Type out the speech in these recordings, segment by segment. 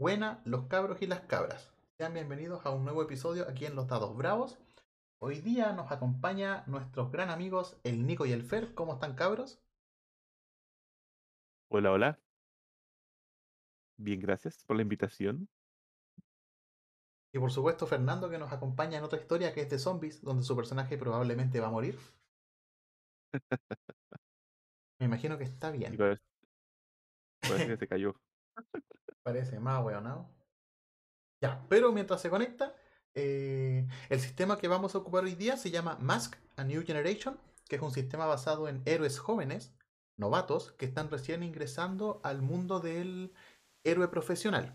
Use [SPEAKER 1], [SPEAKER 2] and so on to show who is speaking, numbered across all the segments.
[SPEAKER 1] Buena, los cabros y las cabras. Sean bienvenidos a un nuevo episodio aquí en Los Dados Bravos. Hoy día nos acompaña nuestros gran amigos el Nico y el Fer. ¿Cómo están cabros?
[SPEAKER 2] Hola, hola. Bien, gracias por la invitación.
[SPEAKER 1] Y por supuesto Fernando que nos acompaña en otra historia que es de zombies, donde su personaje probablemente va a morir. Me imagino que está bien.
[SPEAKER 2] Parece que se cayó.
[SPEAKER 1] Parece más weonado. Ya, pero mientras se conecta, eh, el sistema que vamos a ocupar hoy día se llama Mask A New Generation, que es un sistema basado en héroes jóvenes, novatos, que están recién ingresando al mundo del héroe profesional.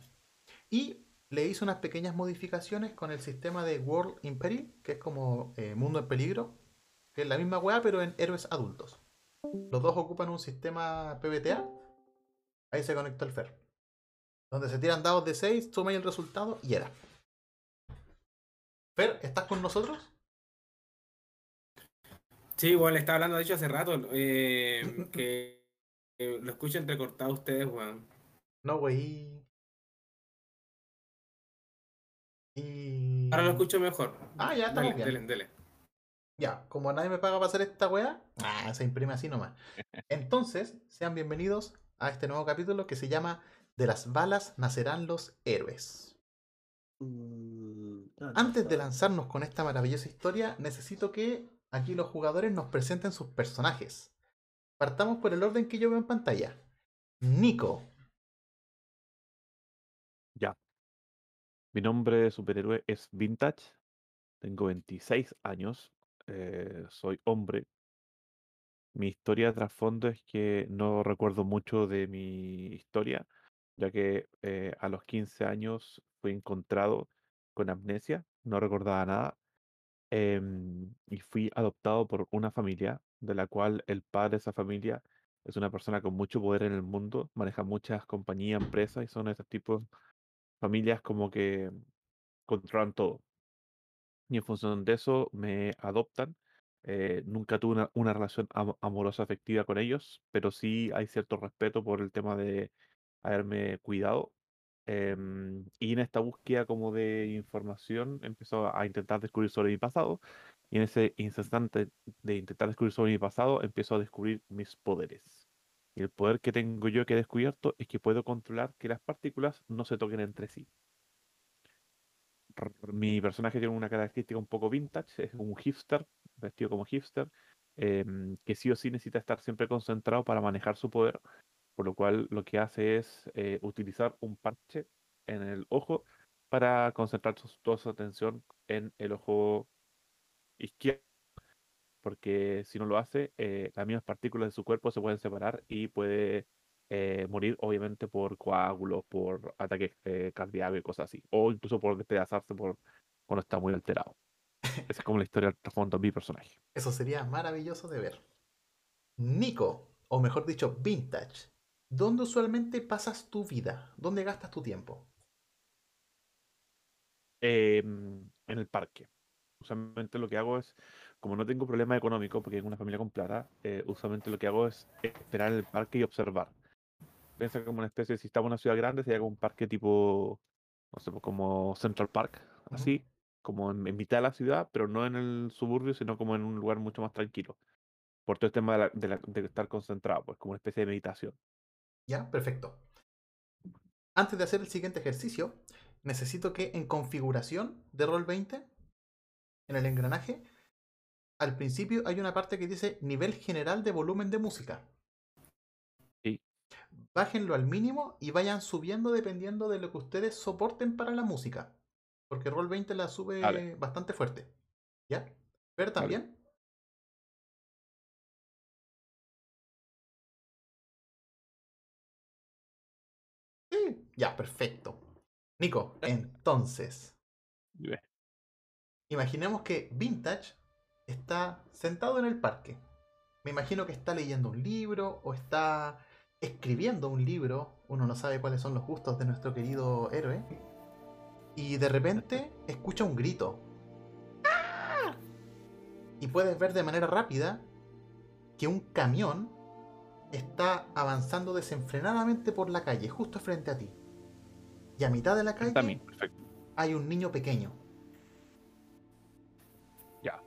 [SPEAKER 1] Y le hice unas pequeñas modificaciones con el sistema de World in Peril, que es como eh, Mundo en Peligro, que es la misma weá, pero en héroes adultos. Los dos ocupan un sistema PBTA. Ahí se conectó el Fer. Donde se tiran dados de 6, sumáis el resultado y era. Fer, ¿estás con nosotros?
[SPEAKER 3] Sí, igual estaba hablando de hecho hace rato, eh, que, que lo escucho entrecortado ustedes, weón.
[SPEAKER 1] No, güey. Y...
[SPEAKER 3] Ahora lo escucho mejor.
[SPEAKER 1] Ah, ya estamos
[SPEAKER 3] Dele,
[SPEAKER 1] bien.
[SPEAKER 3] dele, dele.
[SPEAKER 1] Ya, como nadie me paga para hacer esta weá, ah, se imprime así nomás. Entonces, sean bienvenidos a este nuevo capítulo que se llama De las balas nacerán los héroes. Antes de lanzarnos con esta maravillosa historia, necesito que aquí los jugadores nos presenten sus personajes. Partamos por el orden que yo veo en pantalla. Nico,
[SPEAKER 2] Ya. Mi nombre de superhéroe es Vintage. Tengo 26 años. eh, soy hombre. Mi historia de trasfondo es que no recuerdo mucho de mi historia, ya que eh, a los 15 años fui encontrado con amnesia, no recordaba nada, em, y fui adoptado por una familia, de la cual el padre de esa familia es una persona con mucho poder en el mundo, maneja muchas compañías, empresas, y son estos tipos familias como que controlan todo. Y en función de eso me adoptan. Eh, nunca tuve una, una relación am- amorosa afectiva con ellos, pero sí hay cierto respeto por el tema de haberme cuidado. Em, y en esta búsqueda como de información empezó a intentar descubrir sobre mi pasado. Y en ese instante de intentar descubrir sobre mi pasado, empiezo a descubrir mis poderes. Y el poder que tengo yo que he descubierto es que puedo controlar que las partículas no se toquen entre sí. Mi personaje tiene una característica un poco vintage, es un hipster, vestido como hipster, em, que sí o sí necesita estar siempre concentrado para manejar su poder, por lo cual lo que hace es eh, utilizar un parche en el ojo para concentrar su- toda su atención en el ojo izquierdo, porque si no lo hace, eh, las mismas partículas de su cuerpo se pueden separar y puede eh, morir, obviamente, por coágulos, por ataques cardíacos y cosas así, o incluso por despedazarse por cuando está muy alterado. Esa es como la historia del trasfondo de mi personaje.
[SPEAKER 1] eso sería maravilloso de ver. Nico, o mejor dicho, Vintage. ¿Dónde usualmente pasas tu vida? ¿Dónde gastas tu tiempo?
[SPEAKER 2] Em, en el parque. Usualmente lo que hago es, como no tengo problema económico, porque tengo una familia con plata, eh, usualmente lo que hago es esperar en el parque y observar. Piensa como una especie, si estamos en una ciudad grande, sería como un parque tipo, no sé, pues, como Central Park, así, como en, en mitad de la ciudad, pero no en el suburbio, sino como en un lugar mucho más tranquilo. Por todo el tema de, la- de la- de estar concentrado, pues como una especie de meditación.
[SPEAKER 1] Ya, perfecto. Antes de hacer el siguiente ejercicio, necesito que en configuración de Roll 20, en el engranaje, al principio hay una parte que dice nivel general de volumen de música.
[SPEAKER 2] Sí.
[SPEAKER 1] Bájenlo al mínimo y vayan subiendo dependiendo de lo que ustedes soporten para la música. Porque Roll 20 la sube bastante fuerte. ¿Ya? ¿Ver también? Ya, perfecto. Nico, entonces,
[SPEAKER 2] Y ve,
[SPEAKER 1] imaginemos que Vintage está sentado en el parque. Me imagino que está leyendo un libro o está escribiendo un libro. Uno no sabe cuáles son los gustos de nuestro querido héroe. Y de repente escucha un grito. ¡Ah! Y puedes ver de manera rápida que un camión está avanzando desenfrenadamente por la calle, justo frente a ti. Y a mitad de la calle
[SPEAKER 2] También, perfecto.
[SPEAKER 1] hay un niño pequeño.
[SPEAKER 2] Ya.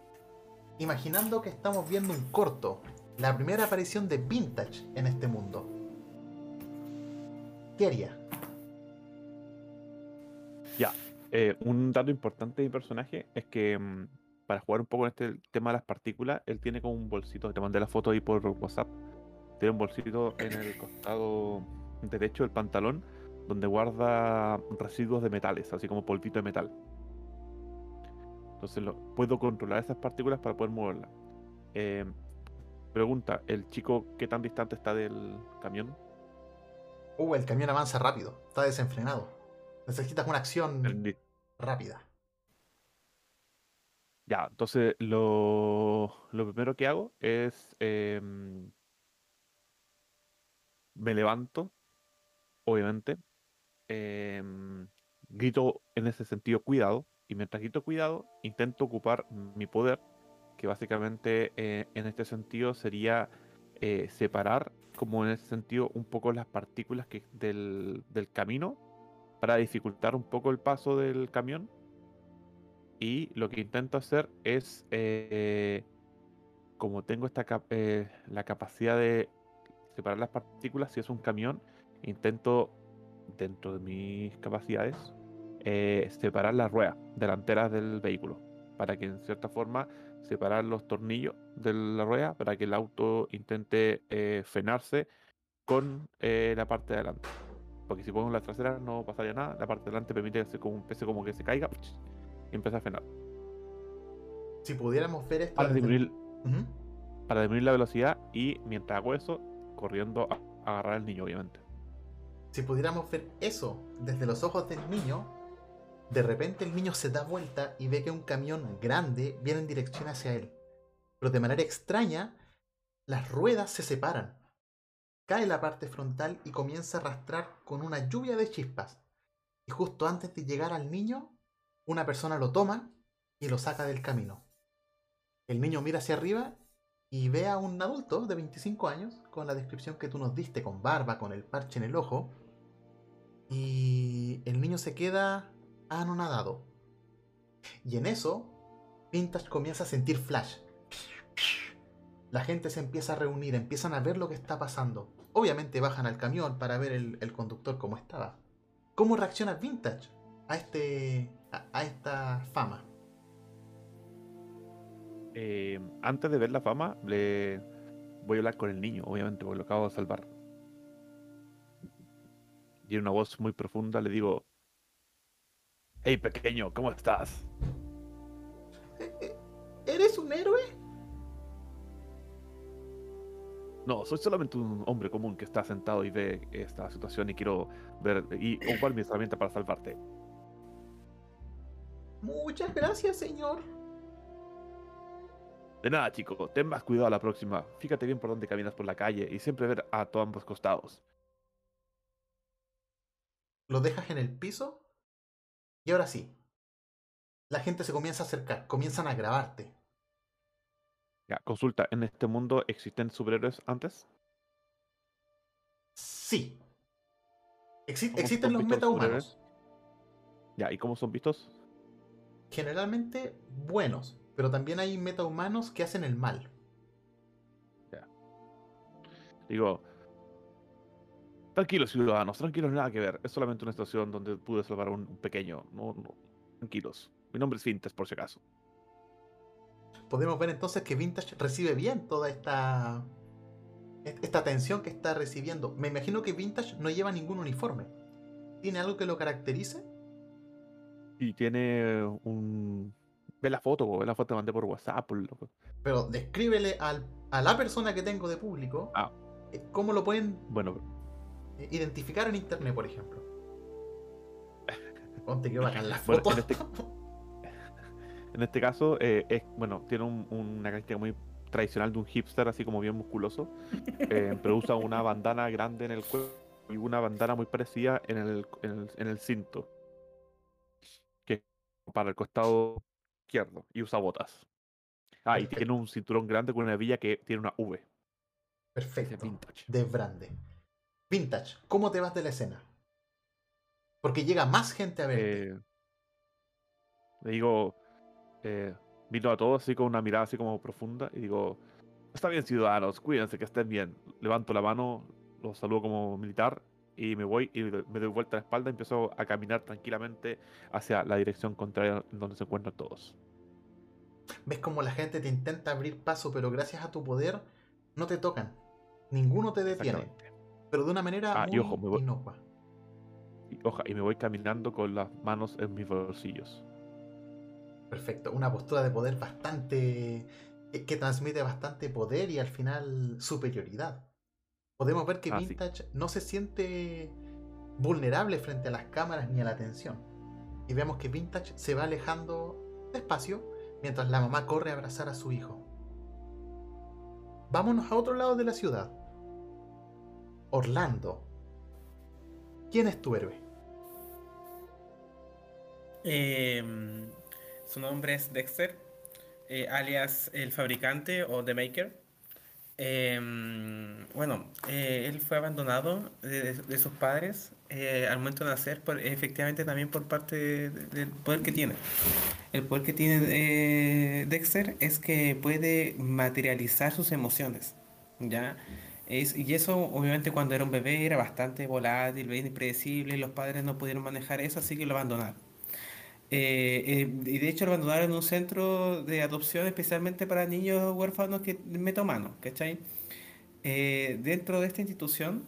[SPEAKER 1] Imaginando que estamos viendo un corto, la primera aparición de Vintage en este mundo. ¿Qué haría?
[SPEAKER 2] Eh, un dato importante de mi personaje es que mm, para jugar un poco en este tema de las partículas, él tiene como un bolsito, te mandé la foto ahí por WhatsApp, tiene un bolsito en el costado derecho del pantalón donde guarda residuos de metales, así como polvito de metal. Entonces lo, puedo controlar esas partículas para poder moverlas. Eh, pregunta, ¿el chico qué tan distante está del camión?
[SPEAKER 1] Uh, el camión avanza rápido, está desenfrenado. Necesitas una acción
[SPEAKER 2] El
[SPEAKER 1] rápida.
[SPEAKER 2] Ya, entonces lo, lo primero que hago es em, me levanto, obviamente, em, grito en ese sentido cuidado, y mientras grito cuidado, intento ocupar mi poder, que básicamente eh, en este sentido sería eh, separar, como en ese sentido, un poco las partículas del, del camino para dificultar un poco el paso del camión. Y lo que intento hacer es, eh, como tengo esta la capacidad de separar las partículas, si es un camión, intento, dentro de mis capacidades, eh, separar las ruedas delanteras del vehículo, para que en cierta forma separar los tornillos de la rueda, para que el auto intente eh, frenarse con eh, la parte de adelante. Porque si pongo la trasera no pasaría nada, la parte de adelante permite que se como, empiece como que se caiga y empieza a frenar.
[SPEAKER 1] Si pudiéramos ver esto.
[SPEAKER 2] Para disminuir, para disminuir la velocidad y mientras hago eso, corriendo a agarrar al niño, obviamente.
[SPEAKER 1] Si pudiéramos ver eso desde los ojos del niño, de repente el niño se da vuelta y ve que un camión grande viene en dirección hacia él. Pero de manera extraña, las ruedas se separan. Cae la parte frontal y comienza a arrastrar con una lluvia de chispas. Y justo antes de llegar al niño, una persona lo toma y lo saca del camino. El niño mira hacia arriba y ve a un adulto de 25 años con la descripción que tú nos diste, con barba, con el parche en el ojo. Y el niño se queda anonadado. Y en eso, Vintage comienza a sentir flash. La gente se empieza a reunir, empiezan a ver lo que está pasando. Obviamente bajan al camión para ver el, conductor cómo estaba. ¿Cómo reacciona Vintage a, este, a, a esta fama?
[SPEAKER 2] Eh, antes de ver la fama, le voy a hablar con el niño, obviamente, porque lo acabo de salvar. Y en una voz muy profunda le digo: Hey pequeño, ¿cómo estás?
[SPEAKER 1] ¿Eres un héroe?
[SPEAKER 2] No, soy solamente un hombre común que está sentado y ve esta situación y quiero ver y ocupar mi herramienta para salvarte.
[SPEAKER 1] Muchas gracias, señor.
[SPEAKER 2] De nada, chico, ten más cuidado a la próxima. Fíjate bien por dónde caminas por la calle y siempre ver a todos ambos costados.
[SPEAKER 1] Lo dejas en el piso y ahora sí. La gente se comienza a acercar, comienzan a grabarte.
[SPEAKER 2] Ya, consulta, ¿en este mundo existen superhéroes antes?
[SPEAKER 1] Sí. Exi-
[SPEAKER 2] ¿Cómo
[SPEAKER 1] existen los metahumanos.
[SPEAKER 2] Ya, ¿y cómo son vistos?
[SPEAKER 1] Generalmente buenos, pero también hay metahumanos que hacen el mal.
[SPEAKER 2] Digo, tranquilos ciudadanos, tranquilos, nada que ver. Es solamente una situación donde pude salvar a un pequeño. No, no, tranquilos. Mi nombre es Fintes, por si acaso.
[SPEAKER 1] Podemos ver entonces que Vintage recibe bien toda esta est- esta atención que está recibiendo. Me imagino que Vintage no lleva ningún uniforme. ¿Tiene algo que lo caracterice?
[SPEAKER 2] Y tiene un... Ve la foto, ve la foto que mandé por WhatsApp. loco.
[SPEAKER 1] Pero descríbele al- a la persona que tengo de público
[SPEAKER 2] Ah.
[SPEAKER 1] eh, cómo lo pueden
[SPEAKER 2] Bueno,
[SPEAKER 1] identificar en internet, por ejemplo. Ponte que bacán la
[SPEAKER 2] Bueno,
[SPEAKER 1] foto.
[SPEAKER 2] en este- en este caso, eh, es, bueno, tiene un- una característica muy tradicional de un hipster, así como bien musculoso, eh, pero usa una bandana grande en el cuello y una bandana muy parecida en el, en el, en el cinto, que es para el costado izquierdo, y usa botas. Ah, y tiene un cinturón grande con una hebilla que tiene una V.
[SPEAKER 1] Perfecto.
[SPEAKER 2] vintage.
[SPEAKER 1] De Brande. Vintage, ¿cómo te vas de la escena? Porque llega más gente a verte.
[SPEAKER 2] Eh, le digo, eh, miro a todos así con una mirada así como profunda y digo, está bien ciudadanos, cuídense, que estén bien. Levanto la mano, los saludo como militar y me voy y me doy vuelta a la espalda y empiezo a caminar tranquilamente hacia la dirección contraria en donde se encuentran todos.
[SPEAKER 1] Ves como la gente te intenta abrir paso, pero gracias a tu poder no te tocan. Ninguno te detiene. Pero de una manera
[SPEAKER 2] Ah, y ojo, me voy-
[SPEAKER 1] inocua.
[SPEAKER 2] Y, oja, y me voy caminando con las manos en mis bolsillos.
[SPEAKER 1] Perfecto. Una postura de poder bastante. que, que transmite bastante poder y al final superioridad. Podemos ver que
[SPEAKER 2] Ah, sí.
[SPEAKER 1] Vintage no se siente vulnerable frente a las cámaras ni a la atención. Y vemos que Vintage se va alejando despacio mientras la mamá corre a abrazar a su hijo. Vámonos a otro lado de la ciudad. Orlando. ¿Quién es tu héroe?
[SPEAKER 3] Eh, su nombre es Dexter, eh, alias el fabricante o The Maker. Eh, bueno, eh, él fue abandonado de, sus padres eh, al momento de nacer, por- efectivamente también por parte de- del poder que tiene. El poder que tiene Dexter es que puede materializar sus emociones, ¿ya? Es, y eso obviamente cuando era un bebé era bastante volátil, impredecible, y los padres no pudieron manejar eso, así que lo abandonaron. Eh, eh, y de hecho lo abandonaron en un centro de adopción especialmente para niños huérfanos que metomanos, ¿cachai? Eh, dentro de esta institución,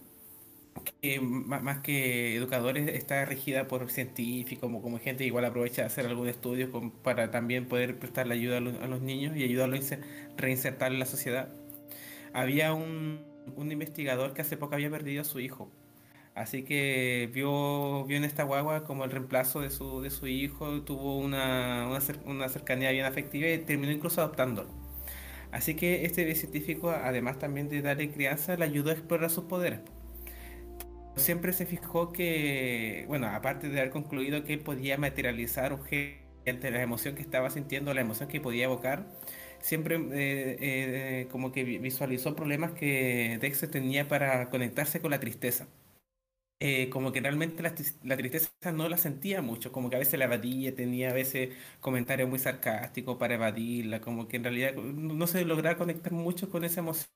[SPEAKER 3] que más que educadores está regida por científicos, como, como gente que igual aprovecha de hacer algún estudio con- para también poder prestarle ayuda a los, a los niños y ayudarlos a inse- reinsertar en la sociedad. Había un, un investigador que hace poco había perdido a su hijo. Así que vio, vio en esta guagua como el reemplazo de su, de su hijo, tuvo una, una, cer- una cercanía bien afectiva y terminó incluso adoptándolo. Así que este científico, además también de darle crianza, le ayudó a explorar sus poderes. Siempre se fijó que, bueno, aparte de haber concluido que podía materializar objetos ante la emoción que estaba sintiendo, la emoción que podía evocar, siempre eh, eh, como que vi- visualizó problemas que Dexter tenía para conectarse con la tristeza eh, como que realmente la, la tristeza no la sentía mucho, como que a veces la evadía, tenía a veces comentarios muy sarcásticos para evadirla, como que en realidad no se lograba conectar mucho con esa emoción.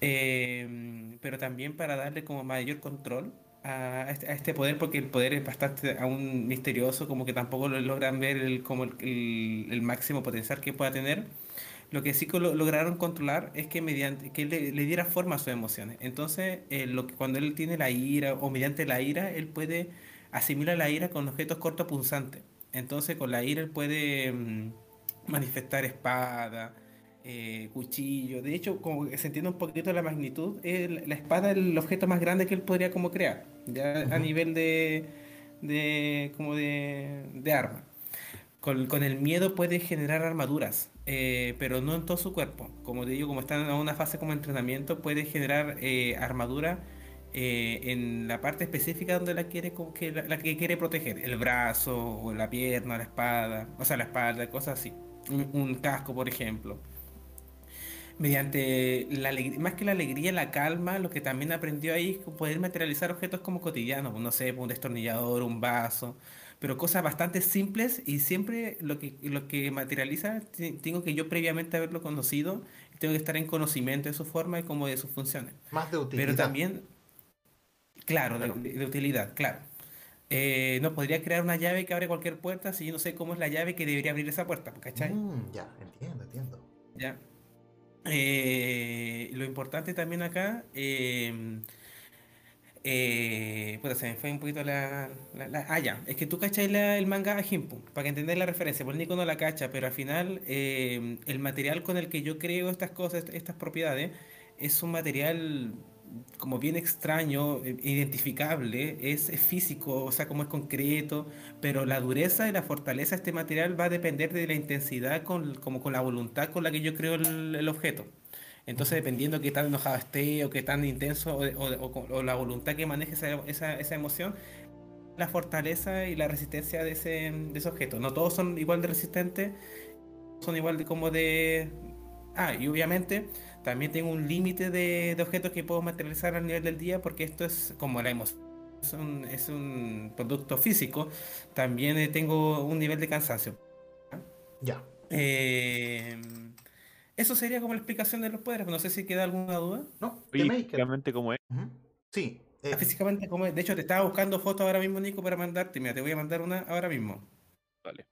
[SPEAKER 3] Eh, pero también para darle como mayor control a este, a este poder, porque el poder es bastante aún misterioso, como que tampoco lo logran ver el, como el, el- el máximo potencial que pueda tener. Lo que sí que lo- lograron controlar es que mediante que le, le diera forma a sus emociones. Entonces, eh, lo que, cuando él tiene la ira o mediante la ira, él puede asimilar la ira con objetos cortopunzantes. Entonces, con la ira él puede mm, manifestar espada, eh, cuchillo. De hecho, como que se entiende un poquito la magnitud, la espada es el objeto más grande que él podría como crear, ya a nivel de, de como de, de arma. Con, con el miedo puede generar armaduras, eh, pero no en todo su cuerpo. Como te digo, como está en una fase como entrenamiento, puede generar eh, armadura en la parte específica donde la quiere, que la, la que quiere proteger, el brazo, o la pierna, la espada, o sea, la espalda, cosas así. Un, un casco, por ejemplo. Mediante la alegría, más que la alegría, la calma, lo que también aprendió ahí es poder materializar objetos como cotidianos, no sé, un destornillador, un vaso, pero cosas bastante simples y siempre lo que, lo que materializa tengo que yo previamente haberlo conocido, tengo que estar en conocimiento de su forma y como de sus funciones.
[SPEAKER 1] Más de utilidad.
[SPEAKER 3] Pero también, claro, de,
[SPEAKER 1] Claro.
[SPEAKER 3] de- de utilidad, claro. Eh, no podría crear una llave que abre cualquier puerta si yo no sé cómo es la llave que debería abrir esa puerta, ¿cachai?
[SPEAKER 1] Mm, ya, entiendo, entiendo.
[SPEAKER 3] Ya. Eh, lo importante también acá, puta, se me fue un poquito la, la- Ah, ya, es que tú cachai la- el manga Ajimpu, para que entendáis la referencia, pues Nico no la cacha, pero al final eh, el material con el que yo creo estas cosas, estas propiedades, es un material como bien extraño, eh, identificable, es, es físico, o sea, como es concreto, pero la dureza y la fortaleza de este material va a depender de la intensidad, con, como con la voluntad con la que yo creo el, el objeto. Entonces, dependiendo qué tan enojado esté o qué tan intenso o, o- o o la voluntad que maneje esa, esa, esa emoción, la fortaleza y la resistencia de ese, de ese objeto. No todos son igual de resistentes, son igual de como de... Ah, y obviamente también tengo un límite de, de objetos que puedo materializar al nivel del día porque esto es como la emoción es un, es un producto físico, también eh, tengo un nivel de cansancio.
[SPEAKER 1] Ya.
[SPEAKER 3] Eh, eso sería como la explicación de los poderes. No sé si queda alguna duda.
[SPEAKER 1] No,
[SPEAKER 2] físicamente como es.
[SPEAKER 1] Sí. eh,
[SPEAKER 3] Ah, Físicamente, como es. De hecho, te estaba buscando fotos ahora mismo, Nico, para mandarte. Mira, te voy a mandar una ahora mismo.
[SPEAKER 2] Vale.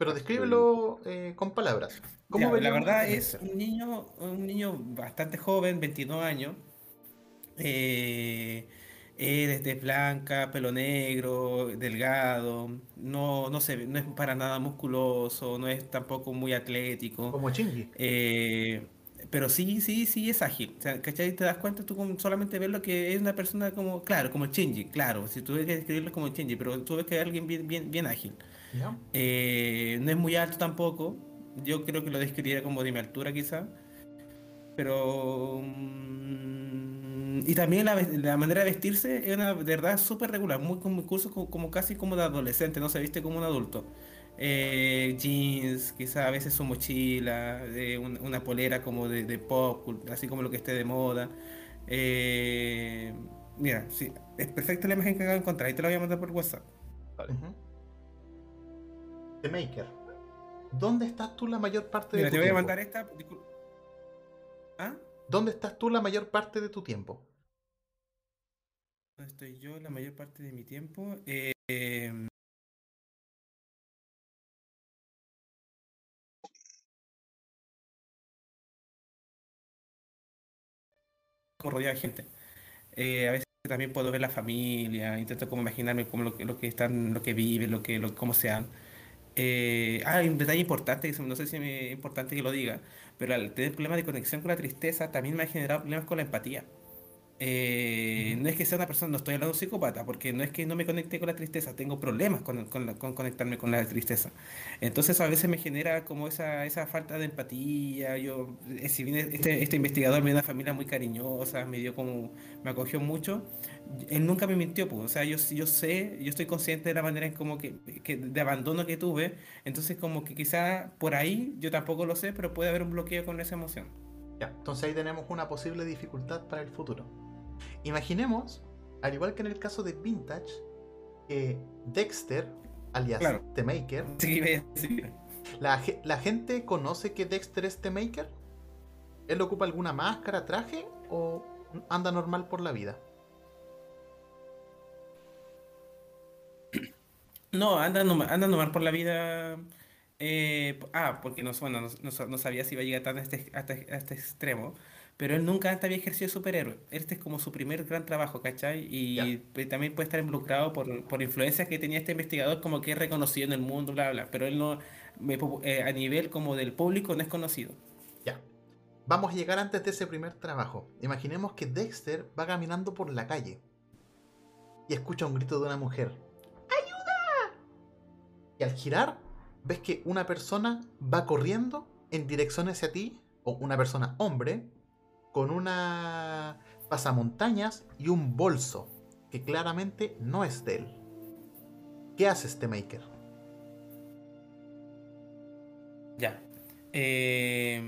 [SPEAKER 1] Pero descríbelo eh, con palabras. ¿Cómo
[SPEAKER 3] Ya, la verdad es un niño, un niño bastante joven, 22 años. Eh, es de blanca, pelo negro, delgado. No, no se, no es para nada musculoso, no es tampoco muy atlético.
[SPEAKER 1] Como Shinji.
[SPEAKER 3] Eh, pero sí, sí, sí es ágil. O sea, ¿cachai? Te das cuenta tú con solamente verlo que es una persona como, claro, como Shinji, claro. Si tú ves que describirlo como Shinji, pero tú ves que es alguien bien, bien, bien ágil. Eh, no es muy alto tampoco. Yo creo que lo describiría como de mi altura quizá. Pero... mm, y también la, manera de vestirse es una de verdad súper regular, muy como curso como, como casi como de adolescente, no se viste como un adulto. Eh, jeans, quizá a veces su mochila, eh, un- una polera como de, de pop, así como lo que esté de moda. Eh, mira, sí, es perfecta la imagen que acabo de encontrar y te la voy a mandar por WhatsApp.
[SPEAKER 2] Vale.
[SPEAKER 1] The Maker. ¿Dónde estás tú la mayor parte de tu
[SPEAKER 3] te voy a
[SPEAKER 1] tiempo?
[SPEAKER 3] mandar esta. ¿Ah?
[SPEAKER 1] ¿Dónde estás tú la mayor parte de tu tiempo?
[SPEAKER 3] ¿Dónde estoy yo la mayor parte de mi tiempo? Eh, como rodeado de gente. Eh, a veces también puedo ver la familia, intento como imaginarme como lo que, lo que están, lo que viven, lo que, lo, cómo sean. Eh, ah, hay un detalle importante, no sé si es importante que lo diga, pero al tener problemas de conexión con la tristeza también me ha generado problemas con la empatía. Eh, no es que sea una persona, no estoy hablando de un psicópata, porque no es que no me conecte con la tristeza, tengo problemas con, con la- con conectarme con la tristeza. Entonces a veces me genera como esa, esa falta de empatía. Yo, eh, si bien este, este investigador me dio una familia muy cariñosa, me dio como, me acogió mucho, él nunca me mintió, pues. O sea, yo, yo sé, yo estoy consciente de la manera en como que, que de abandono que tuve, entonces como que quizá por ahí, yo tampoco lo sé, pero puede haber un bloqueo con esa emoción.
[SPEAKER 1] Ya, entonces ahí tenemos una posible dificultad para el futuro. Imaginemos, al igual que en el caso de Vintage, que Dexter, alias
[SPEAKER 3] Claro.
[SPEAKER 1] The Maker,
[SPEAKER 3] a decir,
[SPEAKER 1] ¿la, ¿la gente conoce que Dexter es The Maker? ¿Él ocupa alguna máscara, traje o anda normal por la vida?
[SPEAKER 3] No, anda, noma- anda nomás por la vida. eh, ah, porque no, bueno, no, no sa- no sabía si iba a llegar tan a este, hasta- a este extremo. Pero él nunca antes había ejercido superhéroe. Este es como su primer gran trabajo, ¿cachai? Y pues, también puede estar involucrado por, por influencias que tenía este investigador, como que es reconocido en el mundo, bla, bla. Pero él no, me eh, a nivel como del público, no es conocido.
[SPEAKER 1] Ya. Vamos a llegar antes de ese primer trabajo. Imaginemos que Dexter va caminando por la calle y escucha un grito de una mujer. ¡Ayuda! Y al girar, ves que una persona va corriendo en dirección hacia ti, o una persona hombre, con una pasamontañas y un bolso que claramente no es de él. ¿Qué hace este Maker?
[SPEAKER 3] Ya. Eh,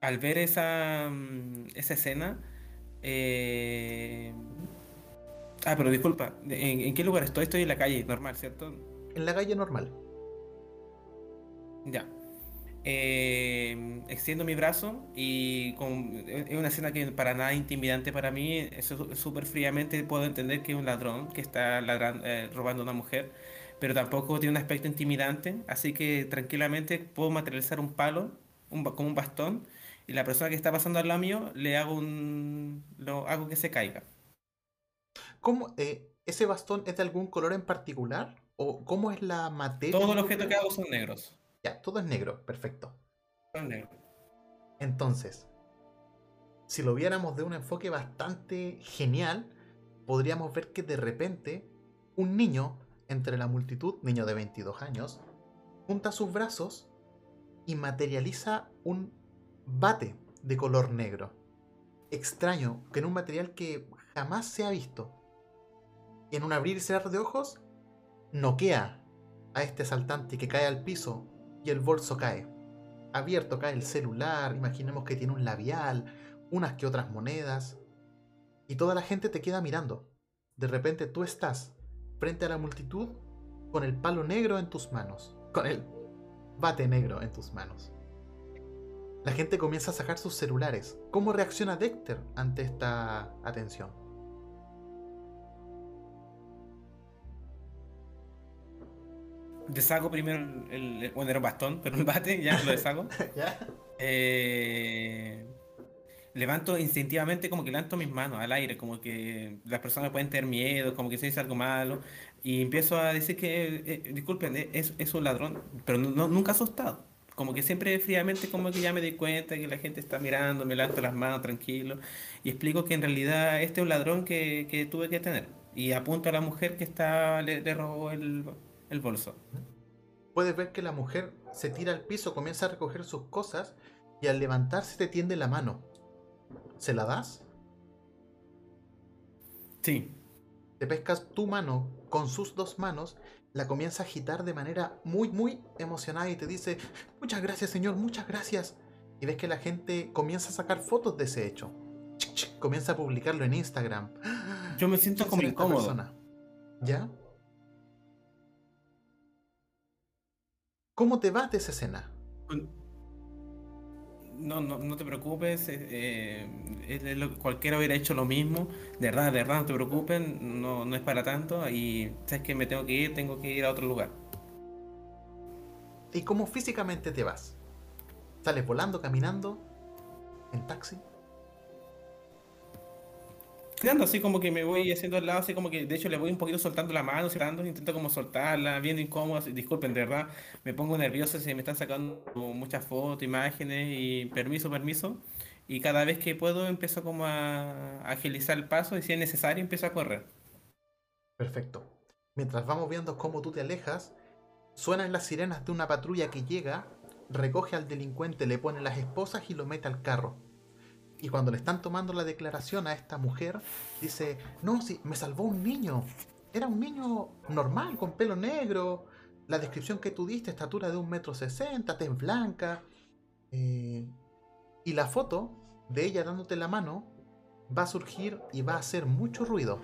[SPEAKER 3] al ver esa, esa escena, eh, ah, pero disculpa, ¿en, en qué lugar estoy? Estoy en la calle, normal, ¿cierto?
[SPEAKER 1] En la calle normal.
[SPEAKER 3] Ya. Eh, extiendo mi brazo y con, es una escena que para nada intimidante para mí. Súper fríamente puedo entender que es un ladrón que está ladran- eh, robando a una mujer, pero tampoco tiene un aspecto intimidante. Así que tranquilamente puedo materializar un palo, un, como un bastón, y la persona que está pasando al lado mío le hago un, lo hago que se caiga.
[SPEAKER 1] ¿Cómo, eh, ¿Ese bastón es de algún color en particular? ¿O cómo es la materia?
[SPEAKER 3] Todos los objetos que hago son negros.
[SPEAKER 1] Ya, todo es negro, perfecto.
[SPEAKER 3] Son negros.
[SPEAKER 1] Entonces, si lo viéramos de un enfoque bastante genial, podríamos ver que de repente un niño entre la multitud, niño de 22 años, junta sus brazos y materializa un bate de color negro. Extraño, que en un material que jamás se ha visto. Y en un abrir y cerrar de ojos, noquea a este asaltante que cae al piso y el bolso cae abierto cae el celular, imaginemos que tiene un labial, unas que otras monedas. y toda la gente te queda mirando. De repente tú estás frente a la multitud con el palo negro en tus manos, con el bate negro en tus manos. La gente comienza a sacar sus celulares. ¿Cómo reacciona Dexter ante esta atención?
[SPEAKER 3] Deshago primero el, el- bueno, era un bastón, pero un bate, ya lo deshago.
[SPEAKER 1] ¿Ya?
[SPEAKER 3] Eh, levanto instintivamente como que levanto mis manos al aire, como que las personas pueden tener miedo, como que se dice algo malo, y empiezo a decir que, eh, disculpen, eh, es, es un ladrón, pero no- no- nunca asustado. Como que siempre fríamente como que ya me di cuenta que la gente está mirando, me levanto las manos tranquilo y explico que en realidad este es un ladrón que, que tuve que tener. Y apunto a la mujer que está, le, le robó el, el bolso.
[SPEAKER 1] Puedes ver que la mujer se tira al piso, comienza a recoger sus cosas y al levantarse te tiende la mano. ¿Se la das?
[SPEAKER 3] Sí.
[SPEAKER 1] Te pescas tu mano con sus dos manos, la comienza a agitar de manera muy, muy emocionada y te dice, muchas gracias señor, muchas gracias. Y ves que la gente comienza a sacar fotos de ese hecho. Comienza a publicarlo en Instagram.
[SPEAKER 3] Yo me siento
[SPEAKER 1] ¿Quién
[SPEAKER 3] como incómodo.
[SPEAKER 1] persona? ¿Ya? ¿Cómo te va de esa escena?
[SPEAKER 3] No, no, no te preocupes, eh, eh, cualquiera hubiera hecho lo mismo, de verdad, de verdad, no te preocupes, no, no es para tanto y sabes que me tengo que ir, tengo que ir a otro lugar.
[SPEAKER 1] ¿Y cómo físicamente te vas? ¿Sales volando, caminando? ¿En taxi?
[SPEAKER 3] Quedando así como que me voy haciendo al lado, así como que de hecho le voy un poquito soltando la mano, cerrando, intento como soltarla, viendo incómodo, disculpen, de verdad, me pongo nervioso si me están sacando muchas fotos, imágenes y permiso, permiso, y cada vez que puedo empiezo como a agilizar el paso y si es necesario empiezo a correr.
[SPEAKER 1] Perfecto. Mientras vamos viendo cómo tú te alejas, suenan las sirenas de una patrulla que llega, recoge al delincuente, le pone las esposas y lo mete al carro. Y cuando le están tomando la declaración a esta mujer, dice, no, sí, me salvó un niño. Era un niño normal, con pelo negro. La descripción que tú diste, estatura de un metro sesenta, tez blanca. Eh, y la foto de ella dándote la mano va a surgir y va a hacer mucho ruido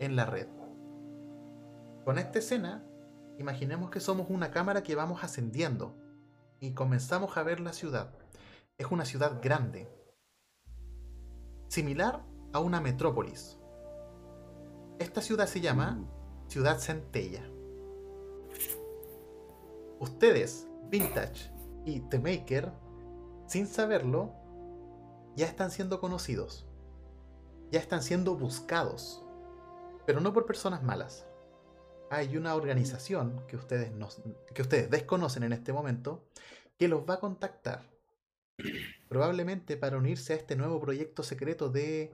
[SPEAKER 1] en la red. Con esta escena, imaginemos que somos una cámara que vamos ascendiendo y comenzamos a ver la ciudad. Es una ciudad grande, similar a una metrópolis. Esta ciudad se llama Ciudad Centella. Ustedes, Vintage y The Maker, sin saberlo, ya están siendo conocidos. Ya están siendo buscados. Pero no por personas malas. Hay una organización que ustedes, nos- que ustedes desconocen en este momento que los va a contactar. Probablemente para unirse a este nuevo proyecto secreto de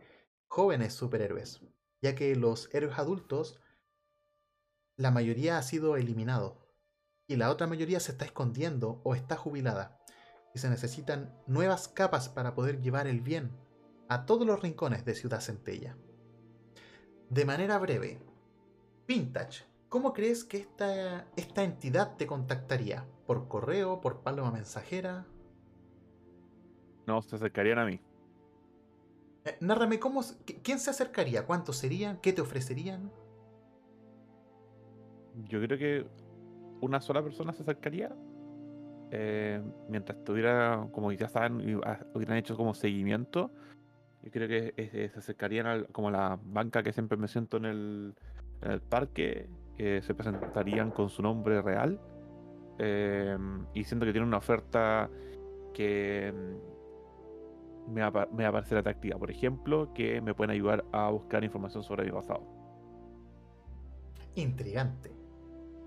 [SPEAKER 1] jóvenes superhéroes. Ya que los héroes adultos, la mayoría ha sido eliminado. Y la otra mayoría se está escondiendo o está jubilada. Y se necesitan nuevas capas para poder llevar el bien a todos los rincones de Ciudad Centella. De manera breve, Vintage, ¿cómo crees que esta, esta entidad te contactaría? ¿Por correo? ¿Por paloma mensajera?
[SPEAKER 2] No, se acercarían a mí.
[SPEAKER 1] Eh, nárrame, ¿cómo, ¿quién se acercaría? ¿Cuántos serían? ¿Qué te ofrecerían?
[SPEAKER 2] Yo creo que una sola persona se acercaría. eh, mientras estuviera, como ya saben, ha- hubieran hecho como seguimiento. Yo creo que eh, se acercarían al- como a la banca que siempre me siento en el, en el parque. que se presentarían con su nombre real. eh, y siento que tienen una oferta que me va, me va a parecer atractiva. Por ejemplo, que me pueden ayudar a buscar información sobre mi pasado.
[SPEAKER 1] Intrigante.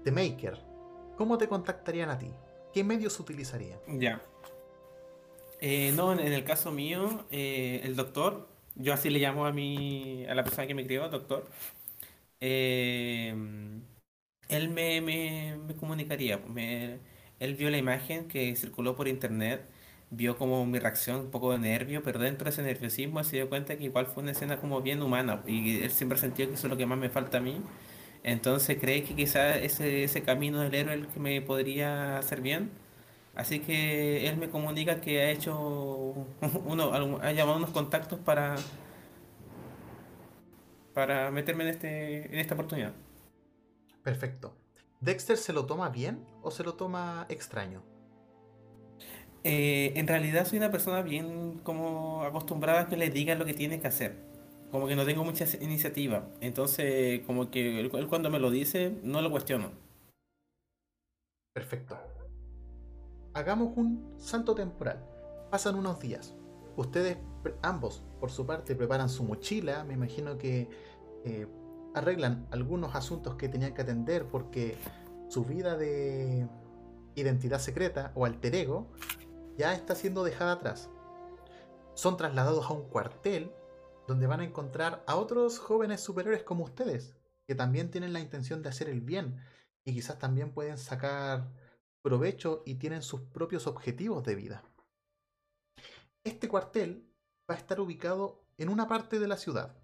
[SPEAKER 1] The Maker, ¿cómo te contactarían a ti? ¿Qué medios utilizarían?
[SPEAKER 3] Ya. Eh, no, en, en el caso mío, eh, el doctor, yo así le llamo a mi, a la persona que me crió, doctor, eh, él me, me, me comunicaría. me- él vio la imagen que circuló por internet, vio como mi reacción, un poco de nervio, pero dentro de ese nerviosismo se dio cuenta que igual fue una escena como bien humana y él siempre sintió que eso es lo que más me falta a mí. Entonces cree que quizás ese, ese camino del héroe es el que me podría hacer bien. Así que él me comunica que ha hecho uno, ha llamado unos contactos para, para meterme en, este, en esta oportunidad.
[SPEAKER 1] Perfecto. ¿Dexter se lo toma bien o se lo toma extraño?
[SPEAKER 3] Eh, en realidad soy una persona bien como acostumbrada a que le digan lo que tiene que hacer. Como que no tengo mucha iniciativa. Entonces, como que él, cuando me lo dice, no lo cuestiono.
[SPEAKER 1] Perfecto. Hagamos un salto temporal. Pasan unos días. Ustedes ambos, por su parte, preparan su mochila. Me imagino que eh, arreglan algunos asuntos que tenían que atender porque su vida de identidad secreta o alter ego ya está siendo dejada atrás. Son trasladados a un cuartel donde van a encontrar a otros jóvenes superiores como ustedes, que también tienen la intención de hacer el bien y quizás también pueden sacar provecho y tienen sus propios objetivos de vida. Este cuartel va a estar ubicado en una parte de la ciudad.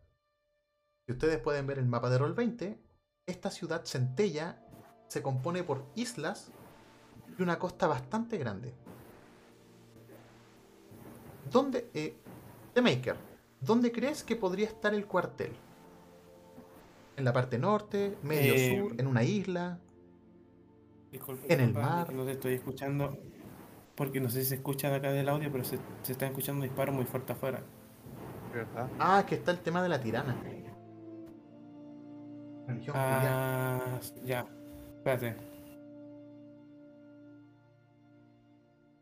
[SPEAKER 1] Si ustedes pueden ver el mapa de Roll 20, esta ciudad centella se compone por islas y una costa bastante grande. ¿Dónde, eh, The Maker, ¿dónde crees que podría estar el cuartel? ¿En la parte norte, medio
[SPEAKER 3] Eh,
[SPEAKER 1] sur, en una isla?
[SPEAKER 3] Disculpe,
[SPEAKER 1] En el mar.
[SPEAKER 3] No te estoy escuchando. Porque no sé si se escucha de acá del audio, pero se, se están escuchando disparos muy fuertes afuera.
[SPEAKER 2] ¿Verdad?
[SPEAKER 1] Ah, que está el tema de la tirana. Religión.
[SPEAKER 3] Ah, ya. Espérate.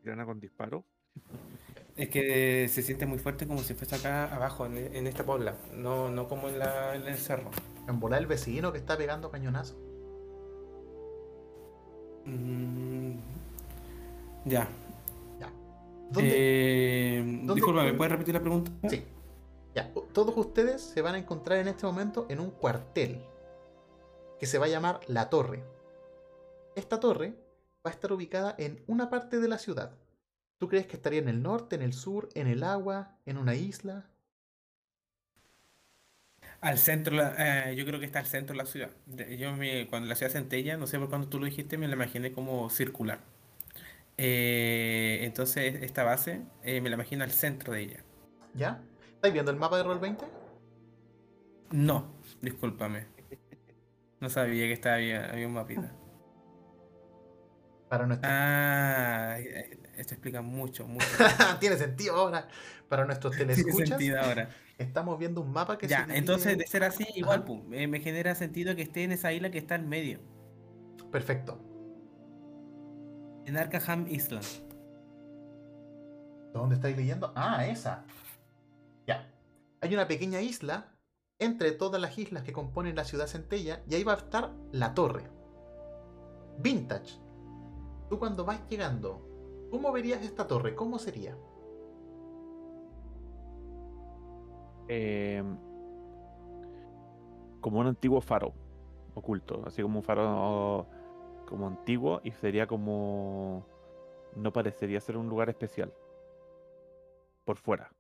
[SPEAKER 2] Tirana con disparo.
[SPEAKER 3] Es que se siente muy fuerte como si fuese acá abajo, en, en esta pobla. No, no como en, la, en el cerro.
[SPEAKER 1] En volar el vecino que está pegando cañonazo.
[SPEAKER 3] Mm, ya.
[SPEAKER 1] ¿Dónde?
[SPEAKER 3] Eh,
[SPEAKER 1] dónde-
[SPEAKER 3] disculpa, ¿me puedes repetir la pregunta?
[SPEAKER 1] Sí. Ya, todos ustedes se van a encontrar en este momento en un cuartel que se va a llamar La Torre. Esta torre va a estar ubicada en una parte de la ciudad. ¿Tú crees que estaría en el norte, en el sur, en el agua, en una isla?
[SPEAKER 3] Al centro, eh, yo creo que está al centro de la ciudad. De- Yo me- cuando la ciudad centella, no sé por cuándo tú lo dijiste, me la imaginé como circular. Eh, entonces esta base eh, me la imagino al centro de ella.
[SPEAKER 1] ¿Ya? ¿Estáis viendo el mapa de Roll 20?
[SPEAKER 3] No, discúlpame. No sabía que estaba, había, había un mapita.
[SPEAKER 1] Para nuestros...
[SPEAKER 3] Ah, eh, esto explica mucho, mucho.
[SPEAKER 1] Tiene sentido ahora. Para nuestros
[SPEAKER 3] Tiene
[SPEAKER 1] telescuchas,
[SPEAKER 3] sentido ahora.
[SPEAKER 1] estamos viendo un mapa que se
[SPEAKER 3] Ya, entonces de ser así, igual,
[SPEAKER 1] Ajá.
[SPEAKER 3] pu, eh, me genera sentido que esté en esa isla que está al medio,
[SPEAKER 1] Perfecto.
[SPEAKER 3] en Arkham Island.
[SPEAKER 1] ¿Dónde estáis leyendo? Ah, esa. Ya. Hay una pequeña isla entre todas las islas que componen la ciudad centella y ahí va a estar la torre. Vintage. Tú cuando vas llegando, ¿cómo verías esta torre? ¿Cómo sería?
[SPEAKER 2] Eh, como un antiguo faro oculto, así como un faro como antiguo y sería como no parecería ser un lugar especial por fuera.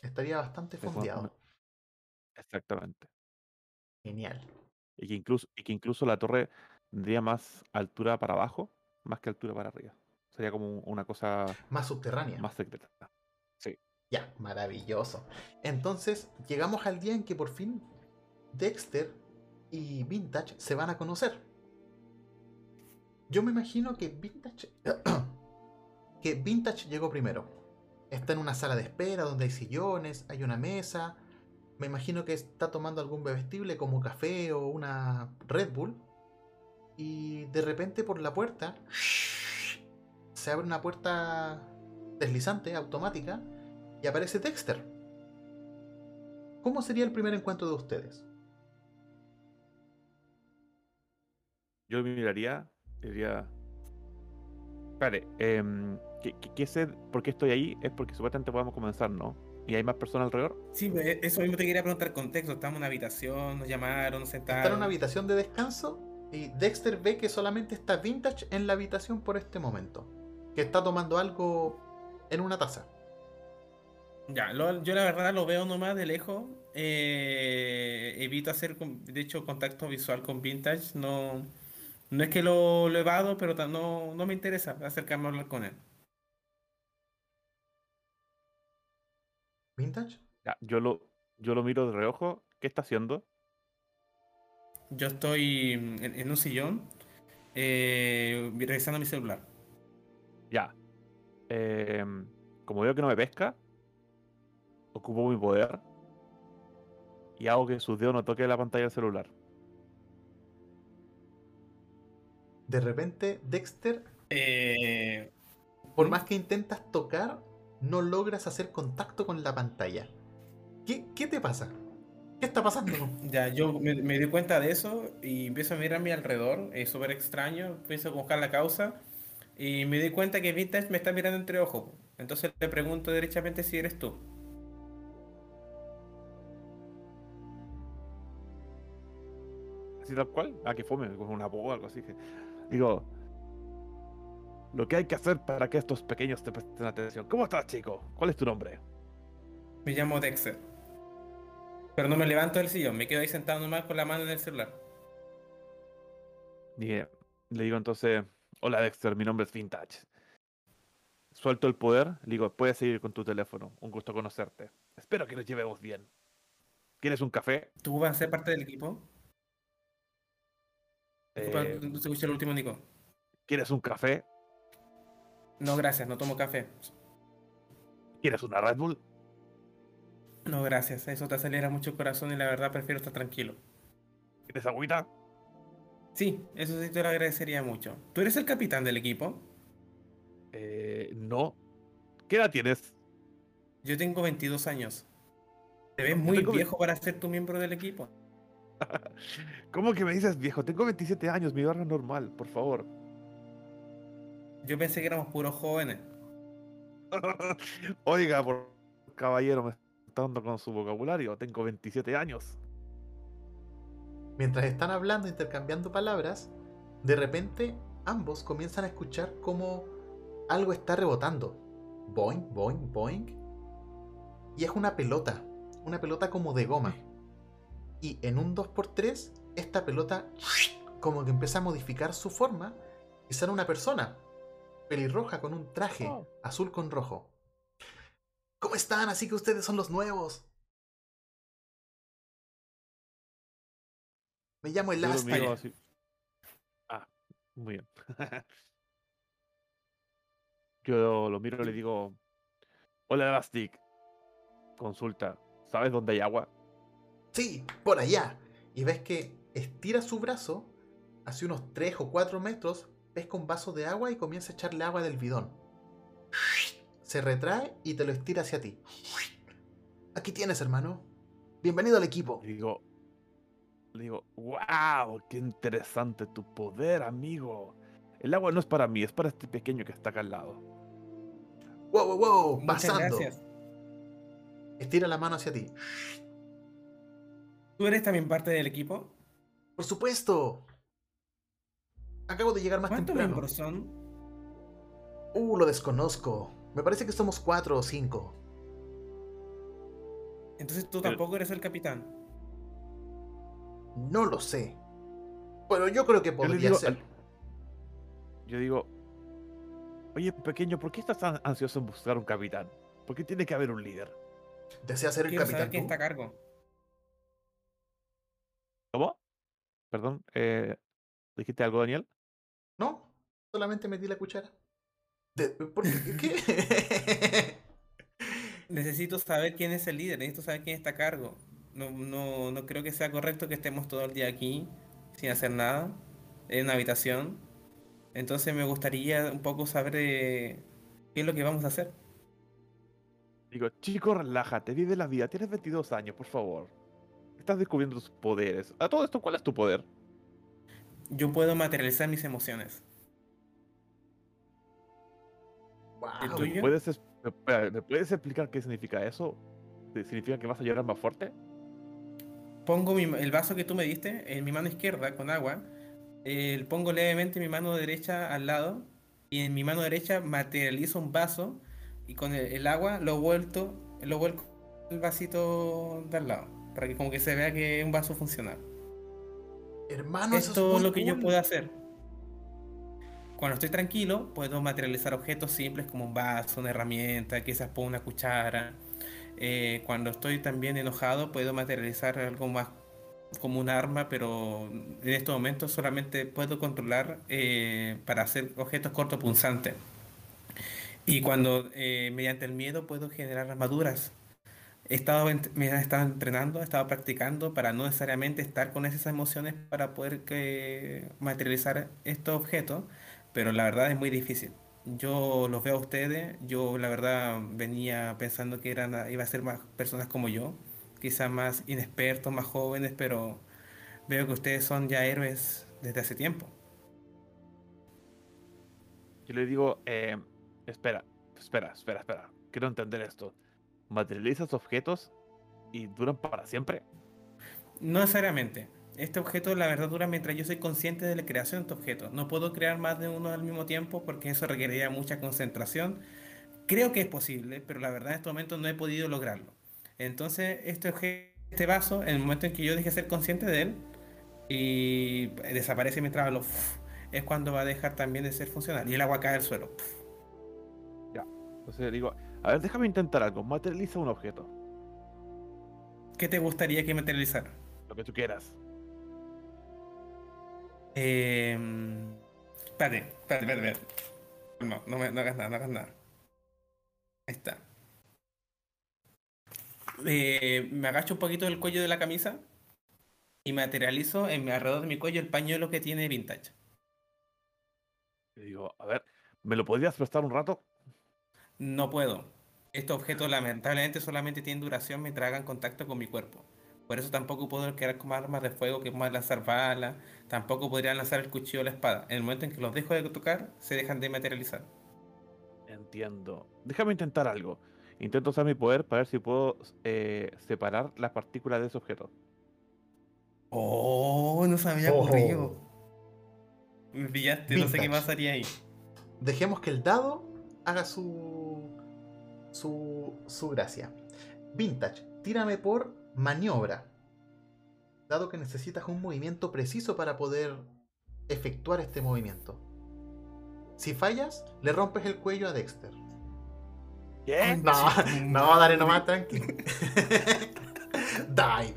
[SPEAKER 1] Estaría bastante fondeado.
[SPEAKER 2] Exactamente.
[SPEAKER 1] Genial.
[SPEAKER 2] Y que incluso y que incluso la torre tendría más altura para abajo más que altura para arriba. Sería como una cosa
[SPEAKER 1] Más subterránea.
[SPEAKER 2] más secreta.
[SPEAKER 1] Ya, maravilloso. Entonces, llegamos al día en que por fin Dexter y Vintage se van a conocer. Yo me imagino que Vintage. que Vintage llegó primero. Está en una sala de espera donde hay sillones, hay una mesa. Me imagino que está tomando algún bebestible como café o una Red Bull. Y de repente por la puerta se abre una puerta deslizante, automática, y aparece Dexter. ¿Cómo sería el primer encuentro de ustedes?
[SPEAKER 2] Yo miraría, diría. Vale, em, ¿qué, qué, qué sé por qué estoy ahí? Es porque supuestamente podemos comenzar, ¿no? Y hay más personas alrededor.
[SPEAKER 3] Sí, me- eso mismo te quería preguntar contexto. Estamos en una habitación, nos llamaron, nos
[SPEAKER 1] Está en
[SPEAKER 3] sentaron.
[SPEAKER 1] una habitación de descanso y Dexter ve que solamente está Vintage en la habitación por este momento. Que está tomando algo en una taza.
[SPEAKER 3] Ya, lo- yo la verdad lo veo nomás de lejos. eh, evito hacer, de hecho, contacto visual con Vintage. No, no es que lo, lo evado, pero no, no me interesa acercarme a hablar con él.
[SPEAKER 1] ¿Vintage?
[SPEAKER 2] Ya, yo lo, yo lo miro de reojo, ¿Qué está haciendo?
[SPEAKER 3] Yo estoy en, en un sillón eh, revisando mi celular.
[SPEAKER 2] Ya. Eh, como veo que no me pesca, ocupo mi poder y hago que sus dedos no toquen la pantalla del celular.
[SPEAKER 1] De repente, Dexter,
[SPEAKER 3] Eh,
[SPEAKER 1] por más que intentas tocar, no logras hacer contacto con la pantalla. ¿Qué, qué te pasa? ¿Qué está pasando?
[SPEAKER 3] ya, yo me, me di cuenta de eso y empiezo a mirar a mi alrededor. Es súper extraño. Empiezo a buscar la causa y me di cuenta que Vintage me está mirando entre ojos. Entonces le pregunto derechamente si eres tú.
[SPEAKER 2] Así tal cual. Ah, que fome, con una boa o algo así. que- Digo, lo que hay que hacer para que estos pequeños te presten atención. ¿Cómo estás, chico? ¿Cuál es tu nombre?
[SPEAKER 3] Me llamo Dexter. Pero no me levanto del sillón, me quedo ahí sentado nomás con la mano en el celular.
[SPEAKER 2] Dije, le digo entonces, hola Dexter, mi nombre es Vintage. Suelto el poder, le digo, puedes seguir con tu teléfono. Un gusto conocerte. Espero que nos llevemos bien. ¿Quieres un café?
[SPEAKER 3] ¿Tú vas a ser parte del equipo?
[SPEAKER 2] Eh,
[SPEAKER 3] el último, Nico.
[SPEAKER 2] ¿Quieres un café?
[SPEAKER 3] No, gracias, no tomo café.
[SPEAKER 2] ¿Quieres una Red Bull?
[SPEAKER 3] No, gracias, eso te acelera mucho el corazón y la verdad prefiero estar tranquilo.
[SPEAKER 2] ¿Quieres agüita?
[SPEAKER 3] Sí, eso sí te lo agradecería mucho. ¿Tú eres el capitán del equipo?
[SPEAKER 2] Eh, no. ¿Qué edad tienes?
[SPEAKER 3] Yo tengo 22 años. Te ves
[SPEAKER 2] Yo
[SPEAKER 3] muy
[SPEAKER 2] tengo
[SPEAKER 3] viejo para ser tu miembro del equipo.
[SPEAKER 2] ¿Cómo que me dices viejo? Tengo 27 años, mi es normal, por favor.
[SPEAKER 3] Yo pensé que éramos puros jóvenes.
[SPEAKER 2] Oiga, por caballero, me está dando con su vocabulario. Tengo 27 años.
[SPEAKER 1] Mientras están hablando, intercambiando palabras, de repente ambos comienzan a escuchar como algo está rebotando. Boing, boing, boing. Y es una pelota. Una pelota como de goma. Y en un 2x3, esta pelota como que empieza a modificar su forma y sale una persona. Pelirroja con un traje
[SPEAKER 2] Oh.
[SPEAKER 1] azul con rojo. ¿Cómo están? Así que ustedes son los nuevos. Me llamo
[SPEAKER 2] así. Ah, muy bien. Yo lo miro y le digo, hola Elastic. Consulta, ¿sabes dónde hay agua?
[SPEAKER 1] Sí, por allá. Y ves que estira su brazo hace unos 3 o 4 metros, pesca un vaso de agua y comienza a echarle agua del bidón. Se retrae y te lo estira hacia ti. Aquí tienes, hermano. Bienvenido al equipo.
[SPEAKER 2] Le digo, le digo, wow, qué interesante tu poder, amigo. El agua no es para mí, es para este pequeño que está acá al lado.
[SPEAKER 1] Wow, wow, wow,
[SPEAKER 3] Muchas
[SPEAKER 1] pasando.
[SPEAKER 3] gracias.
[SPEAKER 1] Estira la mano hacia ti.
[SPEAKER 3] ¿Tú eres también parte del equipo?
[SPEAKER 1] Por supuesto. Acabo de llegar más
[SPEAKER 3] ¿Cuántos
[SPEAKER 1] temprano.
[SPEAKER 3] miembros son?
[SPEAKER 1] Uh, lo desconozco. Me parece que somos 4 o 5.
[SPEAKER 3] Entonces tú tampoco eres el capitán.
[SPEAKER 1] No lo sé. Pero yo creo que
[SPEAKER 2] Yo
[SPEAKER 1] podría
[SPEAKER 2] digo
[SPEAKER 1] ser.
[SPEAKER 2] al- Yo digo, oye pequeño, ¿por qué estás tan ansioso en buscar un capitán? ¿Por qué tiene que haber un líder?
[SPEAKER 1] ¿Desea ser el capitán
[SPEAKER 3] saber quién está a cargo.
[SPEAKER 2] ¿Cómo? Perdón, eh, ¿dijiste algo, Daniel?
[SPEAKER 1] No, solamente metí la cuchara. De- ¿Por qué? ¿Qué?
[SPEAKER 3] Necesito saber quién es el líder, necesito saber quién está a cargo. No, no, no creo que sea correcto que estemos todo el día aquí sin hacer nada, en una habitación. Entonces me gustaría un poco saber eh, qué es lo que vamos a hacer.
[SPEAKER 2] Digo, chico, relájate, vive la vida, tienes 22 años, por favor. Estás descubriendo tus poderes. A todo esto, ¿cuál es tu poder?
[SPEAKER 3] Yo puedo materializar mis emociones. ¿El
[SPEAKER 1] Wow.
[SPEAKER 3] tuyo?
[SPEAKER 2] ¿Puedes, es- me, espera, ¿me puedes explicar qué significa eso? ¿Significa que vas a llorar más fuerte?
[SPEAKER 3] Pongo mi- el vaso que tú me diste en mi mano izquierda con agua. eh, pongo levemente mi mano derecha al lado. Y en mi mano derecha materializo un vaso. Y con el, el agua lo vuelto, lo vuelco el vasito de al lado. Para que como que se vea que es un vaso funcional.
[SPEAKER 1] Hermano,
[SPEAKER 3] es
[SPEAKER 1] eso es
[SPEAKER 3] lo que yo puedo hacer. Cuando estoy tranquilo, puedo materializar objetos simples como un vaso, una herramienta, quizás pongo una cuchara. Eh, cuando estoy también enojado puedo materializar algo más como un arma, pero en estos momentos solamente puedo controlar eh, para hacer objetos cortopunzantes. Y cuando eh, mediante el miedo puedo generar armaduras. He estado, me he estado entrenando, he estado practicando para no necesariamente estar con esas emociones para poder materializar estos objetos, pero la verdad es muy difícil. Yo los veo a ustedes, yo la verdad venía pensando que eran, iba a ser más personas como yo, quizás más inexpertos, más jóvenes, pero veo que ustedes son ya héroes desde hace tiempo.
[SPEAKER 2] Yo le digo, eh, espera, espera, espera, espera, quiero entender esto. ¿Materializas objetos y duran para siempre?
[SPEAKER 3] No necesariamente. Este objeto, la verdad, dura mientras yo soy consciente de la creación de este objeto. No puedo crear más de uno al mismo tiempo porque eso requeriría mucha concentración. Creo que es posible, pero la verdad en este momento no he podido lograrlo. Entonces, este, este vaso, en el momento en que yo deje de ser consciente de él y desaparece mientras lo es cuando va a dejar también de ser funcional y el agua cae al suelo.
[SPEAKER 2] Ya. Entonces digo, a ver, déjame intentar algo. Materializa un objeto.
[SPEAKER 3] ¿Qué te gustaría que materializara?
[SPEAKER 2] Lo que tú quieras.
[SPEAKER 3] Eh, espérate, espérate, espérate, No, no, me, no hagas nada, no hagas nada. Ahí está. Eh, me agacho un poquito del cuello de la camisa y materializo en alrededor de mi cuello el pañuelo que tiene vintage.
[SPEAKER 2] Le digo, a ver, ¿me lo podrías prestar un rato?
[SPEAKER 3] No puedo. Estos objetos lamentablemente solamente tienen duración mientras hagan contacto con mi cuerpo. Por eso tampoco puedo crear como armas de fuego que puedan lanzar balas. Tampoco podrían lanzar el cuchillo o la espada. En el momento en que los dejo de tocar, se dejan de materializar.
[SPEAKER 2] Entiendo. Déjame intentar algo. Intento usar mi poder para ver si puedo eh, separar las partículas de ese objeto.
[SPEAKER 3] Oh, no se había ocurrido. Me pillaste, no sé qué pasaría ahí.
[SPEAKER 1] Dejemos que el dado haga su. su. su gracia. Vintage, tírame por maniobra. Dado que necesitas un movimiento preciso para poder efectuar este movimiento. Si fallas, le rompes el cuello a Dexter.
[SPEAKER 2] ¿Qué?
[SPEAKER 1] No, no, dale nomás, tranqui. Die.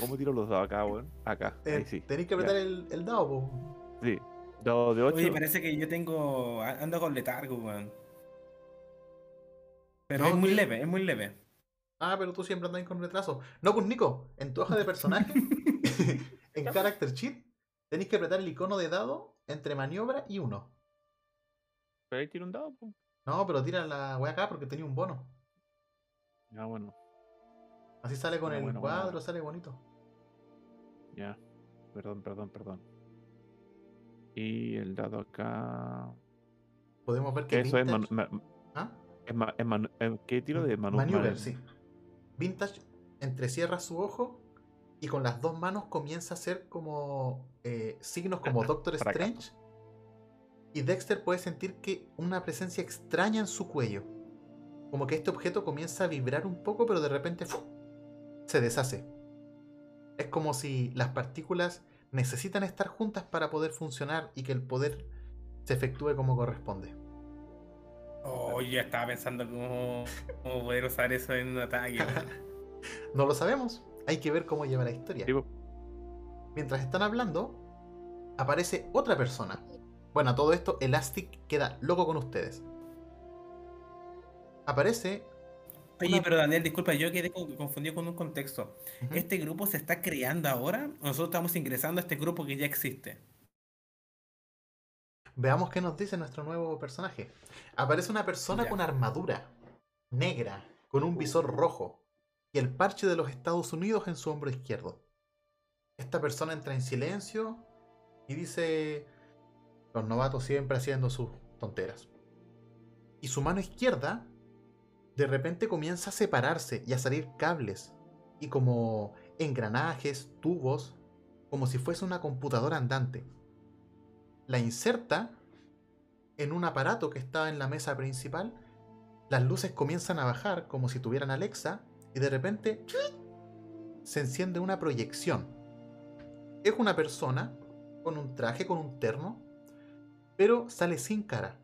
[SPEAKER 2] ¿Cómo tiro los dados acá, weón? Acá, ahí
[SPEAKER 1] eh,
[SPEAKER 2] sí.
[SPEAKER 1] Tenéis que apretar el, el, dado, po.
[SPEAKER 2] Sí. Dado de 8.
[SPEAKER 3] Oye, parece que yo tengo. Ando con letargo, weón. Pero es muy leve, es muy leve.
[SPEAKER 1] Ah, pero tú siempre andas con retraso. No, pues Nico, en tu hoja de personaje, en Character Sheet, tenéis que apretar el icono de dado entre maniobra y uno.
[SPEAKER 2] Pero ahí tira un dado, pues.
[SPEAKER 1] No, pero tira la weá acá porque tenía un bono.
[SPEAKER 2] Ya, bueno.
[SPEAKER 1] Así sale con el cuadro, sale bonito.
[SPEAKER 2] Ya. Perdón, perdón, perdón. Y el dado acá.
[SPEAKER 1] Podemos ver que.
[SPEAKER 2] Eso es. ¿Ah? Es ¿Qué tiro de
[SPEAKER 1] manu Maneuver, sí. Vintage entrecierra su ojo y con las dos manos comienza a hacer como eh, signos como Doctor Strange. Y Dexter puede sentir que una presencia extraña en su cuello. Como que este objeto comienza a vibrar un poco, pero de repente se deshace. Es como si las partículas necesitan estar juntas para poder funcionar y que el poder se efectúe como corresponde.
[SPEAKER 3] Oh, ya estaba pensando cómo, poder usar eso en un ataque.
[SPEAKER 1] no lo sabemos. Hay que ver cómo lleva la historia. Mientras están hablando, aparece otra persona. Bueno, a todo esto, Elastic queda loco con ustedes. Aparece.
[SPEAKER 3] Oye, pero Daniel, disculpa, yo quedé confundido con un contexto. ¿Este grupo se está creando ahora? ¿O nosotros estamos ingresando a este grupo que ya existe?
[SPEAKER 1] Veamos qué nos dice nuestro nuevo personaje. Aparece una persona con armadura negra, con un visor rojo y el parche de los Estados Unidos en su hombro izquierdo. Esta persona entra en silencio y dice, los novatos siempre haciendo sus tonteras. Y su mano izquierda de repente comienza a separarse y a salir cables y como engranajes, tubos, como si fuese una computadora andante la inserta en un aparato que está en la mesa principal, las luces comienzan a bajar como si tuvieran Alexa y de repente se enciende una proyección. Es una persona con un traje, con un terno, pero sale sin cara.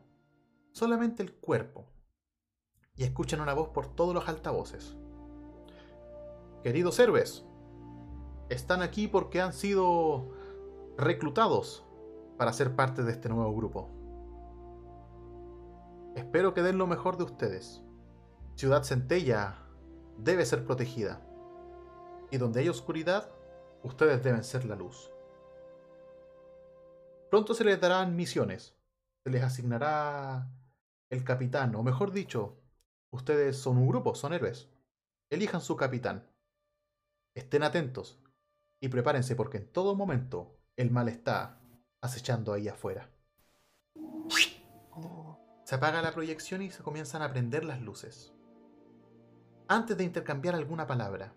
[SPEAKER 1] solamente el cuerpo y escuchan una voz por todos los altavoces. Queridos héroes, están aquí porque han sido reclutados para ser parte de este nuevo grupo. Espero que den lo mejor de ustedes. Ciudad Centella debe ser protegida. Y donde hay oscuridad, ustedes deben ser la luz. Pronto se les darán misiones. Se les asignará el capitán, o mejor dicho, ustedes son un grupo, son héroes. Elijan su capitán. Estén atentos y prepárense porque en todo momento el mal está acechando ahí afuera. Se apaga la proyección y se comienzan a prender las luces. Antes de intercambiar alguna palabra,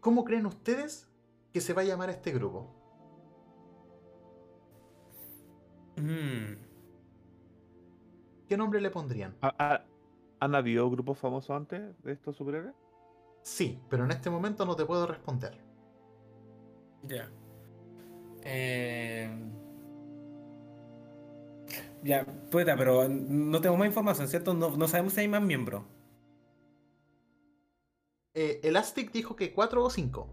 [SPEAKER 1] ¿cómo creen ustedes que se va a llamar este grupo?
[SPEAKER 3] Mm,
[SPEAKER 1] ¿Qué nombre le pondrían?
[SPEAKER 2] ¿Ha- ha- ¿Han habido grupos famosos antes de estos superhéroes?
[SPEAKER 1] Sí, pero en este momento no te puedo responder.
[SPEAKER 3] ya. Eh, ya, puta, pero no tenemos más información, ¿cierto? No, no sabemos si hay más miembros.
[SPEAKER 1] Eh, Elastic dijo que 4 o 5.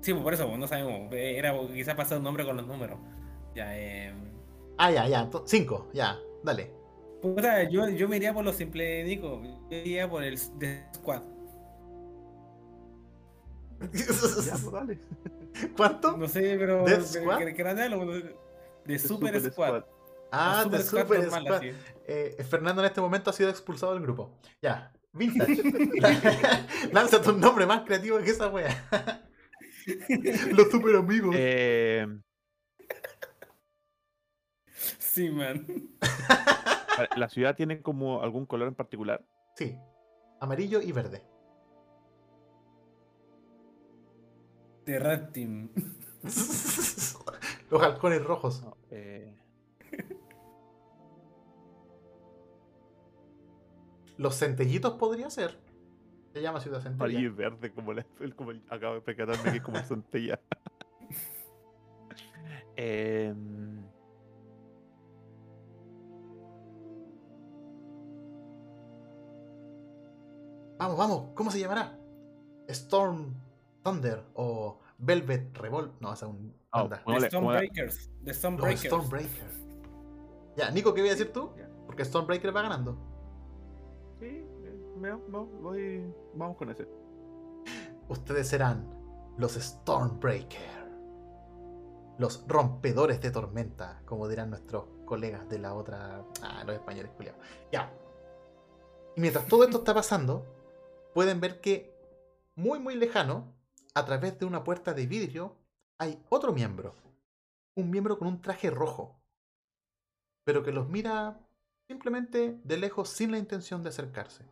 [SPEAKER 3] Sí, pues por eso, pues, no sabemos. Eh, Era quizás pasar un nombre con los números. Ya, eh.
[SPEAKER 1] Ah, ya, ya. 5, ya. Dale.
[SPEAKER 3] Puta, yo, yo me iría por lo simple, Nico. Yo iría por el The Squad.
[SPEAKER 2] Ya, pues dale.
[SPEAKER 1] ¿Cuánto?
[SPEAKER 3] No sé, pero.
[SPEAKER 1] ¿Death
[SPEAKER 3] que-
[SPEAKER 1] Squad?
[SPEAKER 3] de. De Super, Squad.
[SPEAKER 1] Ah, de
[SPEAKER 3] Squad
[SPEAKER 1] Super
[SPEAKER 3] normal,
[SPEAKER 1] Squad.
[SPEAKER 3] así.
[SPEAKER 1] Eh, Fernando en este momento ha sido expulsado del grupo. Ya. Vintage. Lánzate un nombre más creativo que esa wea. Los super amigos.
[SPEAKER 2] Eh,
[SPEAKER 3] Sí, man.
[SPEAKER 2] ¿La ciudad tiene como algún color en particular?
[SPEAKER 1] Sí. Amarillo y verde.
[SPEAKER 3] The Red Team.
[SPEAKER 1] Los halcones rojos.
[SPEAKER 2] No, eh,
[SPEAKER 1] Los centellitos podría ser. Se llama Ciudad
[SPEAKER 2] amarillo
[SPEAKER 1] Centella.
[SPEAKER 2] verde, como, la- el- como el- acabo de percatarme que es como el centella. Em,
[SPEAKER 1] Vamos, vamos. ¿Cómo se llamará? Storm Thunder o Velvet Revolt. No, esa es un
[SPEAKER 2] Ah,
[SPEAKER 1] banda.
[SPEAKER 2] ¿cómo le-
[SPEAKER 3] The Stormbreakers. The
[SPEAKER 1] Los
[SPEAKER 3] Stormbreakers.
[SPEAKER 1] Stormbreaker. Ya, Nico, ¿qué voy a decir tú? Porque Stormbreaker va ganando.
[SPEAKER 2] Sí, eh, me- vo- voy, vamos con ese.
[SPEAKER 1] Ustedes serán los Stormbreaker. Los rompedores de tormenta, como dirán nuestros colegas de la otra. Ah, los españoles, culiados. Ya. Y mientras todo esto está pasando, pueden ver que muy, muy lejano, a través de una puerta de vidrio, hay otro miembro. Un miembro con un traje rojo. Pero que los mira simplemente de lejos sin la intención de acercarse.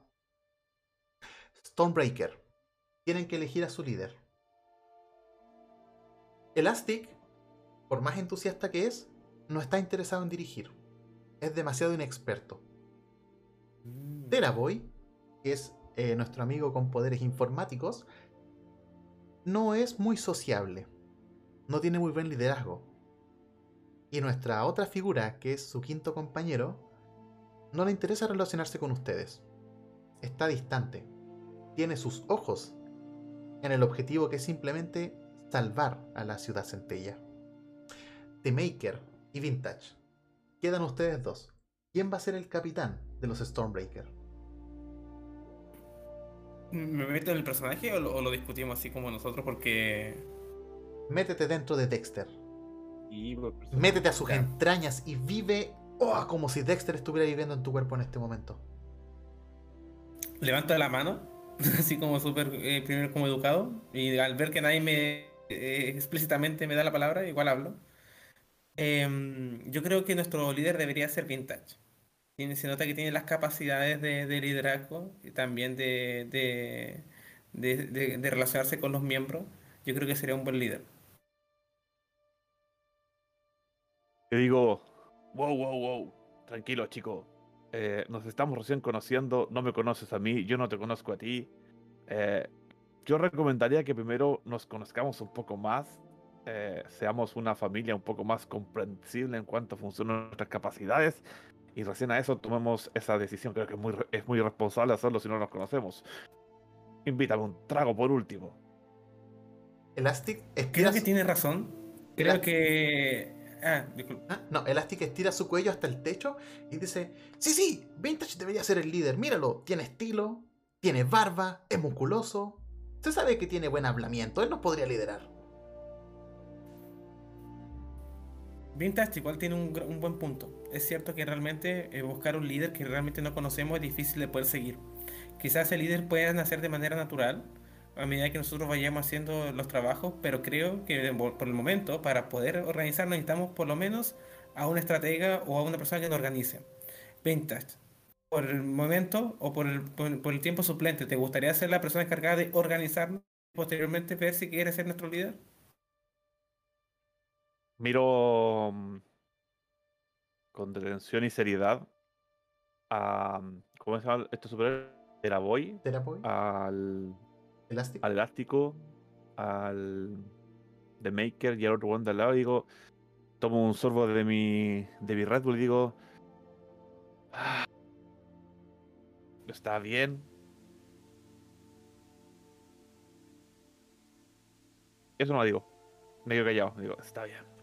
[SPEAKER 1] Stormbreaker tienen que elegir a su líder. Elastic, por más entusiasta que es, no está interesado en dirigir. Es demasiado inexperto.
[SPEAKER 3] Mm.
[SPEAKER 1] Teraboy, que es eh, nuestro amigo con poderes informáticos, no es muy sociable. No tiene muy buen liderazgo. Y nuestra otra figura, que es su quinto compañero, no le interesa relacionarse con ustedes. Está distante. Tiene sus ojos en el objetivo que es simplemente salvar a la ciudad centella. The Maker y Vintage. Quedan ustedes dos. ¿Quién va a ser el capitán de los Stormbreaker?
[SPEAKER 3] ¿Me meto en el personaje o lo, o lo discutimos así como nosotros? Porque.
[SPEAKER 1] Métete dentro de Dexter.
[SPEAKER 2] Y.
[SPEAKER 1] Métete a sus entrañas y vive oh, como si Dexter estuviera viviendo en tu cuerpo en este momento.
[SPEAKER 3] Levanto la mano, así como súper, eh, primero como educado, y al ver que nadie me eh, explícitamente me da la palabra, igual hablo. Em, yo creo que nuestro líder debería ser Vintage. Tiene- se nota que tiene las capacidades de, de liderazgo y también de, de, de- relacionarse con los miembros. Yo creo que sería un buen líder.
[SPEAKER 2] Te digo, wow, wow, wow, tranquilo chico, Eh, nos estamos recién conociendo, no me conoces a mí, yo no te conozco a ti. Eh, yo recomendaría que primero nos conozcamos un poco más eh, seamos una familia un poco más comprensible en cuanto funcionan nuestras capacidades y recién a eso tomemos esa decisión. Creo que es muy, es muy irresponsable hacerlo si no nos conocemos. Invítame un trago por último.
[SPEAKER 1] Elastic estira
[SPEAKER 3] Creo que
[SPEAKER 1] su-
[SPEAKER 3] tiene razón. Creo que. Ah, disculpa.
[SPEAKER 1] Ah, No, Elastic estira su cuello hasta el techo y dice: Sí, sí, Vintage debería ser el líder. Míralo, tiene estilo, tiene barba, es musculoso. Se sabe que tiene buen hablamiento, él nos podría liderar.
[SPEAKER 3] Vintage igual tiene un, un buen punto. Es cierto que realmente eh, buscar un líder que realmente no conocemos es difícil de poder seguir. Quizás el líder pueda nacer de manera natural a medida que nosotros vayamos haciendo los trabajos, pero creo que por el momento, para poder organizarnos, necesitamos por lo menos a una estratega o a una persona que nos organice. Vintage, por el momento o por el, por el tiempo suplente, ¿te gustaría ser la persona encargada de organizarnos y posteriormente ver si quieres ser nuestro líder?
[SPEAKER 2] Miro mm, con detención y seriedad a. mm, ¿Cómo se llama este superhéroe? Era Boy,
[SPEAKER 1] Terapoy,
[SPEAKER 2] al,
[SPEAKER 1] Elastic.
[SPEAKER 2] al Elástico, al The Maker y al otro one de al lado. Y digo, tomo un sorbo de mi, de mi Red Bull y digo. "Ah, Está bien. Eso no lo digo. Me quedo callado. Digo, está bien.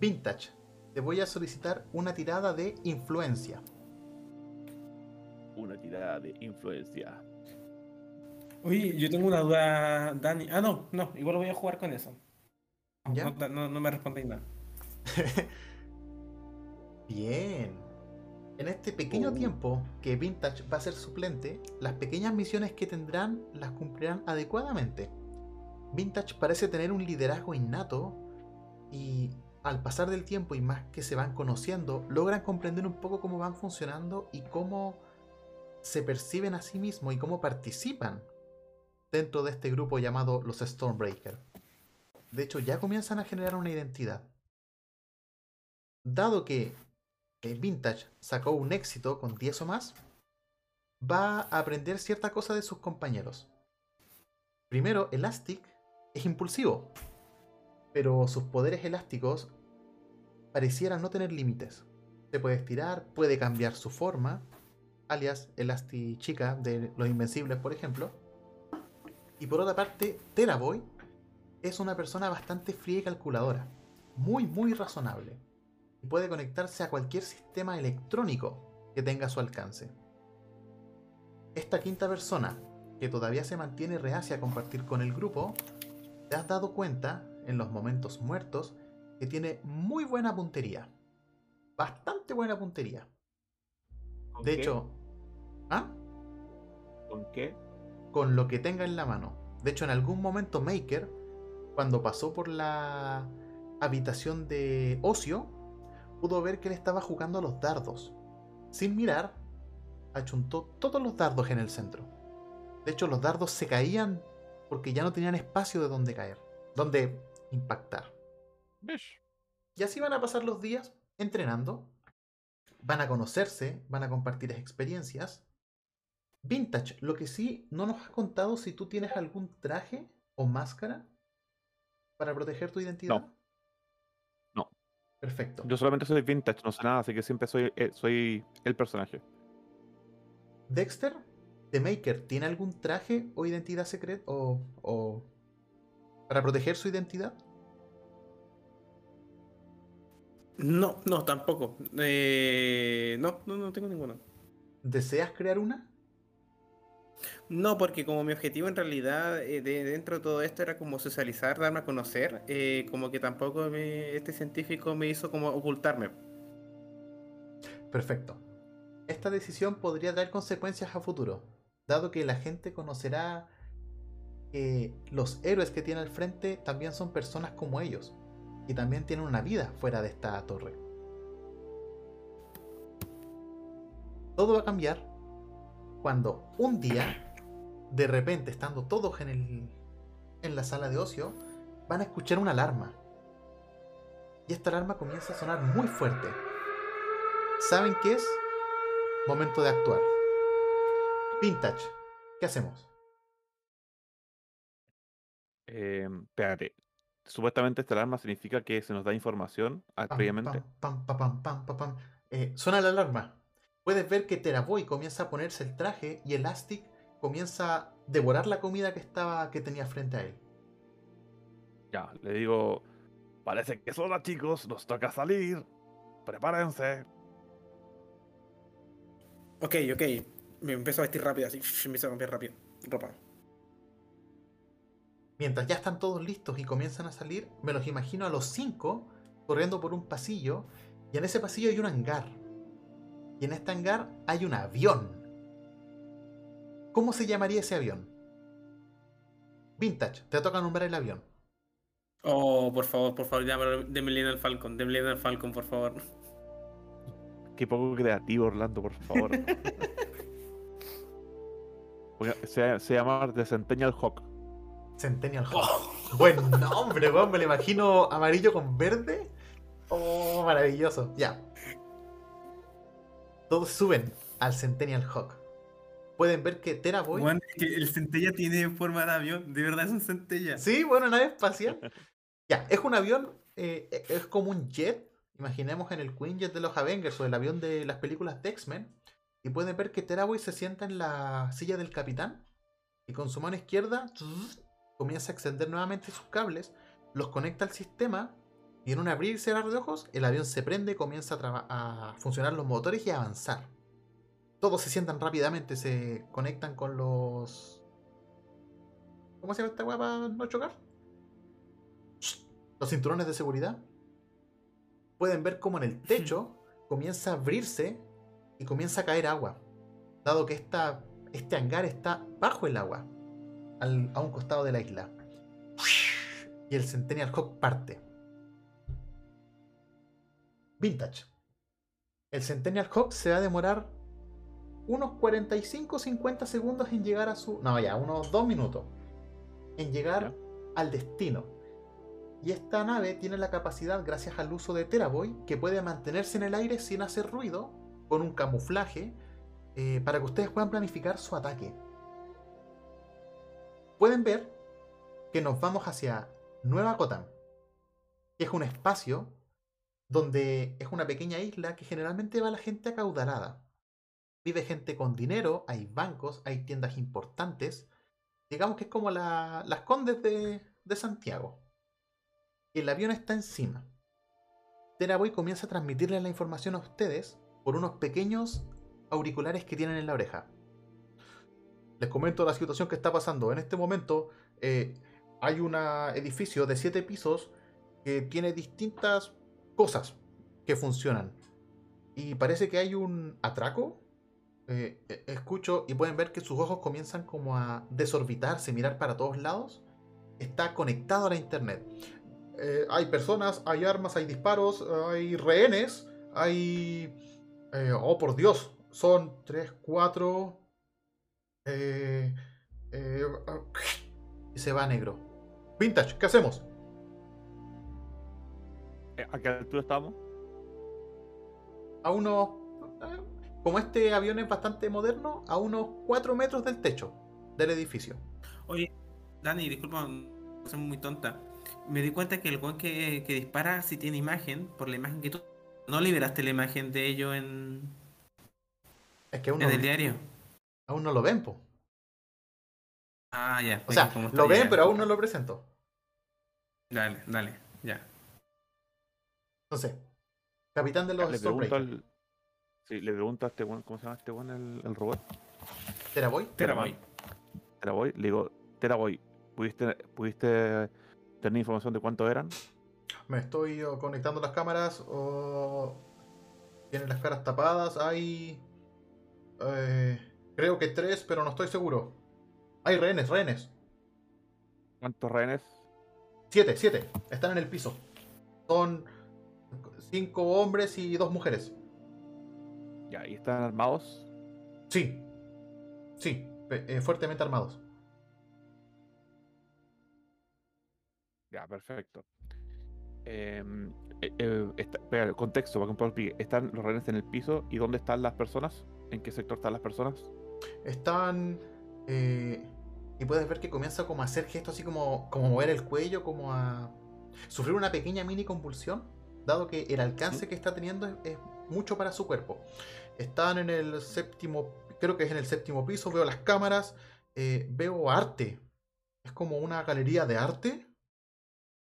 [SPEAKER 1] Vintage, te voy a solicitar una tirada de influencia.
[SPEAKER 2] Una tirada de influencia.
[SPEAKER 3] Oye, yo tengo una duda, Dani. Ah, no, no, igual lo voy a jugar con eso. No,
[SPEAKER 1] ¿Ya?
[SPEAKER 3] no, no- no me respondéis nada.
[SPEAKER 1] Bien. En este pequeño
[SPEAKER 2] Oh.
[SPEAKER 1] tiempo que Vintage va a ser suplente, las pequeñas misiones que tendrán las cumplirán adecuadamente. Vintage parece tener un liderazgo innato y al pasar del tiempo y más que se van conociendo, logran comprender un poco cómo van funcionando y cómo se perciben a sí mismos y cómo participan dentro de este grupo llamado los Stormbreaker. De hecho, ya comienzan a generar una identidad. Dado que eh, Vintage sacó un éxito con 10 o más, va a aprender cierta cosa de sus compañeros. Primero, Elastic es impulsivo, pero sus poderes elásticos parecieran no tener límites. Se puede estirar, puede cambiar su forma, alias Elasti Chica de Los Invencibles, por ejemplo. Y por otra parte, Teraboy es una persona bastante fría y calculadora, muy, muy razonable y puede conectarse a cualquier sistema electrónico que tenga a su alcance. Esta quinta persona, que todavía se mantiene reacia a compartir con el grupo, te has dado cuenta, en los momentos muertos, que tiene muy buena puntería. Bastante buena puntería.
[SPEAKER 2] ¿Con
[SPEAKER 1] De
[SPEAKER 2] qué?
[SPEAKER 1] hecho, ¿ah?
[SPEAKER 2] ¿Con qué?
[SPEAKER 1] con lo que tenga en la mano. De hecho, en algún momento Maker, cuando pasó por la habitación de ocio, pudo ver que él estaba jugando a los dardos. Sin mirar, achuntó todos los dardos en el centro. De hecho, los dardos se caían porque ya no tenían espacio de donde caer, donde impactar.
[SPEAKER 2] Bish.
[SPEAKER 1] Y así van a pasar los días entrenando. Van a conocerse, van a compartir experiencias. Vintage, lo que sí no nos has contado si tú tienes algún traje o máscara para proteger tu identidad.
[SPEAKER 2] No. No.
[SPEAKER 1] Perfecto.
[SPEAKER 2] Yo solamente soy vintage, no sé nada, así que siempre soy, eh, soy el personaje.
[SPEAKER 1] Dexter, The Maker, ¿tiene algún traje o identidad secreta o, o para proteger su identidad?
[SPEAKER 3] No, no, tampoco. Eh, no, no, no tengo ninguna.
[SPEAKER 1] ¿Deseas crear una?
[SPEAKER 3] No, porque como mi objetivo en realidad eh, de, dentro de todo esto era como socializar, darme a conocer, eh, como que tampoco me- este científico me hizo como ocultarme.
[SPEAKER 1] Perfecto. Esta decisión podría traer consecuencias a futuro, dado que la gente conocerá que los héroes que tiene al frente también son personas como ellos, y también tienen una vida fuera de esta torre. Todo va a cambiar cuando un día, de repente, estando todos en, el, en la sala de ocio, van a escuchar una alarma. Y esta alarma comienza a sonar muy fuerte. ¿Saben qué es? Momento de actuar. Vintage, ¿qué hacemos?
[SPEAKER 2] Eh, espérate. supuestamente esta alarma significa que se nos da información ah,
[SPEAKER 1] Pam,
[SPEAKER 2] previamente.
[SPEAKER 1] pam, pam, pam, pam, pam, pam. Eh, suena la alarma. Puedes ver que Teraboy comienza a ponerse el traje y Elastic comienza a devorar la comida que estaba que tenía frente a él.
[SPEAKER 2] Ya, le digo, parece que es hora, chicos, nos toca salir. Prepárense.
[SPEAKER 3] Ok, ok. Me empiezo a vestir rápido, así. Me empiezo a cambiar rápido. Ropa.
[SPEAKER 1] Mientras ya están todos listos y comienzan a salir, me los imagino a los cinco corriendo por un pasillo y en ese pasillo hay un hangar. Y en este hangar hay un avión. ¿Cómo se llamaría ese avión? Vintage, te toca nombrar el avión.
[SPEAKER 3] Oh, por favor, por favor, ya, al Falcon. Denme al Falcon, por favor.
[SPEAKER 2] Qué poco creativo, Orlando, por favor. Se, se llama The Centennial Hawk.
[SPEAKER 1] Centennial Hawk. Buen nombre, weón. Me lo imagino amarillo con verde. Oh, maravilloso. Ya. Todos suben al Centennial Hawk. Pueden ver que Teraboy.
[SPEAKER 3] Bueno, es que el centella tiene forma de avión. De verdad es un centella.
[SPEAKER 1] Sí, bueno, nave espacial. ya, es un avión. eh, es como un jet. Imaginemos en el Queen Jet de los Avengers o el avión de las películas de X-Men. Y pueden ver que Teraboy se sienta en la silla del capitán. Y con su mano izquierda comienza a extender nuevamente sus cables. Los conecta al sistema. Y en un abrir y cerrar de ojos, el avión se prende, comienza a, funcionar los motores y a avanzar. Todos se sientan rápidamente, se conectan con los. ¿Cómo se llama esta weá para no chocar? Los cinturones de seguridad. Pueden ver cómo en el techo comienza a abrirse y comienza a caer agua. Dado que esta, este hangar está bajo el agua, al- a un costado de la isla. Y el Centennial Hawk parte. Vintage. El Centennial Hawk se va a demorar unos 45-50 segundos en llegar a su. No, ya, unos 2 minutos. En llegar al destino. Y esta nave tiene la capacidad, gracias al uso de Teraboy, que puede mantenerse en el aire sin hacer ruido, con un camuflaje, eh, para que ustedes puedan planificar su ataque. Pueden ver que nos vamos hacia Nueva Gotham, que es un espacio donde es una pequeña isla que generalmente va la gente acaudalada. Vive gente con dinero, hay bancos, hay tiendas importantes. Digamos que es como la- las condes de, de Santiago. El avión está encima. Teraboy comienza a transmitirle la información a ustedes por unos pequeños auriculares que tienen en la oreja. Les comento la situación que está pasando. En este momento eh, hay un edificio de 7 pisos que tiene distintas cosas que funcionan. Y parece que hay un atraco. Eh, eh, escucho y pueden ver que sus ojos comienzan como a desorbitarse, mirar para todos lados. Está conectado a la internet. Eh, hay personas, hay armas, hay disparos, hay rehenes, hay... oh, por Dios, son 3, 4... Eh, y se va a negro. Vintage, ¿qué hacemos?
[SPEAKER 2] Eh, ¿A qué altura estamos?
[SPEAKER 1] A unos... eh, Como este avión es bastante moderno, a unos 4 metros del techo del edificio.
[SPEAKER 3] Oye, Dani, disculpa, soy muy tonta. Me di cuenta que el weón que, que dispara si tiene imagen, por la imagen que tú. No liberaste la imagen de ello en,
[SPEAKER 1] Es que aún
[SPEAKER 3] en el diario.
[SPEAKER 1] Aún no lo ven, po.
[SPEAKER 3] Ah, ya.
[SPEAKER 1] O sea, lo ven,
[SPEAKER 3] ya.
[SPEAKER 1] pero aún no lo presento.
[SPEAKER 3] Dale, dale, ya.
[SPEAKER 1] Entonces, capitán de los
[SPEAKER 2] le pregunto al. Sí, le pregunto a este weón, ¿cómo se llama este weón, el, el robot?
[SPEAKER 1] Teraboy.
[SPEAKER 3] Terabyte.
[SPEAKER 2] Teraboy. Le digo, Teraboy, ¿pudiste, ¿pudiste tener información de cuánto eran?
[SPEAKER 1] Me estoy conectando las cámaras o tienen las caras tapadas. Hay eh, creo que tres, pero no estoy seguro. Hay rehenes, rehenes.
[SPEAKER 2] ¿Cuántos rehenes?
[SPEAKER 1] Siete, siete. Están en el piso. Son cinco hombres y dos mujeres.
[SPEAKER 2] Ya, ¿y están armados?
[SPEAKER 1] Sí, sí, eh, fuertemente armados.
[SPEAKER 2] Ya, perfecto. Em, eh, eh, está- espera, el contexto, para que un poco. ¿Están los rehenes en el piso? ¿Y dónde están las personas? ¿En qué sector están las personas?
[SPEAKER 1] Están. eh, y puedes ver que comienza como a hacer gestos así como, como mover el cuello, como a sufrir una pequeña mini convulsión, dado que el alcance que está teniendo es, es mucho para su cuerpo. Están en el séptimo, creo que es en el séptimo piso, veo las cámaras, eh, veo arte. Es como una galería de arte.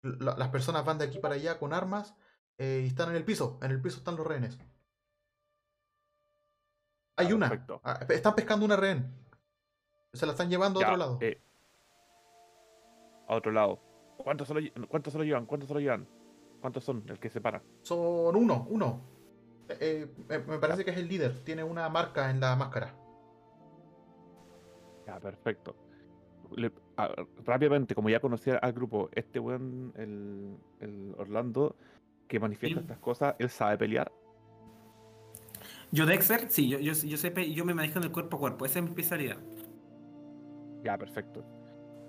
[SPEAKER 1] La- las personas van de aquí para allá con armas eh, y están en el piso. En el piso están los rehenes. Hay una.
[SPEAKER 2] perfecto.
[SPEAKER 1] Ah, Están pescando una rehén. Se la están llevando a otro lado.
[SPEAKER 2] eh, a otro lado. ¿Cuántos se, lo, ¿Cuántos se lo llevan? ¿Cuántos se lo llevan? ¿Cuántos son el que separa?
[SPEAKER 1] Son uno, uno. Eh, eh, me- parece que es el líder. Tiene una marca en la máscara.
[SPEAKER 2] Ya, perfecto. Le- a- rápidamente, como ya conocía al grupo, este weón, el, el Orlando, que manifiesta
[SPEAKER 3] Sí.
[SPEAKER 2] estas cosas, él sabe pelear.
[SPEAKER 3] Yo Dexter, sí, yo, yo, yo sé, yo me manejo en el cuerpo a cuerpo, esa es mi especialidad.
[SPEAKER 2] Ya, perfecto.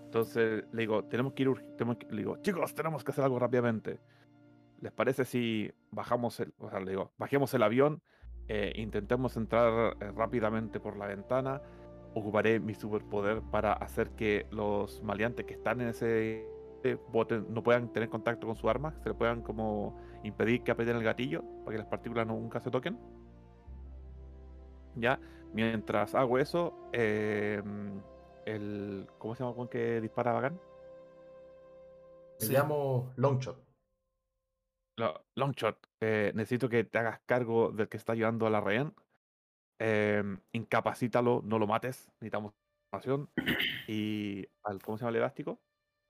[SPEAKER 2] Entonces le digo, tenemos que ir, tenemos que- le digo, chicos, tenemos que hacer algo rápidamente. ¿Les parece si bajamos el, o sea, le digo, bajemos el avión, eh, intentemos entrar eh, rápidamente por la ventana, ocuparé mi superpoder para hacer que los maleantes que están en ese eh, bote no puedan tener contacto con su arma, se le puedan como impedir que aprieten el gatillo para que las partículas nunca se toquen. Ya, mientras hago eso, eh, el. ¿Cómo se llama el weón que dispara bacán?
[SPEAKER 1] Me
[SPEAKER 3] Sí.
[SPEAKER 1] llamo Longshot.
[SPEAKER 2] Lo- Longshot, eh, necesito que te hagas cargo del que está ayudando a la rehén. Eh, incapacítalo, no lo mates, necesitamos información. Y al, ¿cómo se llama el elástico?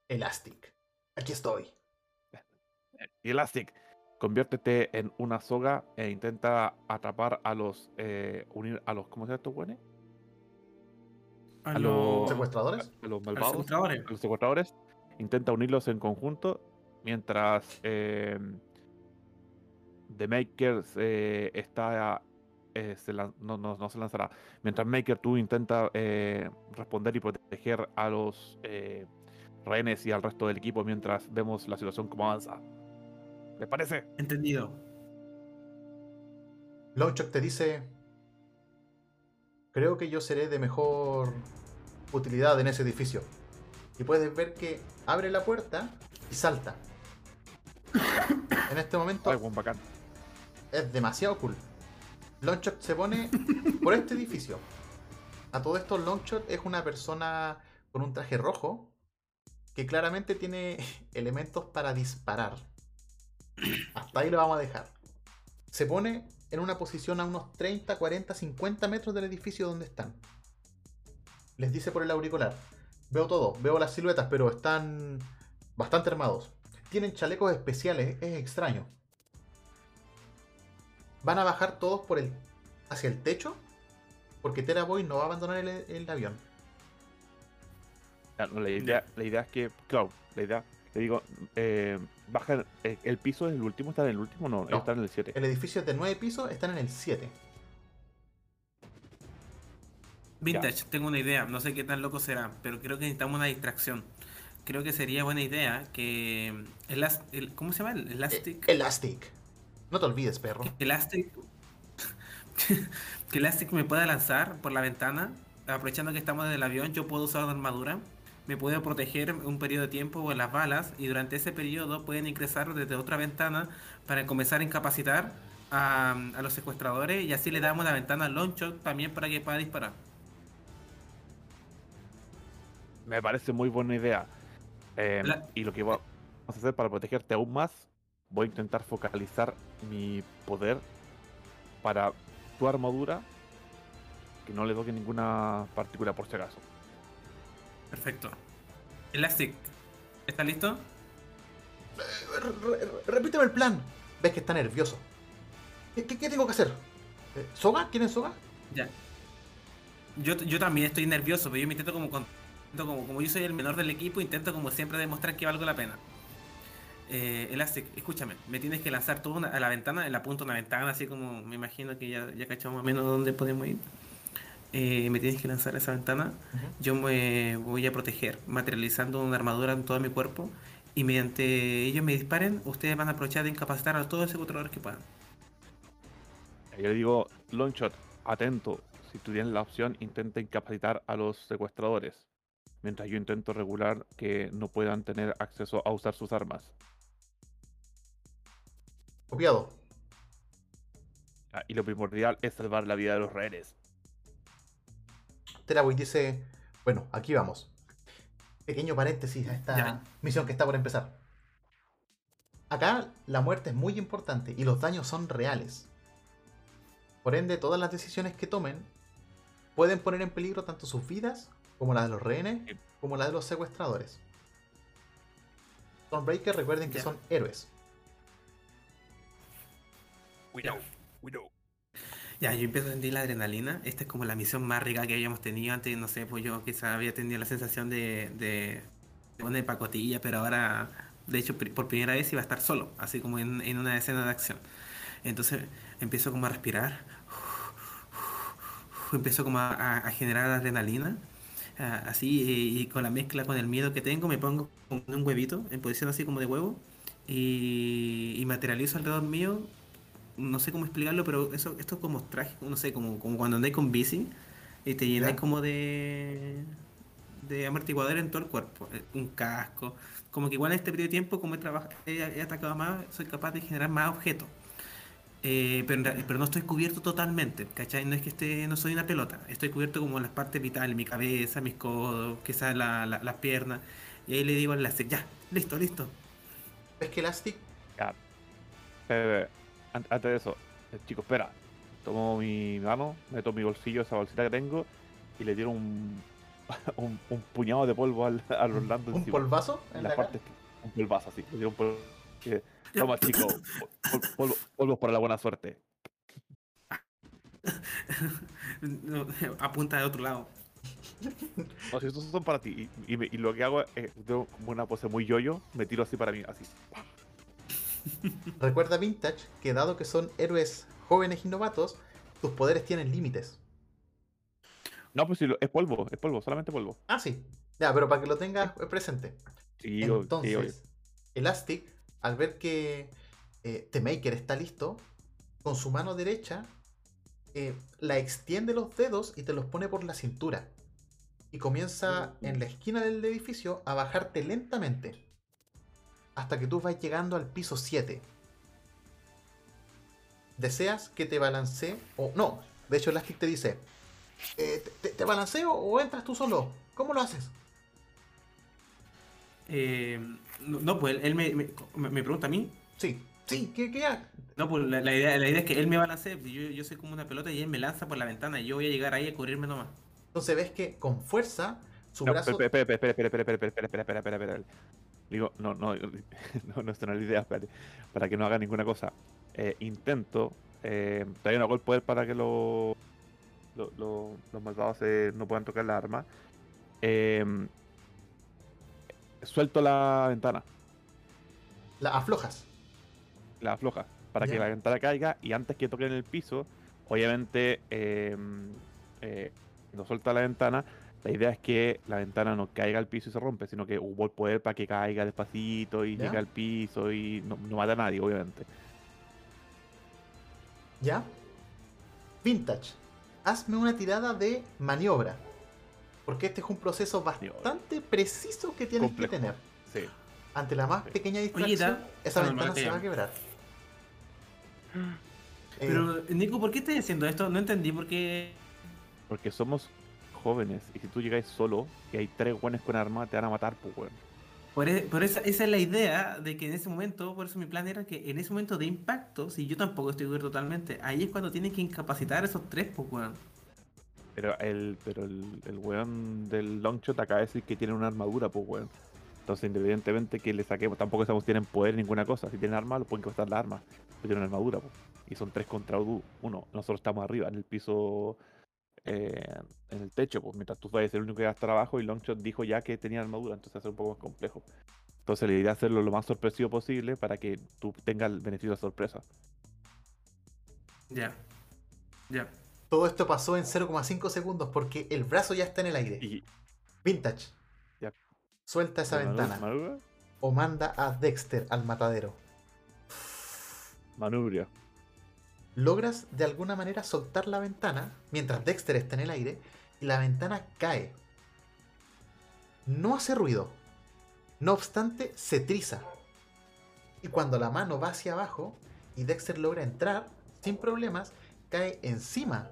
[SPEAKER 1] Elastic. Aquí estoy.
[SPEAKER 2] Elastic, conviértete en una soga e intenta atrapar a los eh, unir a los, ¿cómo se llama estos güeyes?
[SPEAKER 3] A,
[SPEAKER 2] A
[SPEAKER 3] los
[SPEAKER 1] ¿Secuestradores?
[SPEAKER 2] A los
[SPEAKER 3] a los
[SPEAKER 2] malvados.
[SPEAKER 3] secuestradores.
[SPEAKER 2] a los secuestradores, intenta unirlos en conjunto, mientras eh, The Maker eh, está eh, se lan- no, no- no se lanzará. Mientras Maker tú intenta eh, responder y proteger a los eh, rehenes y al resto del equipo mientras vemos la situación como avanza. ¿Les parece?
[SPEAKER 3] Entendido.
[SPEAKER 1] Longshot te dice. Creo que yo seré de mejor utilidad en ese edificio. Y puedes ver que abre la puerta y salta. En este momento
[SPEAKER 2] Ay, buen bacán.
[SPEAKER 1] es demasiado cool. Longshot se pone por este edificio. A todo esto, Longshot es una persona con un traje rojo que claramente tiene elementos para disparar. Hasta ahí lo vamos a dejar. Se pone en una posición a unos 30, 40, 50 metros del edificio donde están. Les dice por el auricular. Veo todo, veo las siluetas, pero están bastante armados. Tienen chalecos especiales, es extraño van a bajar todos por el hacia el techo porque Teraboy no va a abandonar el, avión.
[SPEAKER 2] La, idea, la idea es que, la idea, te digo, eh, baja, eh, el piso es el último, está en el último, no,
[SPEAKER 1] No.
[SPEAKER 2] está en el 7.
[SPEAKER 1] El edificio es de 9 pisos, están en el 7.
[SPEAKER 3] Vintage, tengo una idea, no sé qué tan loco será, pero creo que necesitamos una distracción. Creo que sería buena idea que Elas- el, ¿cómo se llama? El Elastic.
[SPEAKER 1] Elastic. No te olvides, perro.
[SPEAKER 3] que Elastic que Elastic me pueda lanzar por la ventana, aprovechando que estamos en el avión, yo puedo usar una armadura, me puedo proteger un periodo de tiempo o las balas y durante ese periodo pueden ingresar desde otra ventana para comenzar a incapacitar a, a los secuestradores y así le damos la ventana al Longshot también para que pueda disparar.
[SPEAKER 2] Me parece muy buena idea. Eh,
[SPEAKER 3] La-
[SPEAKER 2] Y lo que va- vamos a hacer para protegerte aún más, voy a intentar focalizar mi poder para tu armadura, que no le toque ninguna partícula por si acaso.
[SPEAKER 3] Perfecto. Elastic, ¿está listo?
[SPEAKER 1] Re- re- repíteme el plan. Ves que está nervioso. ¿Qué, qué- qué tengo que hacer? Eh, ¿Soga? ¿Quién es Soga?
[SPEAKER 3] Ya. Yo, yo también estoy nervioso, pero yo me intento como, con- como como yo soy el menor del equipo, intento como siempre demostrar que valgo la pena. Eh, Elastic, escúchame, me tienes que lanzar tú una- a la ventana, en la punta de una ventana, así como me imagino que ya, ya cachamos más o menos dónde podemos ir. Eh, me tienes que lanzar a esa ventana. Yo me voy a proteger, materializando una armadura en todo mi cuerpo. Y mediante ellos me disparen, ustedes van a aprovechar de incapacitar a todos los secuestradores que puedan.
[SPEAKER 2] Yo le digo, Longshot, atento, si tú tienes la opción, intenta incapacitar a los secuestradores, mientras yo intento regular que no puedan tener acceso a usar sus armas.
[SPEAKER 1] Copiado.
[SPEAKER 2] Ah, y lo primordial es salvar la vida de los rehenes.
[SPEAKER 1] Teraboy dice, bueno, aquí vamos. Pequeño paréntesis a esta
[SPEAKER 3] Ya.
[SPEAKER 1] misión que está por empezar. Acá la muerte es muy importante y los daños son reales. Por ende, todas las decisiones que tomen pueden poner en peligro tanto sus vidas como las de los rehenes, como las de los secuestradores. Stormbreaker, recuerden que son héroes.
[SPEAKER 2] We
[SPEAKER 3] Ya.
[SPEAKER 2] know, we know.
[SPEAKER 3] Ya, yo empiezo a sentir la adrenalina. Esta es como la misión más rica que habíamos tenido antes. No sé, pues yo quizá había tenido la sensación de, de, de poner pacotilla, pero ahora, de hecho, por primera vez iba a estar solo, así como en, en una escena de acción. Entonces empiezo como a respirar. Empiezo como a, a- a generar adrenalina. ah, Así, y, y con la mezcla con el miedo que tengo, me pongo como en un huevito, en posición así como de huevo, y, y materializo alrededor mío no sé cómo explicarlo, pero eso, esto es como trágico, no sé, como, como cuando andáis con bici y te llenáis
[SPEAKER 1] Ya.
[SPEAKER 3] como de, de amortiguador en todo el cuerpo, eh, un casco, como que igual en este periodo de tiempo, como he, trabajado, he, he atacado más, soy capaz de generar más objetos. Eh, pero, pero no estoy cubierto totalmente, ¿cachai? No es que esté, no soy una pelota, estoy cubierto como en las partes vitales, mi cabeza, mis codos, quizás la- la- las piernas, y ahí le digo al láser, ya, listo, listo.
[SPEAKER 1] ¿Ves que Elastic
[SPEAKER 2] Ya. Eh, antes de eso, eh, chicos, espera. Tomo mi mano, meto mi bolsillo esa bolsita que tengo y le tiro un, un, un puñado de polvo al, al Orlando
[SPEAKER 1] un
[SPEAKER 2] encima.
[SPEAKER 1] polvazo
[SPEAKER 2] En
[SPEAKER 1] en
[SPEAKER 2] las
[SPEAKER 1] la cara?
[SPEAKER 2] partes, un polvazo así. Le tiro un polvo. eh, Toma, chico, pol- polvo- polvos para la buena suerte.
[SPEAKER 3] No, apunta de otro lado.
[SPEAKER 2] No, si estos son para ti. Y, y me- y lo que hago es, tengo como una pose muy yoyo, me tiro así para mí, así.
[SPEAKER 1] Recuerda Vintage que dado que son héroes jóvenes y novatos, tus poderes tienen límites.
[SPEAKER 2] No, pues lo- es polvo, es polvo, solamente polvo.
[SPEAKER 1] Ah, sí. Ya, pero para que lo tengas presente.
[SPEAKER 2] Sí, sí,
[SPEAKER 1] Entonces,
[SPEAKER 2] obvio.
[SPEAKER 1] Elastic, al ver que eh, The Maker está listo, con su mano derecha eh, la extiende los dedos y te los pone por la cintura. Y comienza en la esquina del edificio a bajarte lentamente. Hasta que tú vas llegando al piso 7. ¿Deseas que te balancee? O no, de hecho Elastic te dice, eh, ¿te, te balanceo o entras tú solo? ¿Cómo lo haces?
[SPEAKER 3] Eh, no, no, pues él me, me, me pregunta a mí.
[SPEAKER 1] Sí, sí, ¿qué, qué
[SPEAKER 3] No, pues la, la idea, la idea es que él me balancee. pues, Yo, yo soy como una pelota y él me lanza por la ventana y yo voy a llegar ahí a cubrirme nomás.
[SPEAKER 1] Entonces ves que con fuerza su
[SPEAKER 2] No,
[SPEAKER 1] brazo.
[SPEAKER 2] espera, espera, espera, espera, espera, espera, espera, espera, espera, espera, espera. Digo, no, no, no, no, esto no es la idea, espérate, para que no haga ninguna cosa. Eh, intento, eh, todavía no hago el poder para que lo- lo- lo- los malvados se- no puedan tocar la arma. Eh, suelto la ventana,
[SPEAKER 1] La aflojas.
[SPEAKER 2] la afloja, para que la ventana caiga y antes que toque en el piso, obviamente, eh, eh, no suelta la ventana. La idea es que la ventana no caiga al piso y se rompe, sino que hubo el poder para que caiga despacito y
[SPEAKER 1] Ya.
[SPEAKER 2] llegue al piso y no, no mata a nadie, obviamente.
[SPEAKER 1] ¿Ya? Vintage. Hazme una tirada de maniobra. Porque este es un proceso bastante preciso que tienes
[SPEAKER 2] Complejo.
[SPEAKER 1] que tener.
[SPEAKER 2] Sí.
[SPEAKER 1] Ante la más
[SPEAKER 2] Sí.
[SPEAKER 1] pequeña distracción, esa
[SPEAKER 3] Ah, no,
[SPEAKER 1] ventana
[SPEAKER 3] no,
[SPEAKER 1] se va a quebrar. Eh,
[SPEAKER 3] Pero, Nico, ¿por qué estás haciendo esto? No entendí por qué.
[SPEAKER 2] Porque somos jóvenes y si tú llegáis solo y hay tres buenos con arma, te van a matar, pues, weón.
[SPEAKER 3] Por, e- por esa, esa es la idea de que en ese momento, por eso mi plan era que en ese momento de impacto, si yo tampoco estoy cubierto totalmente, ahí es cuando tienen que incapacitar a esos tres, pues, weón.
[SPEAKER 2] Pero el, pero el, el weón del longshot acaba de decir que tiene una armadura, pues weón. Entonces, independientemente que le saquemos, tampoco sabemos si tienen poder ni ninguna cosa. Si tienen arma, lo pueden costar la arma. Pero tienen una armadura, pues. Y son tres contra uno. Nosotros estamos arriba, en el piso, eh, en el techo, pues. Mientras tú vayas el único que va a estar abajo y Longshot dijo ya que tenía armadura, entonces va a ser un poco más complejo. Entonces, la idea es hacerlo lo más sorpresivo posible para que tú tengas el beneficio de sorpresa.
[SPEAKER 3] Ya. Ya.
[SPEAKER 1] todo esto pasó en 0,5 segundos porque el brazo ya está en el aire.
[SPEAKER 2] Y.
[SPEAKER 1] Vintage. Suelta esa
[SPEAKER 2] manu-
[SPEAKER 1] ventana. O manda a Dexter al matadero.
[SPEAKER 2] Manubria.
[SPEAKER 1] Logras de alguna manera soltar la ventana mientras Dexter está en el aire y la ventana cae. No hace ruido. No obstante, se triza. Y cuando la mano va hacia abajo, y Dexter logra entrar sin problemas, cae encima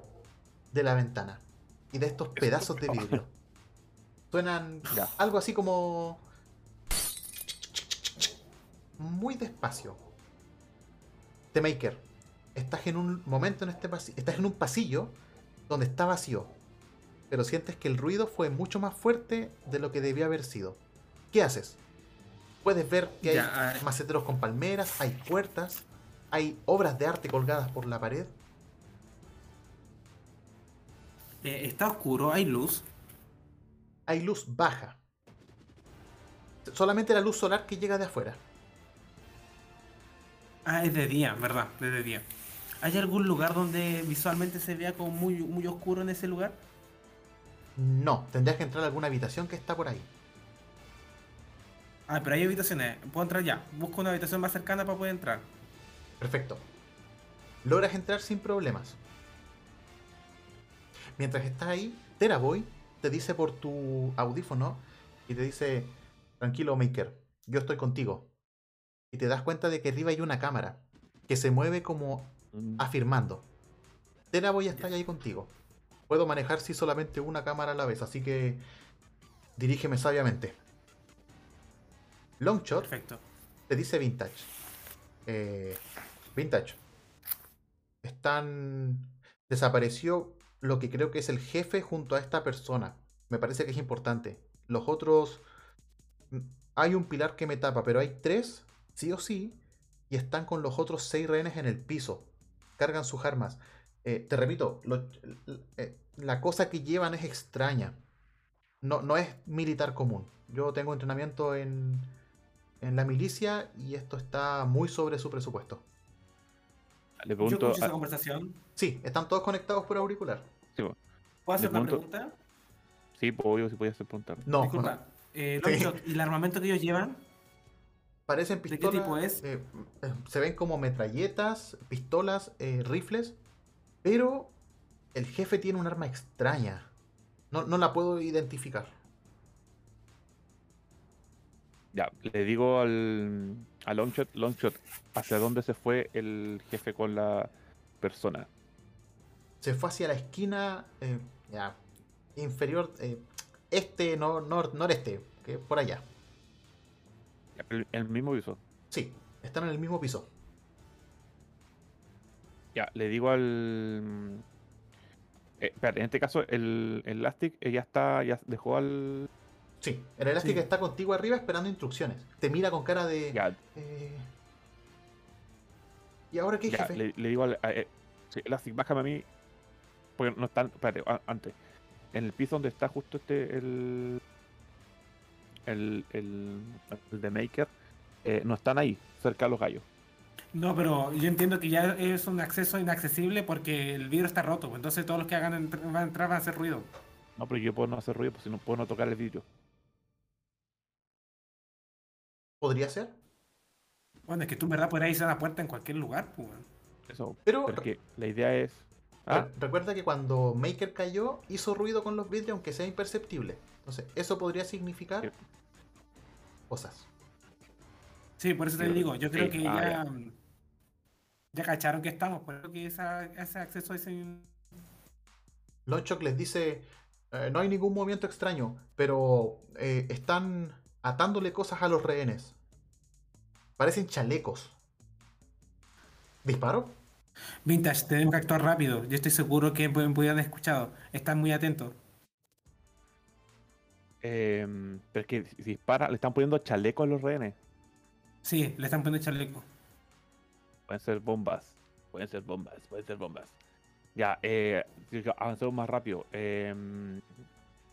[SPEAKER 1] de la ventana y de estos pedazos de vidrio. Suenan
[SPEAKER 2] Ya.
[SPEAKER 1] algo así como muy despacio. The Maker, estás en un momento en este pasillo, estás en un pasillo donde está vacío, pero sientes que el ruido fue mucho más fuerte de lo que debió haber sido. ¿Qué haces? Puedes ver que hay
[SPEAKER 3] Ya,
[SPEAKER 1] maceteros con palmeras, hay puertas, hay obras de arte colgadas por la pared.
[SPEAKER 3] Eh, está oscuro, hay luz.
[SPEAKER 1] Hay luz baja. Solamente la luz solar que llega de afuera.
[SPEAKER 3] Ah, es de día, ¿verdad? Es de día. ¿Hay algún lugar donde visualmente se vea como muy, muy oscuro en ese lugar?
[SPEAKER 1] No, tendrías que entrar a alguna habitación que está por ahí.
[SPEAKER 3] Ah, pero hay habitaciones. Puedo entrar ya. Busco una habitación más cercana para poder entrar.
[SPEAKER 1] Perfecto. Logras entrar sin problemas. Mientras estás ahí, Teraboy te dice por tu audífono y te dice, tranquilo Maker, yo estoy contigo. Y te das cuenta de que arriba hay una cámara que se mueve como
[SPEAKER 2] Mm,
[SPEAKER 1] afirmando. Teraboy está ahí contigo. Puedo manejar si solamente una cámara a la vez, así que dirígeme sabiamente. Longshot
[SPEAKER 3] Perfecto.
[SPEAKER 1] te dice Vintage. Eh, vintage. Están. Desapareció lo que creo que es el jefe junto a esta persona. Me parece que es importante. Los otros. mm, Hay un pilar que me tapa, pero hay tres, sí o sí, y están con los otros seis rehenes en el piso. Cargan sus armas. Eh, te repito, lo- eh, la cosa que llevan es extraña. No, no es militar común. Yo tengo entrenamiento en, en la milicia y esto está muy sobre su presupuesto.
[SPEAKER 2] Le
[SPEAKER 3] Yo
[SPEAKER 2] pregunto.
[SPEAKER 3] esa
[SPEAKER 2] a-
[SPEAKER 3] conversación.
[SPEAKER 1] Sí, están todos conectados por auricular.
[SPEAKER 2] sí.
[SPEAKER 3] ¿Puedo hacer
[SPEAKER 2] Le
[SPEAKER 3] una
[SPEAKER 2] pregunto-
[SPEAKER 3] pregunta?
[SPEAKER 2] sí, obvio, si podía hacer preguntar.
[SPEAKER 1] No,
[SPEAKER 3] Disculpa. Eh,
[SPEAKER 1] Sí.
[SPEAKER 3] ¿y el armamento que ellos llevan?
[SPEAKER 1] Parecen
[SPEAKER 3] qué
[SPEAKER 1] pistolas.
[SPEAKER 3] tipo es?
[SPEAKER 1] eh, eh, se ven como metralletas, pistolas, eh, rifles, pero el jefe tiene un arma extraña. No, no la puedo identificar.
[SPEAKER 2] Ya, le digo al, a Longshot, Longshot, ¿hacia dónde se fue el jefe con la persona?
[SPEAKER 1] Se fue hacia la esquina eh, ya, inferior, eh, este, no, nor- noreste, que por allá.
[SPEAKER 2] El, el mismo piso.
[SPEAKER 1] Sí, están en el mismo piso.
[SPEAKER 2] Ya, le digo al. Eh, espérate, en este caso, el, el Elastic eh, ya está, ya dejó al.
[SPEAKER 1] Sí, el Elastic
[SPEAKER 3] Sí.
[SPEAKER 1] está contigo arriba esperando instrucciones. Te mira con cara de.
[SPEAKER 2] Ya,
[SPEAKER 1] eh, ¿Y ahora qué,
[SPEAKER 2] ya,
[SPEAKER 1] jefe?
[SPEAKER 2] le, le digo al. a- eh, sí, Elastic, bájame a mí. Porque no están. Espérate, a- antes. En el piso donde está justo este. El. El. El, el de Maker. eh, no están ahí, cerca de los gallos.
[SPEAKER 3] No, pero yo entiendo que ya es un acceso inaccesible porque el vidrio está roto. pues, Entonces todos los que hagan entr- van a entrar van a hacer ruido.
[SPEAKER 2] No, pero yo puedo no hacer ruido, pues si no puedo no tocar el vidrio.
[SPEAKER 1] ¿Podría ser?
[SPEAKER 3] Bueno, es que tú en verdad podrías irse a la puerta en cualquier lugar, pues.
[SPEAKER 2] Eso.
[SPEAKER 1] Pero
[SPEAKER 2] Porque la idea es. Ah,
[SPEAKER 1] re- recuerda que cuando Maker cayó, hizo ruido con los vidrios, aunque sea imperceptible. Entonces, eso podría significar cosas.
[SPEAKER 3] Sí, por eso te
[SPEAKER 2] Sí,
[SPEAKER 3] digo, yo creo
[SPEAKER 2] sí,
[SPEAKER 3] que
[SPEAKER 2] ah,
[SPEAKER 3] ya,
[SPEAKER 2] ya.
[SPEAKER 3] ya cacharon que estamos, por eso que esa- ese acceso es in-
[SPEAKER 1] Lonchok les dice: eh, No hay ningún movimiento extraño, pero eh, están atándole cosas a los rehenes. Parecen chalecos. ¿Disparo?
[SPEAKER 3] Vintage, tenemos que actuar rápido. Yo estoy seguro que me pudieran escuchado. Están muy atentos.
[SPEAKER 2] Em, pero es que dispara, le están poniendo chaleco a los rehenes.
[SPEAKER 3] Sí, le están poniendo chaleco.
[SPEAKER 2] Pueden ser bombas. Pueden ser bombas. Pueden ser bombas. Ya, eh, avancemos más rápido. Em,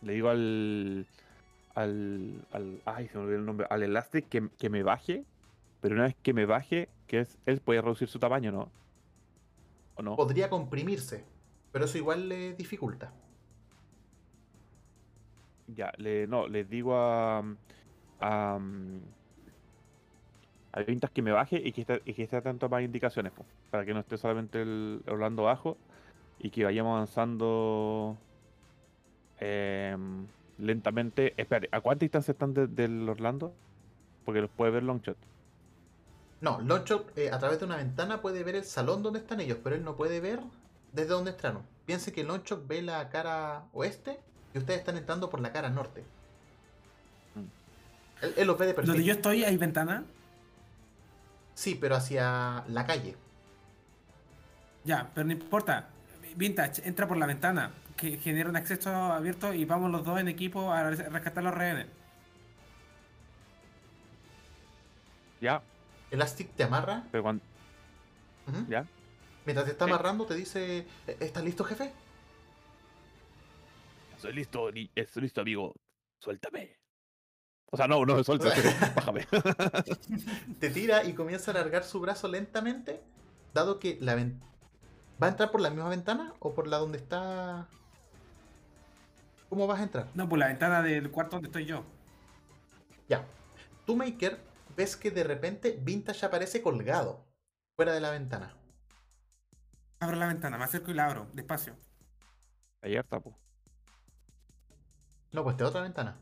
[SPEAKER 2] le digo al, al, al. Ay, se me olvidó el nombre. Al Elastic que, que me baje. Pero una vez que me baje, que es, él puede reducir su tamaño, ¿no? ¿O no?
[SPEAKER 1] Podría comprimirse, pero eso igual le dificulta.
[SPEAKER 2] Ya, le, no, les digo a. a. a Vintas que me baje y que esté, y que esté atento a más indicaciones, po, para que no esté solamente el Orlando bajo y que vayamos avanzando em, lentamente. Espérate, ¿a cuánta distancia están de- del Orlando? Porque los puede ver Longshot.
[SPEAKER 1] No, Lonchok eh, a través de una ventana puede ver el salón donde están ellos, pero él no puede ver desde donde entraron. Piense que Lonchok ve la cara oeste y ustedes están entrando por la cara norte.
[SPEAKER 2] Mm.
[SPEAKER 1] Él, él los ve de perfil.
[SPEAKER 3] Donde yo estoy hay ventana.
[SPEAKER 1] Sí, pero hacia la calle.
[SPEAKER 3] Ya, pero no importa. Vintage, entra por la ventana. Que genera un acceso abierto y vamos los dos en equipo a rescatar los rehenes.
[SPEAKER 2] Ya,
[SPEAKER 1] Elastic te amarra.
[SPEAKER 2] pero cuando. Ya.
[SPEAKER 1] Mientras te está amarrando, te dice: "¿E- ¿Estás listo, jefe?
[SPEAKER 2] Estoy listo, ni- estoy listo, amigo. Suéltame. O sea, no, no, suéltame. Bájame.
[SPEAKER 1] Te tira y comienza a alargar su brazo lentamente, dado que la ven- ¿Va a entrar por la misma ventana o por la donde está... ¿Cómo vas a entrar?
[SPEAKER 3] No, por la ventana del cuarto donde estoy yo.
[SPEAKER 1] Ya. Tú, Maker, ves que de repente Vintage aparece colgado fuera de la ventana.
[SPEAKER 3] Abro la ventana, me acerco y la abro, despacio.
[SPEAKER 2] Ayer tapo.
[SPEAKER 1] No, pues de otra ventana.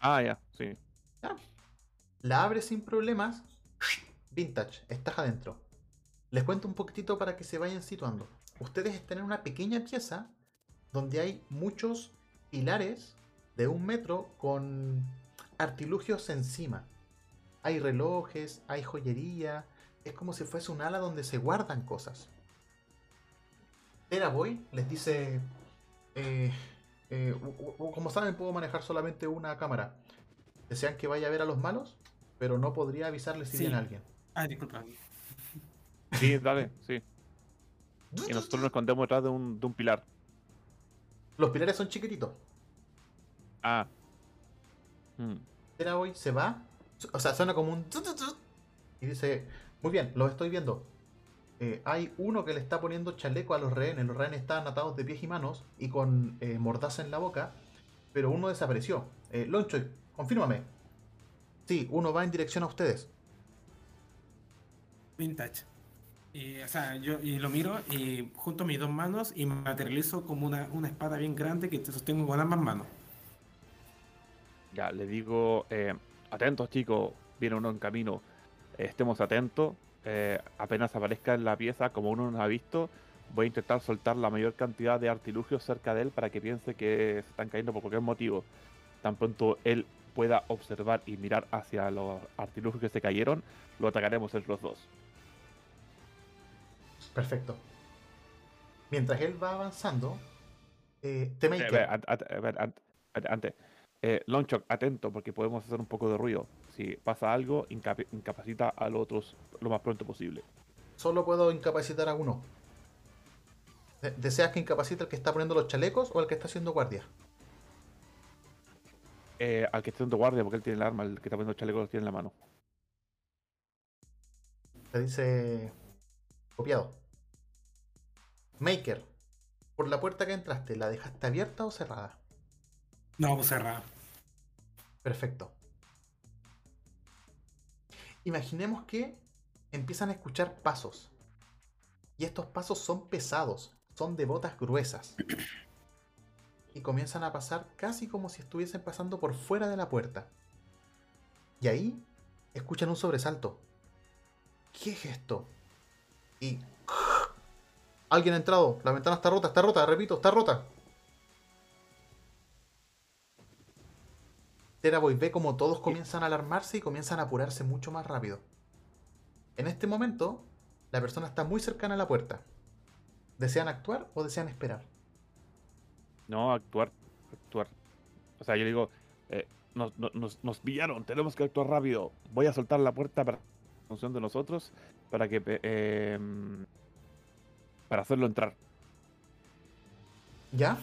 [SPEAKER 2] Ah, ya, sí.
[SPEAKER 1] La abres sin problemas. Vintage, estás adentro. Les cuento un poquitito para que se vayan situando. Ustedes están en una pequeña pieza donde hay muchos pilares de un metro con artilugios encima. Hay relojes, hay joyería. Es como si fuese un ala donde se guardan cosas. Teraboy les dice... eh, eh, como saben, puedo manejar solamente una cámara. Desean que vaya a ver a los malos, pero no podría avisarles si
[SPEAKER 3] Sí.
[SPEAKER 1] viene alguien.
[SPEAKER 3] Ah, disculpa.
[SPEAKER 2] Sí, dale, sí. Y nosotros nos escondemos detrás de un, de un pilar.
[SPEAKER 1] Los pilares son chiquititos.
[SPEAKER 2] Ah. Mm.
[SPEAKER 1] Teraboy se va, o sea, suena como un y dice, muy bien, los estoy viendo. Eh, hay uno que le está poniendo chaleco a los rehenes, los rehenes están atados de pies y manos y con eh, mordaza en la boca, pero uno desapareció. Eh, Lonchoy, confírmame. Sí, uno va en dirección a ustedes.
[SPEAKER 3] Vintage. Y, o sea, yo y lo miro y junto mis dos manos y me materializo como una, una espada bien grande que te sostengo con ambas manos.
[SPEAKER 2] Ya, le digo, eh, atentos chicos, viene uno en camino, eh, estemos atentos, eh, apenas aparezca en la pieza, como uno nos ha visto, voy a intentar soltar la mayor cantidad de artilugios cerca de él para que piense que se están cayendo por cualquier motivo. Tan pronto él pueda observar y mirar hacia los artilugios que se cayeron, lo atacaremos entre los dos.
[SPEAKER 1] Perfecto. Mientras él va avanzando, eh, The
[SPEAKER 2] Eh, antes, eh, Longshot, atento, porque podemos hacer un poco de ruido. Si pasa algo, incapacita a los otros lo más pronto posible.
[SPEAKER 1] Solo puedo incapacitar a uno. De- ¿Deseas que incapacite al que está poniendo los chalecos o al que está haciendo guardia?
[SPEAKER 2] Eh, al que esté dando guardia, porque él tiene el arma, el que está poniendo el chaleco lo tiene en la mano.
[SPEAKER 1] Te dice copiado. Maker, por la puerta que entraste, ¿la dejaste abierta o cerrada?
[SPEAKER 3] No, pues cerrada.
[SPEAKER 1] Perfecto. Imaginemos que empiezan a escuchar pasos. Y estos pasos son pesados, son de botas gruesas. Y comienzan a pasar casi como si estuviesen pasando por fuera de la puerta. Y ahí escuchan un sobresalto. ¿Qué es esto? Y... Alguien ha entrado. La ventana está rota, está rota, repito, está rota. Teraboy ve como todos comienzan a alarmarse y comienzan a apurarse mucho más rápido. En este momento, la persona está muy cercana a la puerta. ¿Desean actuar o desean esperar?
[SPEAKER 2] No, actuar, actuar. O sea, yo digo, eh, nos, nos- nos, pillaron, tenemos que actuar rápido. Voy a soltar la puerta para función de nosotros para que eh, para hacerlo entrar.
[SPEAKER 1] ¿Ya?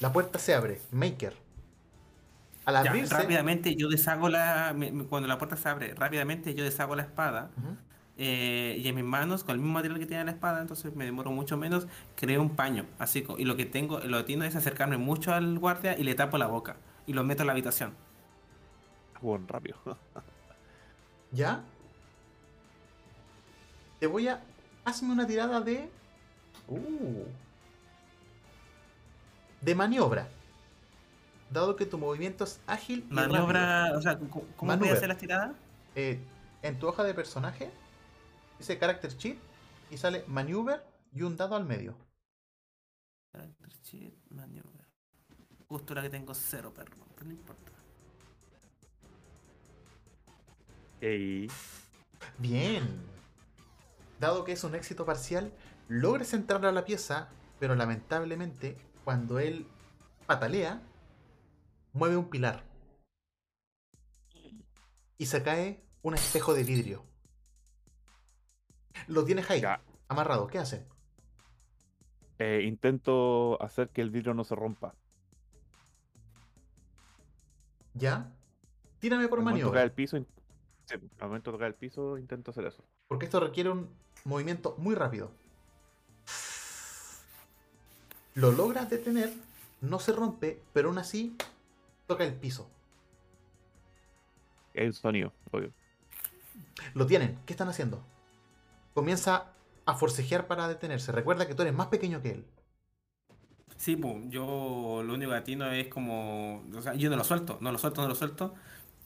[SPEAKER 1] La puerta se abre. Maker. Al
[SPEAKER 3] Ya,
[SPEAKER 1] abrirse...
[SPEAKER 3] rápidamente yo deshago la. Cuando la puerta se abre, rápidamente yo deshago la espada. Eh, y en mis manos, con el mismo material que tiene la espada, entonces me demoro mucho menos, creo un paño. Así y lo que tengo, lo que es acercarme mucho al guardia y le tapo la boca. Y lo meto en la habitación.
[SPEAKER 2] Bueno, rápido.
[SPEAKER 1] ¿Ya? Te voy a... Hazme una tirada de... Uh. de maniobra. Dado que tu movimiento es ágil y rápido.
[SPEAKER 3] Maniobra, o sea, ¿cómo, cómo voy
[SPEAKER 1] Maneuver.
[SPEAKER 3] a hacer las tiradas?
[SPEAKER 1] eh, en tu hoja de personaje dice Character Sheet y sale Maneuver y un dado al medio.
[SPEAKER 3] Character sheet, maneuver. Justo la que tengo cero, perro. Pero no importa.
[SPEAKER 2] Ey,
[SPEAKER 1] Bien. Dado que es un éxito parcial, logras entrar a la pieza, pero lamentablemente, cuando él patalea, mueve un pilar. Y se cae un espejo de vidrio. Lo tienes ahí,
[SPEAKER 2] Ya.
[SPEAKER 1] amarrado. ¿Qué hace?
[SPEAKER 2] eh, intento hacer que el vidrio no se rompa.
[SPEAKER 1] ¿Ya? Tírame por
[SPEAKER 2] Al
[SPEAKER 1] maniobra.
[SPEAKER 2] tocar el piso, sí, al momento de tocar el piso intento hacer eso.
[SPEAKER 1] Porque esto requiere un movimiento muy rápido. Lo logras detener, no se rompe, pero aún así toca el piso.
[SPEAKER 2] Hay un sonido, obvio.
[SPEAKER 1] Lo tienen. ¿Qué están haciendo? Comienza a forcejear para detenerse. Recuerda que tú eres más pequeño que él.
[SPEAKER 3] Sí, pues, yo lo único que atino es como. O sea, yo no lo suelto, no lo suelto, no lo suelto.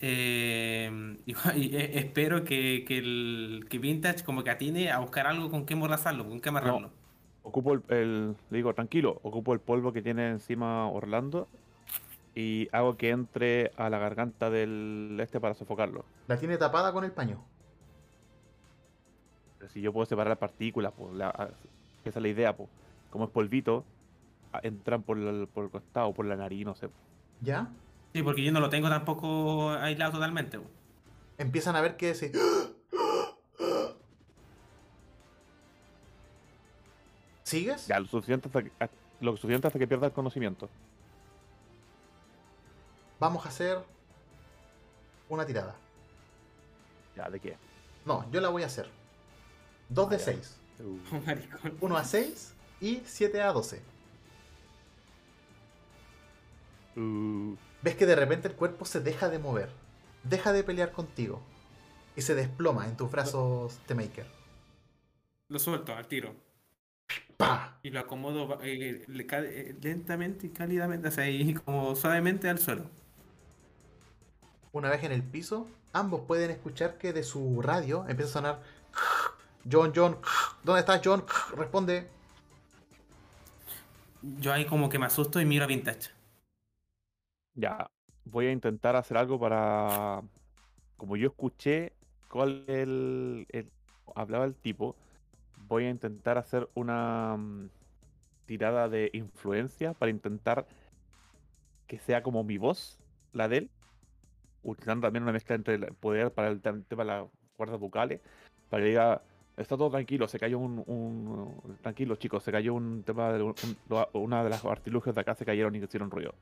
[SPEAKER 3] Eh, y, y e- espero que, que el que Vintage como que atine a buscar algo con qué morrazarlo, con qué amarrarlo.
[SPEAKER 2] Ocupo el, el- Le digo, tranquilo, ocupo el polvo que tiene encima Orlando y hago que entre a la garganta del este para sofocarlo.
[SPEAKER 1] La tiene tapada con el paño.
[SPEAKER 2] Pero si yo puedo separar partículas, pues la- a- esa es la idea, pues. Como es polvito, a- entran por el, por el costado, por la nariz, no sé.
[SPEAKER 1] ¿Ya?
[SPEAKER 3] Sí, porque yo no lo tengo tampoco aislado totalmente. po.
[SPEAKER 1] Empiezan a ver que se... ¿Sigues?
[SPEAKER 2] Ya, lo suficiente hasta que, lo suficiente hasta que pierda el conocimiento.
[SPEAKER 1] Vamos a hacer una tirada.
[SPEAKER 2] Ya, ¿de qué?
[SPEAKER 1] No, yo la voy a hacer. 2 de
[SPEAKER 2] Ah, ya.
[SPEAKER 1] 6.
[SPEAKER 3] Oh, maricón.
[SPEAKER 1] 1 a 6 y 7 a 12.
[SPEAKER 2] Uh,
[SPEAKER 1] Ves que de repente el cuerpo se deja de mover. Deja de pelear contigo. Y se desploma en tus brazos The Maker.
[SPEAKER 3] Lo suelto al tiro.
[SPEAKER 1] ¡Pah!
[SPEAKER 3] Y lo acomodo eh, eh, lentamente y cálidamente, o sea, y como suavemente al suelo.
[SPEAKER 1] Una vez en el piso, ambos pueden escuchar que de su radio empieza a sonar. John, John, ¿dónde estás, John? Responde.
[SPEAKER 3] Yo ahí como que me asusto y miro a Vintage.
[SPEAKER 2] ya, voy a intentar hacer algo para... Como yo escuché cuál el, el- hablaba el tipo, voy a intentar hacer una mm, tirada de influencia para intentar que sea como mi voz, la de él, utilizando también una mezcla entre el poder para el tem- tema de las cuerdas vocales, para que diga, está todo tranquilo, se cayó un, un- tranquilo chicos, se cayó un tema de un- una de las artilugios de acá se cayeron y hicieron ruido.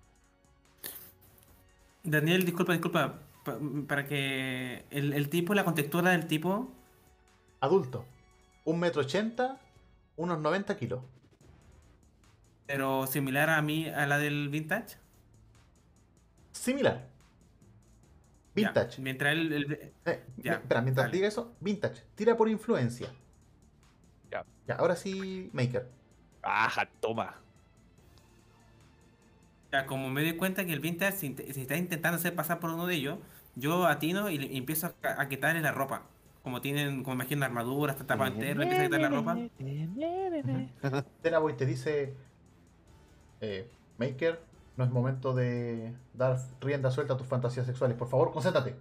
[SPEAKER 3] Daniel, disculpa, disculpa, pa- para que el, el tipo, la contextura del tipo,
[SPEAKER 1] Adulto. 1 metro 80, unos 90 kilos.
[SPEAKER 3] pero similar a mí, a la del Vintage.
[SPEAKER 1] Similar.
[SPEAKER 3] Ya,
[SPEAKER 1] Vintage.
[SPEAKER 3] Mientras él,
[SPEAKER 1] Eh,
[SPEAKER 3] Ya,
[SPEAKER 1] espera, mientras
[SPEAKER 3] dale.
[SPEAKER 1] diga eso, vintage. Tira por influencia.
[SPEAKER 2] Ya.
[SPEAKER 1] Ya, ahora sí, Maker.
[SPEAKER 2] ¡Ajá, toma!
[SPEAKER 3] ya, como me doy cuenta que el Vintage se, está intentando hacer pasar por uno de ellos, yo atino y, le- y empiezo a, a quitarle la ropa. Como tienen, como imagino, armadura, está tapado entero, empiezo a quitar la ropa.
[SPEAKER 1] Teraboy te dice: eh, Maker, no es momento de dar rienda suelta a tus fantasías sexuales. Por favor, concéntrate.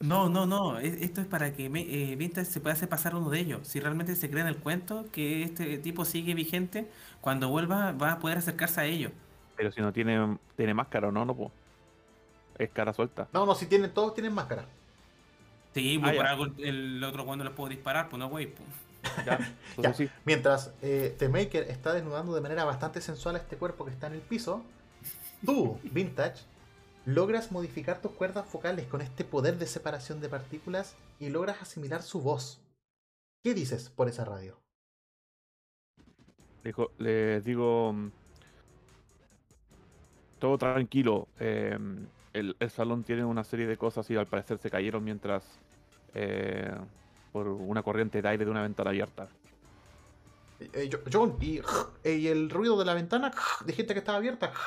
[SPEAKER 3] No, no, no. es- Esto es para que eh, Vintage se pueda hacer pasar uno de ellos. Si realmente se cree en el cuento que este tipo sigue vigente, cuando vuelva va a poder acercarse a ellos.
[SPEAKER 2] Pero si no tiene, tiene máscara o no, no puedo. Es cara suelta.
[SPEAKER 1] No, no, si tienen, todos tienen máscara.
[SPEAKER 3] Sí,
[SPEAKER 2] Ah,
[SPEAKER 3] pues por
[SPEAKER 2] ya.
[SPEAKER 3] algo el, el otro cuando les puedo disparar, pues no, güey. pues.
[SPEAKER 2] Ya, entonces sí.
[SPEAKER 1] Mientras eh, The Maker está desnudando de manera bastante sensual a este cuerpo que está en el piso, tú, Vintage, logras modificar tus cuerdas focales con este poder de separación de partículas y logras asimilar su voz. ¿Qué dices por esa radio?
[SPEAKER 2] Les digo. mm, Todo tranquilo. eh, el, el salón tiene una serie de cosas y al parecer se cayeron mientras. eh, por una corriente de aire de una ventana abierta.
[SPEAKER 1] Eh, Jo- John, y, eh, y el ruido de la ventana, dijiste que estaba abierta.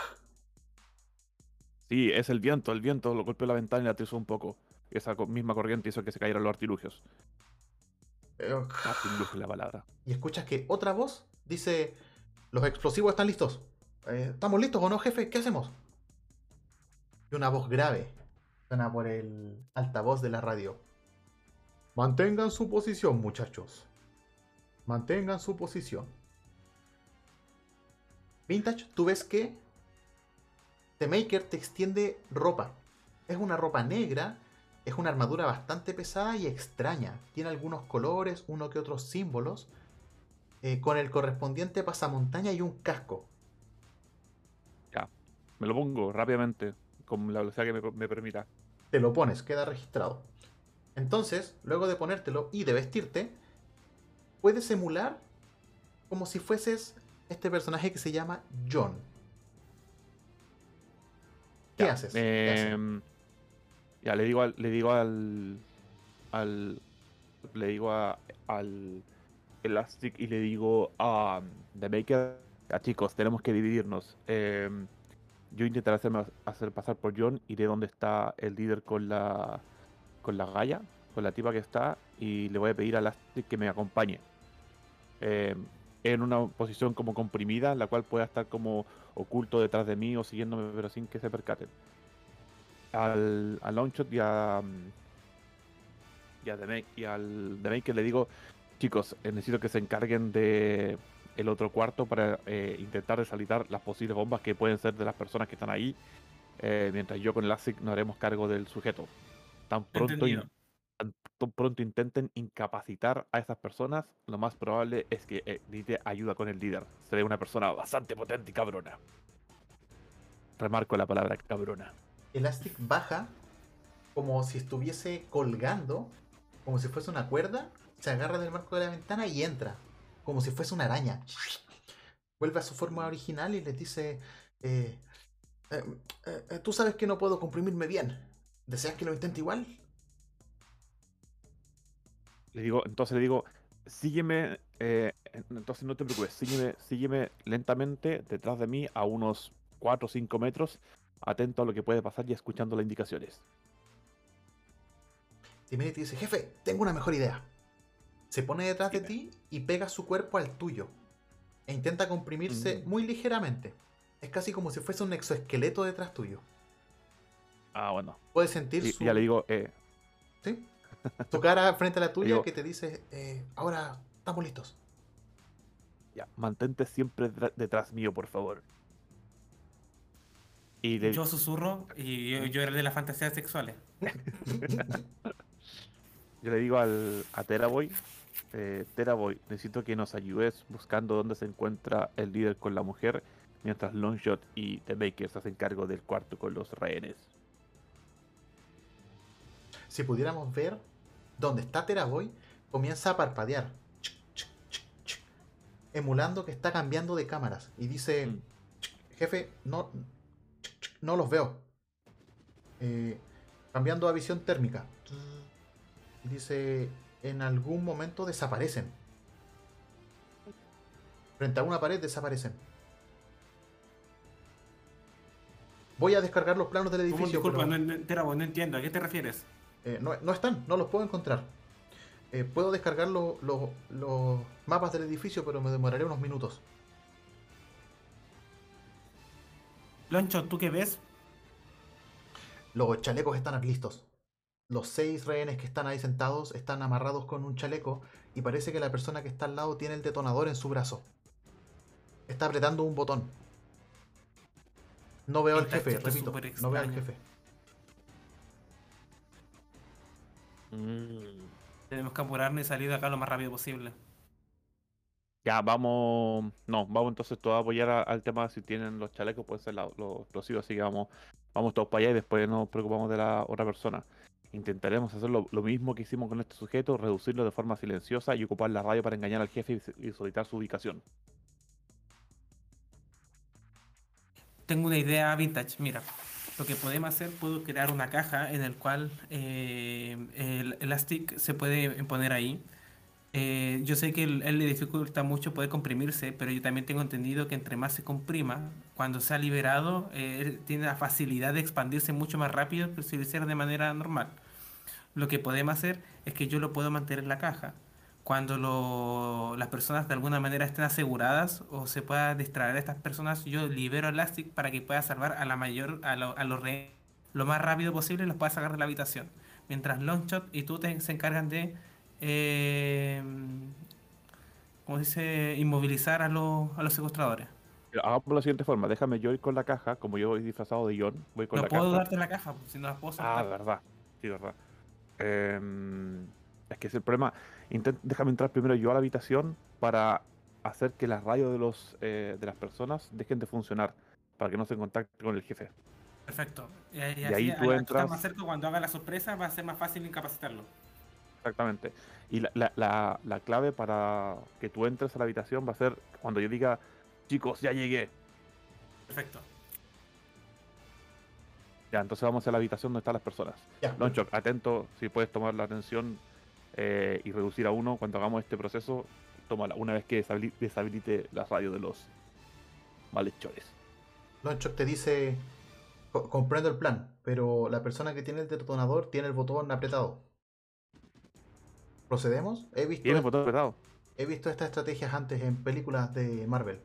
[SPEAKER 2] Sí, es el viento, el viento lo golpeó la ventana y la atizó un poco. esa misma corriente hizo que se cayeran los artilugios.
[SPEAKER 1] Eh,
[SPEAKER 2] es la palabra.
[SPEAKER 1] y escuchas que otra voz dice, los explosivos están listos. Eh, ¿Estamos listos o no, jefe? ¿Qué hacemos? Y una voz grave suena por el altavoz de la radio. Mantengan su posición, muchachos. Mantengan su posición. Vintage, tú ves que The Maker te extiende ropa. Es una ropa negra, es una armadura bastante pesada y extraña. Tiene algunos colores, uno que otros símbolos, eh, con el correspondiente pasamontaña y un casco.
[SPEAKER 2] Me lo pongo rápidamente, con la velocidad que me, me permita.
[SPEAKER 1] Te lo pones, queda registrado. Entonces, luego de ponértelo y de vestirte, puedes emular como si fueses este personaje que se llama John. ¿Qué
[SPEAKER 2] Ya,
[SPEAKER 1] haces? ¿Qué haces?
[SPEAKER 2] em, ya, le digo al, le digo al, al, le digo a- al Elastic y le digo a The Maker, a chicos, tenemos que dividirnos. Em, yo intentaré hacerme hacer pasar por John, iré donde está el líder con la, con la Gaia, con la tipa que está, y le voy a pedir a Elastic que me acompañe. Em, en una posición como comprimida, la cual pueda estar como oculto detrás de mí o siguiéndome, pero sin que se percaten. Al, al Longshot y a. mm, Y, a y al The le digo: Chicos, eh, necesito que se encarguen de el otro cuarto para eh, intentar desalitar las posibles bombas que pueden ser de las personas que están ahí. eh, mientras yo con el ASIC nos haremos cargo del sujeto. Tan pronto, in-
[SPEAKER 3] Entendido.
[SPEAKER 2] tan tan pronto intenten incapacitar a esas personas, lo más probable es que eh, necesite ayuda con el líder. Seré una persona bastante potente y cabrona. Remarco la palabra cabrona.
[SPEAKER 1] Elastic baja como si estuviese colgando, como si fuese una cuerda, se agarra del marco de la ventana y entra, como si fuese una araña. Vuelve a su forma original y les dice, eh, eh, eh, tú sabes que no puedo comprimirme bien. ¿Deseas que lo intente igual?
[SPEAKER 2] Le digo, entonces le digo, sígueme, eh, entonces no te preocupes, sígueme, sígueme lentamente detrás de mí a unos 4 o 5 metros, atento a lo que puede pasar y escuchando las indicaciones.
[SPEAKER 1] Y viene y te dice, jefe, tengo una mejor idea. Se pone detrás de ti y pega su cuerpo al tuyo. E intenta comprimirse
[SPEAKER 2] Mm.
[SPEAKER 1] muy ligeramente. Es casi como si fuese un exoesqueleto detrás tuyo.
[SPEAKER 2] Ah, bueno.
[SPEAKER 1] Puedes sentir
[SPEAKER 2] Y,
[SPEAKER 1] su,
[SPEAKER 2] ya le digo, eh,
[SPEAKER 1] ¿sí? tu cara frente a la tuya
[SPEAKER 2] Digo-
[SPEAKER 1] que te dice, eh, ahora estamos listos.
[SPEAKER 2] ya, mantente siempre detrás mío, por favor. Y le,
[SPEAKER 3] Yo susurro y yo, yo era el de las fantasías sexuales.
[SPEAKER 2] Yo le digo al, a Teraboy, eh, Teraboy, necesito que nos ayudes buscando dónde se encuentra el líder con la mujer, mientras Longshot y The Baker se hacen cargo del cuarto con los rehenes.
[SPEAKER 1] Si pudiéramos ver dónde está Teraboy, comienza a parpadear. Emulando que está cambiando de cámaras. Y dice,
[SPEAKER 2] Mm.
[SPEAKER 1] jefe, no, no los veo. Eh, cambiando a visión térmica. Y dice, en algún momento desaparecen. Frente a una pared desaparecen. Voy a descargar los planos del edificio.
[SPEAKER 3] Disculpa,
[SPEAKER 1] pero-
[SPEAKER 3] no, no, Terabo, no entiendo. ¿A qué te refieres?
[SPEAKER 1] Eh, no, no están, no los puedo encontrar. Eh, puedo descargar lo- lo- los mapas del edificio, pero me demoraré unos minutos.
[SPEAKER 3] Loncho, ¿tú qué ves?
[SPEAKER 1] Los chalecos están listos. Los seis rehenes que están ahí sentados están amarrados con un chaleco y parece que la persona que está al lado tiene el detonador en su brazo. Está apretando un botón. No veo al jefe, repito. No veo al jefe.
[SPEAKER 2] Mm.
[SPEAKER 3] Tenemos que apurarnos y salir de acá lo más rápido posible.
[SPEAKER 2] Ya, vamos. No, vamos entonces todos a apoyar a- al tema. Si tienen los chalecos, pueden ser la- los explosivos. Así que vamos, vamos todos para allá y después nos preocupamos de la otra persona. Intentaremos hacer lo, lo mismo que hicimos con este sujeto, reducirlo de forma silenciosa y ocupar la radio para engañar al jefe y, y solicitar su ubicación.
[SPEAKER 3] Tengo una idea vintage. Mira, lo que podemos hacer, puedo crear una caja en el cual eh, el Elastic se puede poner ahí. Eh, yo sé que él, le dificulta mucho poder comprimirse, pero yo también tengo entendido que entre más se comprima, cuando sea liberado, eh, tiene la facilidad de expandirse mucho más rápido que si lo hiciera de manera normal. lo que podemos hacer es que yo lo puedo mantener en la caja. Cuando lo- las personas de alguna manera estén aseguradas o se pueda distraer a estas personas, yo libero a Elastic para que pueda salvar a la mayor, a, lo- a los rehenes lo más rápido posible y los pueda sacar de la habitación. Mientras Longshot y tú te- se encargan de, eh, ¿cómo se dice? Inmovilizar a los, a los secuestradores.
[SPEAKER 2] Hagamos de la siguiente forma. Déjame yo ir con la caja. Como yo voy disfrazado de John, voy con
[SPEAKER 3] No
[SPEAKER 2] la
[SPEAKER 3] puedo
[SPEAKER 2] caja.
[SPEAKER 3] darte la caja, pues, si no las puedo
[SPEAKER 2] Ah,
[SPEAKER 3] soltar.
[SPEAKER 2] verdad. Sí, verdad. Em, es que es el problema. Intent- déjame entrar primero yo a la habitación para hacer que las radios de los eh, de las personas dejen de funcionar. Para que no se contacte con el jefe.
[SPEAKER 3] Perfecto. Y, y
[SPEAKER 2] Y
[SPEAKER 3] así,
[SPEAKER 2] ahí tú entras-
[SPEAKER 3] más cerca, cuando haga la sorpresa, va a ser más fácil incapacitarlo.
[SPEAKER 2] Exactamente. Y la, la- la- la clave para que tú entres a la habitación va a ser cuando yo diga, chicos, ya llegué.
[SPEAKER 3] Perfecto.
[SPEAKER 2] Ya, entonces vamos a la habitación donde están las personas.
[SPEAKER 1] Ya.
[SPEAKER 2] Lonchok, atento, si puedes tomar la atención eh, y reducir a uno cuando hagamos este proceso, tómala una vez que deshabili- deshabilite la radio de los malhechores.
[SPEAKER 1] Lonchok te dice, "Co- comprendo el plan, pero la persona que tiene el detonador tiene el botón apretado. ¿Procedemos? He visto,
[SPEAKER 2] ¿Tiene el botón apretado?
[SPEAKER 1] he visto estas estrategias antes en películas de Marvel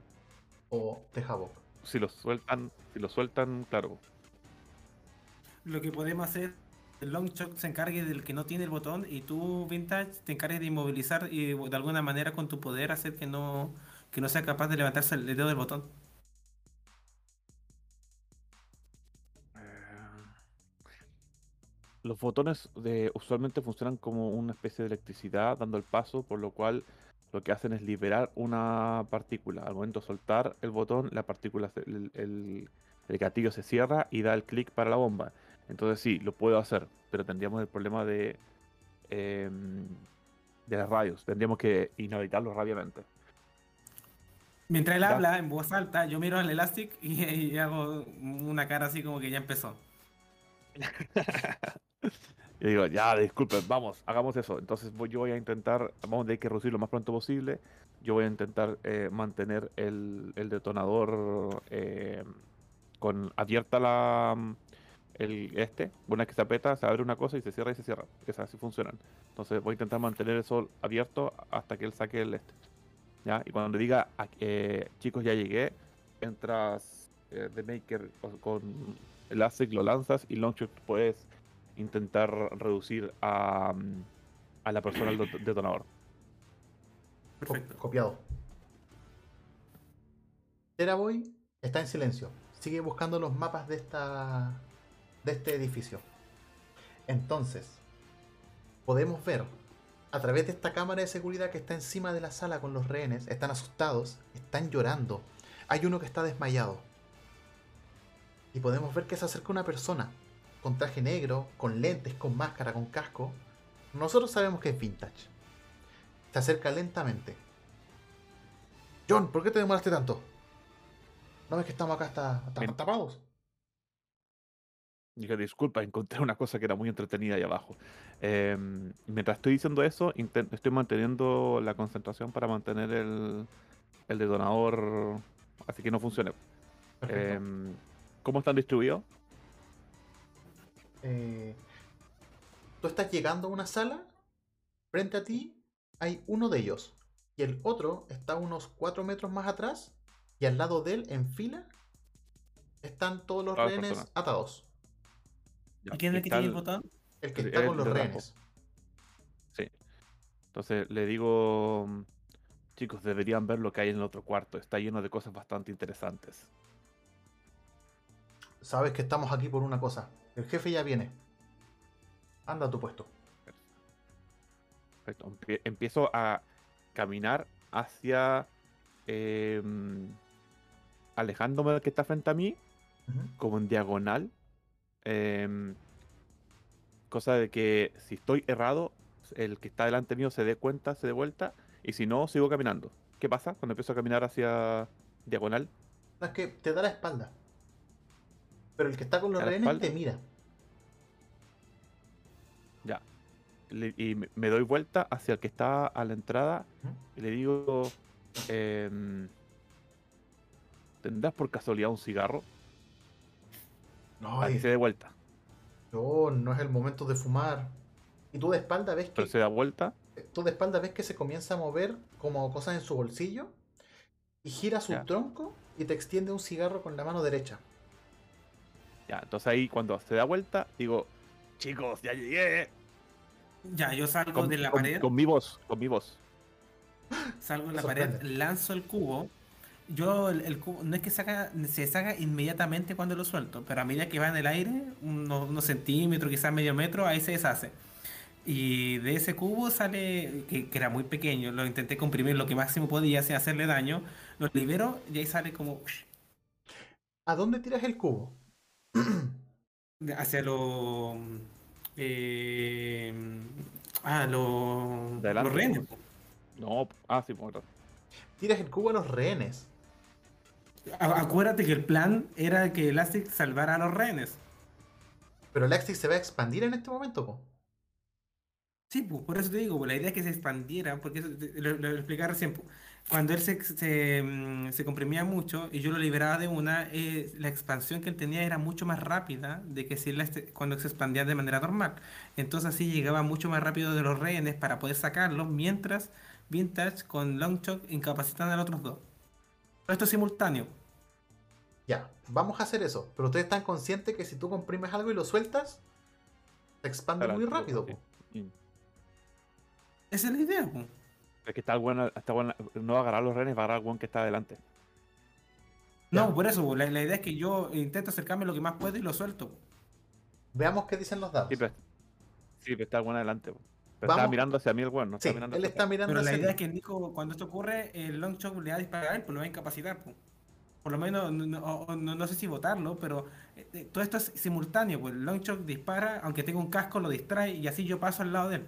[SPEAKER 1] o de Havoc.
[SPEAKER 2] Si lo sueltan, si lo sueltan, claro.
[SPEAKER 3] Lo que podemos hacer, el Longshot se encargue del que no tiene el botón y tú, Vintage, te encargues de inmovilizar y de alguna manera con tu poder hacer que no, que no sea capaz de levantarse el dedo del botón.
[SPEAKER 2] Los botones de, usualmente funcionan como una especie de electricidad dando el paso, por lo cual lo que hacen es liberar una partícula. Al momento de soltar el botón, la partícula, el, el- el gatillo se cierra y da el clic para la bomba. Entonces sí, lo puedo hacer, pero tendríamos el problema de, em, de las radios. Tendríamos que inhabilitarlo rápidamente.
[SPEAKER 3] Mientras él
[SPEAKER 2] Ya.
[SPEAKER 3] habla en voz alta, yo miro al Elastic y, y hago una cara así como que ya empezó.
[SPEAKER 2] Y digo, ya, disculpen, vamos, hagamos eso. Entonces voy- yo voy a intentar, vamos a tener que reducir lo más pronto posible. Yo voy a intentar eh, mantener el, el detonador eh, con abierta la el este. Una que se aprieta, se abre una cosa y se cierra y se cierra. Es así funcionan. Entonces voy a intentar mantener eso abierto hasta que él saque el este. ¿Ya? Y cuando diga, "Ah, eh, chicos, ya llegué, entras eh, de Maker con Elastic, lo lanzas y Longshot puedes intentar reducir a, mm, a la persona al det- detonador.
[SPEAKER 3] Perfecto.
[SPEAKER 1] copiado. Teraboy está en silencio. Sigue buscando los mapas de esta. De este edificio. Entonces, podemos ver a través de esta cámara de seguridad que está encima de la sala con los rehenes. Están asustados, están llorando. Hay uno que está desmayado. Y podemos ver que se acerca una persona con traje negro, con lentes, con máscara, con casco. Nosotros sabemos que es vintage. Se acerca lentamente. John, ¿por qué te demoraste tanto? ¿No ves que estamos acá hasta, hasta tapados?
[SPEAKER 2] Dije, disculpa, encontré una cosa que era muy entretenida ahí abajo. Em, mientras estoy diciendo eso, estoy manteniendo la concentración para mantener el, el detonador, así que no funcione. Em, ¿Cómo están distribuidos?
[SPEAKER 1] Eh, tú estás llegando a una sala, frente a ti hay uno de ellos, y el otro está unos 4 metros más atrás, y al lado de él, en fila, están todos los
[SPEAKER 2] Todas
[SPEAKER 1] rehenes
[SPEAKER 2] personas.
[SPEAKER 1] atados.
[SPEAKER 3] ¿Y quién es el que tiene el botón?
[SPEAKER 1] El que
[SPEAKER 2] El-
[SPEAKER 1] está con los rehenes.
[SPEAKER 2] Sí. Entonces le digo, mm, chicos, deberían ver lo que hay en el otro cuarto. Está lleno de cosas bastante interesantes.
[SPEAKER 1] Sabes que estamos aquí por una cosa. El jefe ya viene. Anda a tu puesto.
[SPEAKER 2] Perfecto. Empie- Empiezo a caminar hacia em, alejándome del que está frente a mí, como en diagonal. Em, cosa de que si estoy errado, el que está delante mío se dé cuenta, se dé vuelta, y si no, sigo caminando. ¿Qué pasa cuando empiezo a caminar hacia diagonal?
[SPEAKER 1] No, es que te da la espalda. Pero el que está con los
[SPEAKER 2] ¿Da la
[SPEAKER 1] rehenes te mira.
[SPEAKER 2] Ya. Le- y me- doy vuelta hacia el que está a la entrada y le digo, em, ¿tendrás por casualidad un cigarro?
[SPEAKER 1] No, ay,
[SPEAKER 2] se dé vuelta.
[SPEAKER 1] John, no es el momento de fumar. Y tú de espalda ves que
[SPEAKER 2] Pero se da vuelta.
[SPEAKER 1] tú de espalda ves que se comienza a mover como cosas en su bolsillo y gira su
[SPEAKER 2] Ya.
[SPEAKER 1] tronco y te extiende un cigarro con la mano derecha.
[SPEAKER 2] Ya, entonces ahí cuando se da vuelta, digo, chicos, ya llegué.
[SPEAKER 3] Ya, yo salgo
[SPEAKER 2] Con,
[SPEAKER 3] de la
[SPEAKER 2] con-
[SPEAKER 3] pared,
[SPEAKER 2] con mi voz, con mi voz.
[SPEAKER 3] salgo de la pared, lanzo el cubo. Yo el, el cubo no es que saca, se saca inmediatamente cuando lo suelto, pero a medida que va en el aire, unos, unos centímetros, quizás medio metro, ahí se deshace. Y de ese cubo sale, que, que era muy pequeño, lo intenté comprimir lo que máximo podía sin hacerle daño, lo libero y ahí sale como
[SPEAKER 1] ¿A dónde tiras el cubo?
[SPEAKER 3] hacia lo... eh, ah, lo, los rehenes.
[SPEAKER 2] No, ah, sí, por
[SPEAKER 1] Tiras el cubo a los rehenes.
[SPEAKER 3] Acuérdate que el plan era que Elastic salvara a los rehenes.
[SPEAKER 1] Pero el Axis se va a expandir en este momento, po.
[SPEAKER 3] Sí, por eso te digo, la idea es que se expandiera, porque eso lo, lo explicaba recién. Cuando él se, se, mm, se comprimía mucho y yo lo liberaba de una, eh, la expansión que él tenía era mucho más rápida de que si él este- cuando se expandía de manera normal. Entonces así llegaba mucho más rápido de los rehenes para poder sacarlos, mientras Vintage con Longshot incapacitan a los otros dos. Todo esto es simultáneo.
[SPEAKER 1] Ya, vamos a hacer eso. Pero ustedes están conscientes que si tú comprimes algo y lo sueltas, se expande muy rápido,
[SPEAKER 3] Esa es la idea.
[SPEAKER 2] Es que está bueno, está bueno, no va a agarrar los renes, va a agarrar al que está adelante.
[SPEAKER 3] No,
[SPEAKER 1] Ya.
[SPEAKER 3] por eso, la, la idea es que yo intento acercarme lo que más puedo y lo suelto.
[SPEAKER 1] Veamos qué dicen los dados.
[SPEAKER 2] Sí, pero, sí, pero está el adelante. po. Pero estaba mirando hacia mí el weón, no
[SPEAKER 1] Sí,
[SPEAKER 2] mirando
[SPEAKER 1] él está mirando
[SPEAKER 3] Pero la
[SPEAKER 1] hacia
[SPEAKER 3] idea
[SPEAKER 1] mí.
[SPEAKER 3] es que Nico, cuando esto ocurre, el long shot le va a disparar a él, pues lo va a incapacitar. pues. Por lo menos, no, no- no- no sé si votarlo, pero eh, eh, todo esto es simultáneo. Pues el long shot dispara, aunque tenga un casco, lo distrae y así yo paso al lado de él.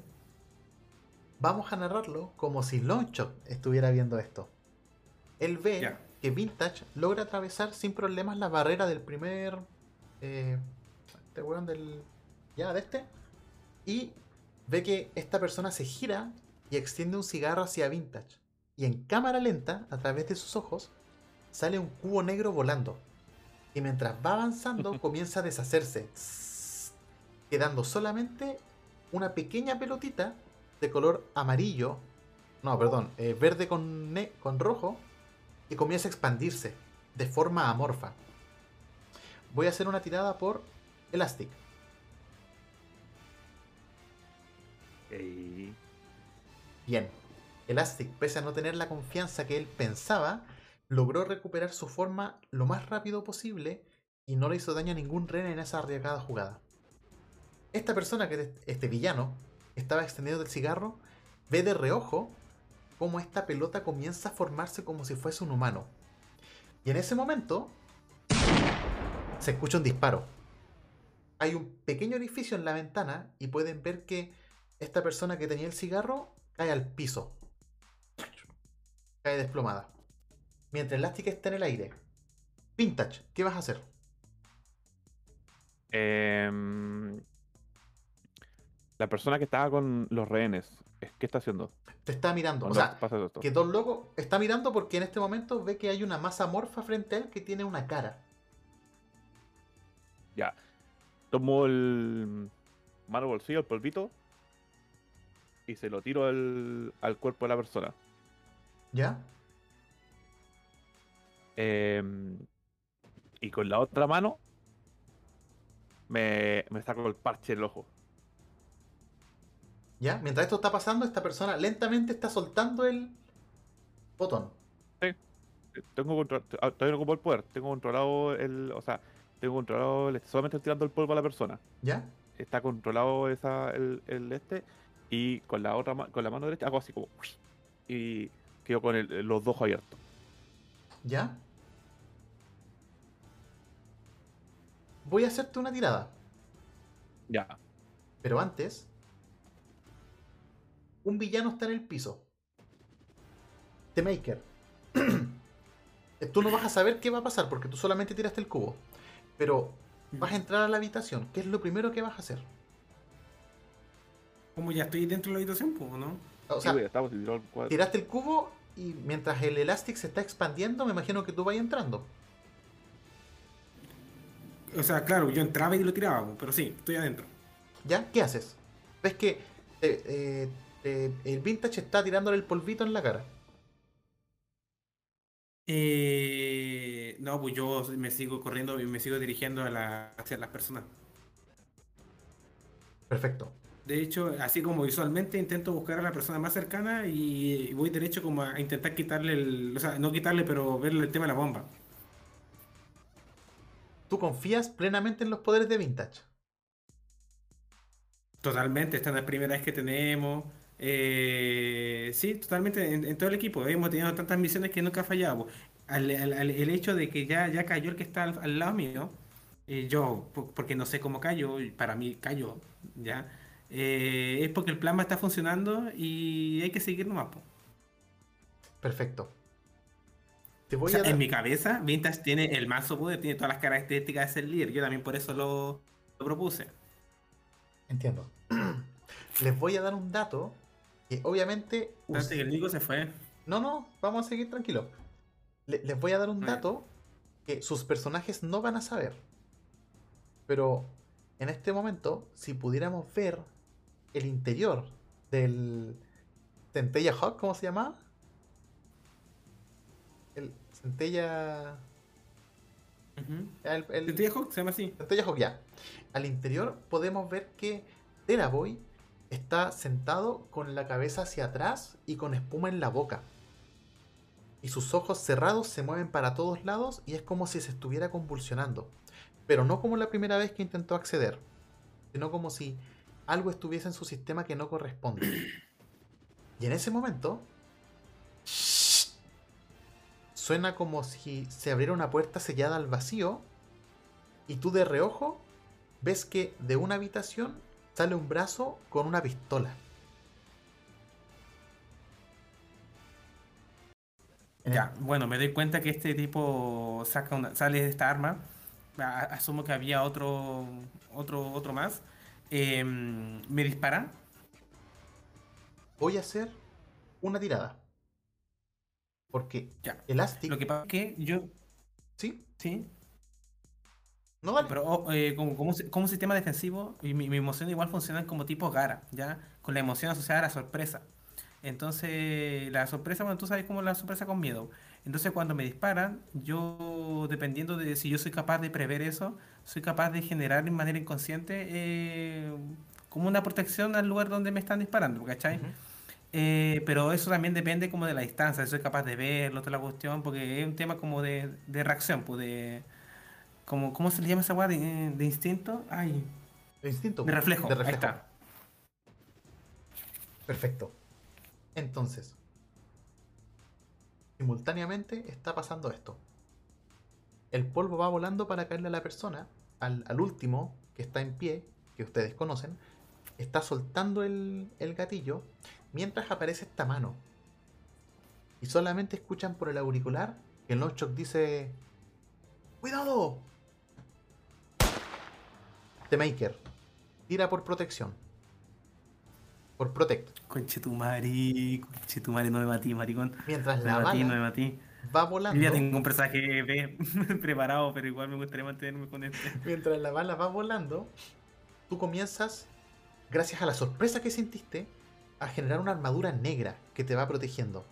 [SPEAKER 1] Vamos a narrarlo como si Longshot estuviera viendo esto. Él ve que Vintage logra atravesar sin problemas la barrera del primer. Eh, este weón del. Ya, de este. Y ve que esta persona se gira y extiende un cigarro hacia Vintage. Y en cámara lenta, a través de sus ojos, sale un cubo negro volando. Y mientras va avanzando, comienza a deshacerse, tss, quedando solamente una pequeña pelotita de color amarillo, no, perdón, eh, verde con, rojo, y comienza a expandirse de forma amorfa. Voy a hacer una tirada por Elastic.
[SPEAKER 2] Ey,
[SPEAKER 1] Bien. Elastic, pese a no tener la confianza que él pensaba, logró recuperar su forma lo más rápido posible y no le hizo daño a ningún rene en esa arriesgada jugada. Esta persona, que este villano, estaba extendiendo el cigarro, ve de reojo cómo esta pelota comienza a formarse como si fuese un humano. Y en ese momento se escucha un disparo. Hay un pequeño orificio en la ventana y pueden ver que esta persona que tenía el cigarro cae al piso. Cae desplomada. Mientras Elastic está en el aire. Vintage, ¿qué vas a hacer?
[SPEAKER 2] em, la persona que estaba con los rehenes, es- ¿qué está haciendo?
[SPEAKER 1] Te está mirando. O sea,
[SPEAKER 2] pasa
[SPEAKER 1] que Don Loco está mirando porque en este momento ve que hay una masa morfa frente a él que tiene una cara.
[SPEAKER 2] Ya. Tomo el mano bolsillo, el polvito, y se lo tiro al, al cuerpo de la persona.
[SPEAKER 1] ¿Ya?
[SPEAKER 2] Em, y con la otra mano me, me saco el parche del ojo.
[SPEAKER 1] ¿Ya? Mientras esto está pasando, esta persona lentamente está soltando el botón.
[SPEAKER 2] Tengo control, ah, todavía no ocupo el poder, tengo controlado el, o sea, tengo controlado, el- solamente estoy tirando el polvo a la persona.
[SPEAKER 1] ¿Ya?
[SPEAKER 2] Está controlado esa, el, el este, y con la otra con la mano derecha hago así como y quedo con el- los dos ojos abiertos.
[SPEAKER 1] ¿Ya? Voy a hacerte una tirada.
[SPEAKER 2] Ya.
[SPEAKER 1] Pero antes, un villano está en el piso. The Maker. tú no vas a saber qué va a pasar porque tú solamente tiraste el cubo. Pero vas a entrar a la habitación. ¿Qué es lo primero que vas a hacer?
[SPEAKER 3] Como ya estoy dentro de la habitación, pues, ¿no?
[SPEAKER 1] O
[SPEAKER 2] Sí,
[SPEAKER 1] sea,
[SPEAKER 2] estamos, el
[SPEAKER 1] tiraste el cubo y mientras el Elastic se está expandiendo, me imagino que tú vas entrando.
[SPEAKER 3] O sea, claro, yo entraba y lo tiraba, pero sí, estoy adentro.
[SPEAKER 1] ¿Ya? ¿Qué haces? ves que eh, eh, eh, el vintage está tirándole el polvito en la cara.
[SPEAKER 3] Eh, no, pues yo me sigo corriendo y me sigo dirigiendo a la- hacia las personas.
[SPEAKER 1] Perfecto.
[SPEAKER 3] De hecho, así como visualmente intento buscar a la persona más cercana y, voy derecho como a intentar quitarle el, o sea, no quitarle, pero verle el tema de la bomba.
[SPEAKER 1] Tú confías plenamente en los poderes de vintage.
[SPEAKER 3] Totalmente, esta es la primera vez que tenemos. eh, sí, totalmente en, en todo el equipo. Hemos tenido tantas misiones que nunca ha fallado. Al- al- al- el hecho de que ya, ya cayó el que está al, lado mío, eh, yo, po- porque no sé cómo cayó, para mí cayó, ¿ya? Eh, es porque el plasma está funcionando y hay que seguir nomás. po.
[SPEAKER 1] Perfecto. Te
[SPEAKER 3] O
[SPEAKER 1] voy
[SPEAKER 3] sea,
[SPEAKER 1] a dar...
[SPEAKER 3] en mi cabeza, Vintage tiene el mazo poder, tiene todas las características de ser líder. Yo también por eso lo, lo propuse.
[SPEAKER 1] Entiendo. Les voy a dar un dato que obviamente...
[SPEAKER 3] que el Nico se fue.
[SPEAKER 1] No, no, vamos a seguir tranquilos. Le- les voy a dar un dato que sus personajes no van a saber. Pero en este momento, si pudiéramos ver el interior del Centella Hawk, ¿cómo se llama? El Centella... El, el-
[SPEAKER 3] ¿Centella Hawk se llama así?
[SPEAKER 1] Centella Hawk, ya. Al interior podemos ver que Teraboy está sentado con la cabeza hacia atrás y con espuma en la boca. Y sus ojos cerrados se mueven para todos lados y es como si se estuviera convulsionando. Pero no como la primera vez que intentó acceder, sino como si algo estuviese en su sistema que no corresponde. Y en ese momento suena como si se abriera una puerta sellada al vacío y tú de reojo ves que de una habitación sale un brazo con una pistola.
[SPEAKER 3] Ya, bueno, me doy cuenta que este tipo saca una, sale de esta arma. Asumo que había otro, otro, otro más. Em, me dispara.
[SPEAKER 1] Voy a hacer una tirada. Porque
[SPEAKER 3] Ya.
[SPEAKER 1] Elastic,
[SPEAKER 3] Lo que pasa es que yo,
[SPEAKER 1] ¿sí?
[SPEAKER 3] sí,
[SPEAKER 1] No vale.
[SPEAKER 3] pero oh, eh, como, como, un si- como un sistema defensivo, y mi, mi emoción igual funcionan como tipo Gara, ¿ya? Con la emoción asociada a la sorpresa. Entonces, la sorpresa, bueno, tú sabes cómo la sorpresa con miedo. Entonces, cuando me disparan, yo, dependiendo de si yo soy capaz de prever eso, soy capaz de generar de manera inconsciente eh, como una protección al lugar donde me están disparando, ¿cachai? Eh, pero eso también depende como de la distancia, soy capaz de verlo, toda la cuestión, porque es un tema como de, de reacción, pues de... Como, ¿cómo se le llama esa weá? De, de instinto? Ay,
[SPEAKER 1] De instinto.
[SPEAKER 3] de reflejo,
[SPEAKER 1] De
[SPEAKER 3] ahí
[SPEAKER 1] reflejo.
[SPEAKER 3] está.
[SPEAKER 1] Perfecto. Entonces, simultáneamente está pasando esto. El polvo va volando para caerle a la persona. Al, al último, que está en pie, que ustedes conocen, está soltando el, el gatillo mientras aparece esta mano. Y solamente escuchan por el auricular que el Nochok dice: ¡Cuidado! The Maker, tira por protección. Por protect.
[SPEAKER 3] Conchetumare, conchetumare, no me matí, maricón.
[SPEAKER 1] Mientras
[SPEAKER 3] Me
[SPEAKER 1] la
[SPEAKER 3] matí, no me matí.
[SPEAKER 1] Va
[SPEAKER 3] Yo
[SPEAKER 1] volando.
[SPEAKER 3] ya tengo un personaje B preparado, pero igual me gustaría mantenerme con este.
[SPEAKER 1] Mientras la bala va volando, tú comienzas, gracias a la sorpresa que sentiste, a generar una armadura negra que te va protegiendo.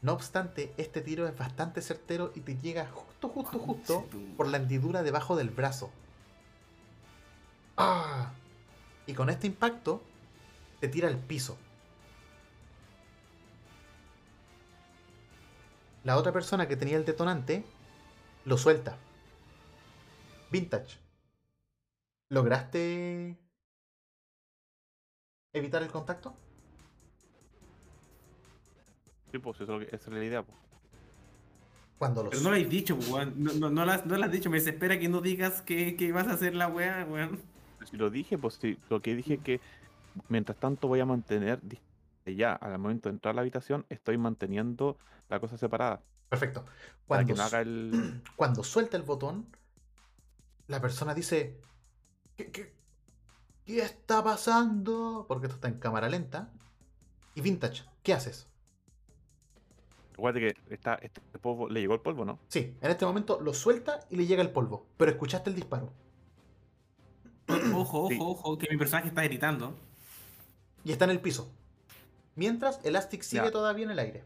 [SPEAKER 1] No obstante, este tiro es bastante certero y te llega justo, justo, justo por la hendidura debajo del brazo. ¡Ah! Y con este impacto, te tira al piso. La otra persona que tenía el detonante lo suelta. Vintage. ¿Lograste evitar el contacto?
[SPEAKER 2] Sí, pues eso es, la idea. Pues.
[SPEAKER 1] Cuando lo
[SPEAKER 3] Pero no lo has dicho, pues, weón. No, no, no lo has, no lo has dicho, me desespera que no digas que, que vas a hacer la weá, weón.
[SPEAKER 2] Si lo dije, pues sí, lo que dije es que mientras tanto voy a mantener ya al momento de entrar a la habitación estoy manteniendo la cosa separada
[SPEAKER 1] Perfecto.
[SPEAKER 2] para
[SPEAKER 1] Cuando,
[SPEAKER 2] que no haga el
[SPEAKER 1] cuando suelta el botón, la persona dice: ¿Qué, qué, qué está pasando? Porque esto está en cámara lenta. Y Vintage, ¿qué haces?
[SPEAKER 2] Recuerda que está, este polvo, le llegó el polvo, ¿no?
[SPEAKER 1] Sí, en este momento lo suelta y le llega el polvo. Pero escuchaste el disparo.
[SPEAKER 3] Ojo,
[SPEAKER 2] Sí.
[SPEAKER 3] ojo, ojo, que mi personaje está gritando.
[SPEAKER 1] Y está en el piso. Mientras Elastic sigue todavía en el aire.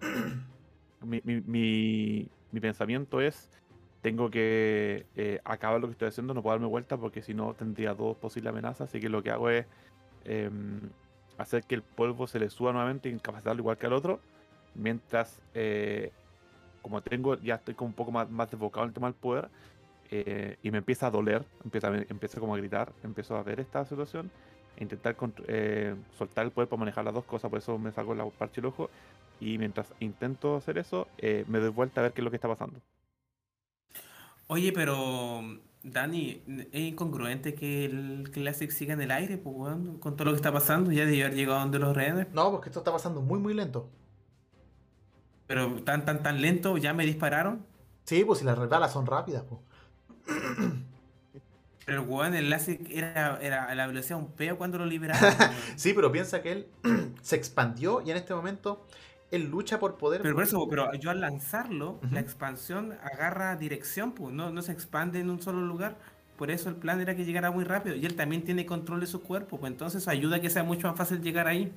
[SPEAKER 2] Mi, mi- mi- mi pensamiento es, tengo que eh, acabar lo que estoy haciendo, no puedo darme vuelta porque si no tendría dos posibles amenazas, así que lo que hago es em, hacer que el polvo se le suba nuevamente y incapacitarlo igual que al otro, mientras, eh, como tengo, ya estoy como un poco más, más desbocado en el tema del poder, eh, y me empieza a doler, empieza, a- empiezo como a gritar, empiezo a ver esta situación, e intentar eh, soltar el poder para manejar las dos cosas, por eso me saco la parche el ojo, y mientras intento hacer eso, eh, me doy vuelta a ver qué es lo que está pasando.
[SPEAKER 3] Oye, pero Dani, es incongruente que el Classic siga en el aire, pues, con todo lo que está pasando. Ya debió haber llegado donde los rehenes,
[SPEAKER 1] No, porque esto está pasando muy, muy lento.
[SPEAKER 3] pero tan, tan, tan lento, ya me dispararon.
[SPEAKER 1] Sí, pues si las balas son rápidas, pues.
[SPEAKER 3] Pero, weón, el Classic era, era a la velocidad de un peo cuando lo liberaron.
[SPEAKER 1] Sí, pero piensa que él se expandió y en este momento él lucha por poder.
[SPEAKER 3] Pero por eso, pero yo al lanzarlo, la expansión agarra dirección, pues no, no se expande en un solo lugar. Por eso el plan era que llegara muy rápido. Y él también tiene control de su cuerpo, pues entonces ayuda a que sea mucho más fácil llegar ahí.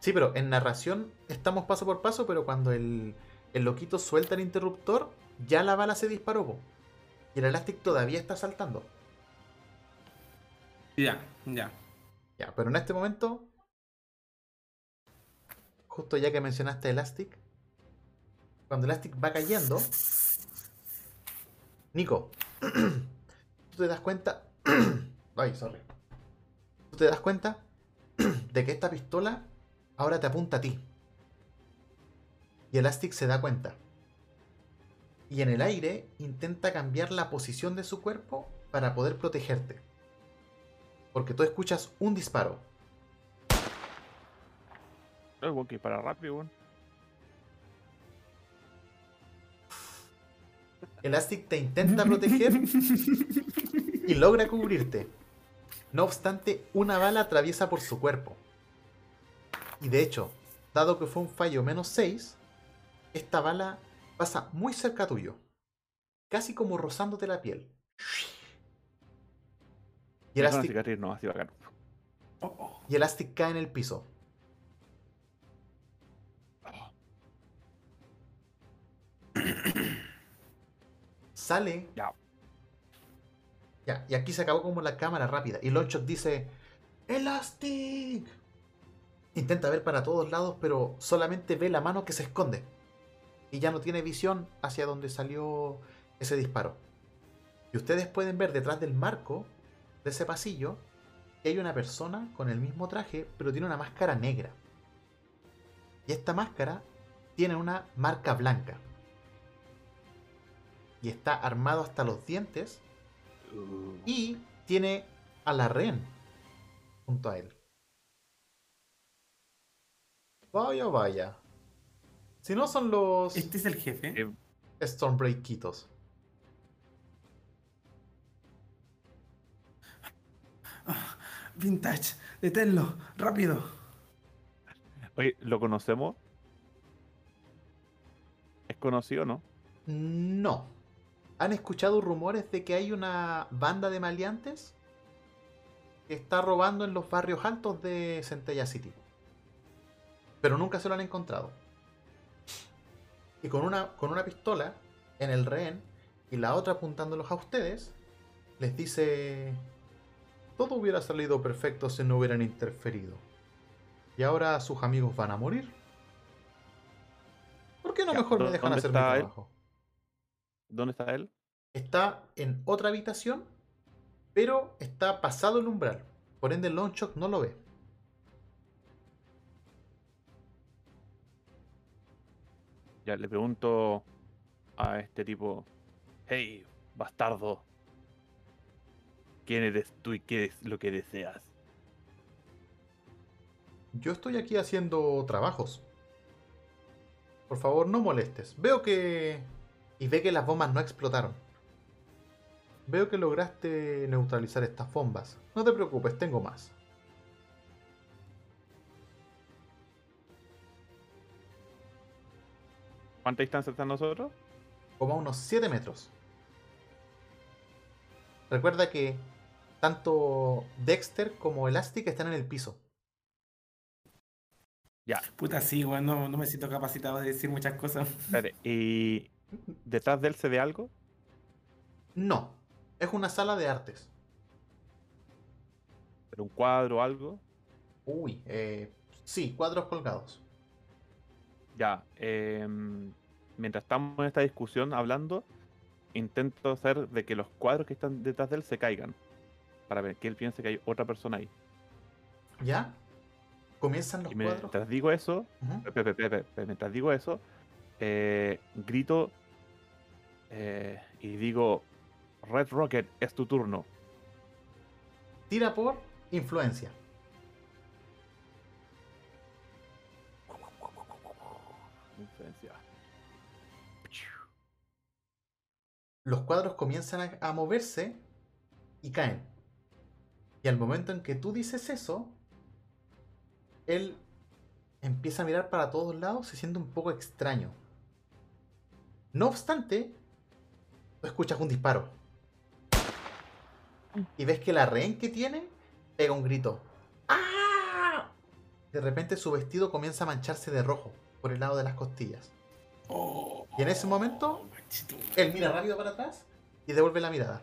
[SPEAKER 1] Sí, pero en narración estamos paso por paso, pero cuando el, el loquito suelta el interruptor, ya la bala se disparó, po. Y el Elastic todavía está saltando.
[SPEAKER 3] Ya, ya.
[SPEAKER 1] Ya, pero en este momento, justo ya que mencionaste Elastic, cuando Elastic va cayendo, Nico, tú te das cuenta, ay, sorry, tú te das cuenta de que esta pistola ahora te apunta a ti. Y Elastic se da cuenta. Y en el aire intenta cambiar la posición de su cuerpo para poder protegerte. Porque tú escuchas un disparo.
[SPEAKER 2] No, para rápido.
[SPEAKER 1] Elastic te intenta proteger y logra cubrirte. No obstante, una bala atraviesa por su cuerpo. Y de hecho, dado que fue un fallo menos 6, esta bala pasa muy cerca tuyo. Casi como rozándote la piel. Y
[SPEAKER 2] una
[SPEAKER 1] Elastic,
[SPEAKER 2] cicatriz, no, así bacán.
[SPEAKER 3] Oh, oh.
[SPEAKER 1] y Elastic cae en el piso. Sale
[SPEAKER 2] Ya.
[SPEAKER 1] Ya, y aquí se acabó como la cámara rápida. Y Longshot dice: ¡Elastic! Intenta ver para todos lados, pero solamente ve la mano que se esconde. Y ya no tiene visión hacia donde salió ese disparo. Y ustedes pueden ver detrás del marco de ese pasillo hay una persona con el mismo traje, pero tiene una máscara negra. Y esta máscara tiene una marca blanca. Y está armado hasta los dientes y tiene a la Ren junto a él. Vaya, vaya. Si no son los
[SPEAKER 3] Este es el jefe.
[SPEAKER 2] Eh,
[SPEAKER 1] Stormbreakitos.
[SPEAKER 3] Vintage, deténlo, rápido.
[SPEAKER 2] Oye, ¿lo conocemos? ¿Es conocido o no?
[SPEAKER 1] No. ¿Han escuchado rumores de que hay una banda de maleantes que está robando en los barrios altos de Centella City? Pero nunca se lo han encontrado. Y con una, con una pistola en el rehén y la otra apuntándolos a ustedes, les dice... Todo hubiera salido perfecto si no hubieran interferido. Y ahora sus amigos van a morir. ¿Por qué no
[SPEAKER 2] Ya,
[SPEAKER 1] mejor me
[SPEAKER 2] ¿dó-
[SPEAKER 1] dejan hacer mi
[SPEAKER 2] él?
[SPEAKER 1] trabajo?
[SPEAKER 2] ¿Dónde está él?
[SPEAKER 1] está en otra habitación, pero está pasado el umbral. Por ende, Longshot no lo ve.
[SPEAKER 2] Ya le pregunto a este tipo, hey, bastardo, ¿quién eres tú y qué es lo que deseas?
[SPEAKER 1] Yo estoy aquí haciendo trabajos. Por favor, no molestes. Veo que... Y ve que las bombas no explotaron. Veo que lograste neutralizar estas bombas. No te preocupes, tengo más.
[SPEAKER 2] ¿Cuánta distancia está nosotros?
[SPEAKER 1] como a unos 7 metros. Recuerda que tanto Dexter como Elastic están en el piso.
[SPEAKER 2] Ya.
[SPEAKER 3] Puta, sí, weón, no, no me siento capacitado de decir muchas cosas.
[SPEAKER 2] Espérate, ¿Y detrás de él se ve algo?
[SPEAKER 1] No, es una sala de artes.
[SPEAKER 2] ¿Pero un cuadro o algo?
[SPEAKER 1] Uy, eh, sí, cuadros colgados.
[SPEAKER 2] Ya. em, mientras estamos en esta discusión hablando, intento hacer de que los cuadros que están detrás de él se caigan. Para ver que él piense que hay otra persona ahí.
[SPEAKER 1] ¿Ya? Comienzan los
[SPEAKER 2] Y
[SPEAKER 1] cuadros.
[SPEAKER 2] mientras digo eso, pe- pe- pe- mientras digo eso, eh, grito eh, y digo, Red Rocket, es tu turno.
[SPEAKER 1] Tira por influencia.
[SPEAKER 2] Influencia.
[SPEAKER 1] Los cuadros comienzan a, a moverse y caen. Y al momento en que tú dices eso, él empieza a mirar para todos lados, se siente un poco extraño. No obstante, tú escuchas un disparo. Y ves que la rehén que tiene pega un grito. ¡Ah! De repente su vestido comienza a mancharse de rojo por el lado de las costillas. Y en ese momento, él mira rápido para atrás y devuelve la mirada.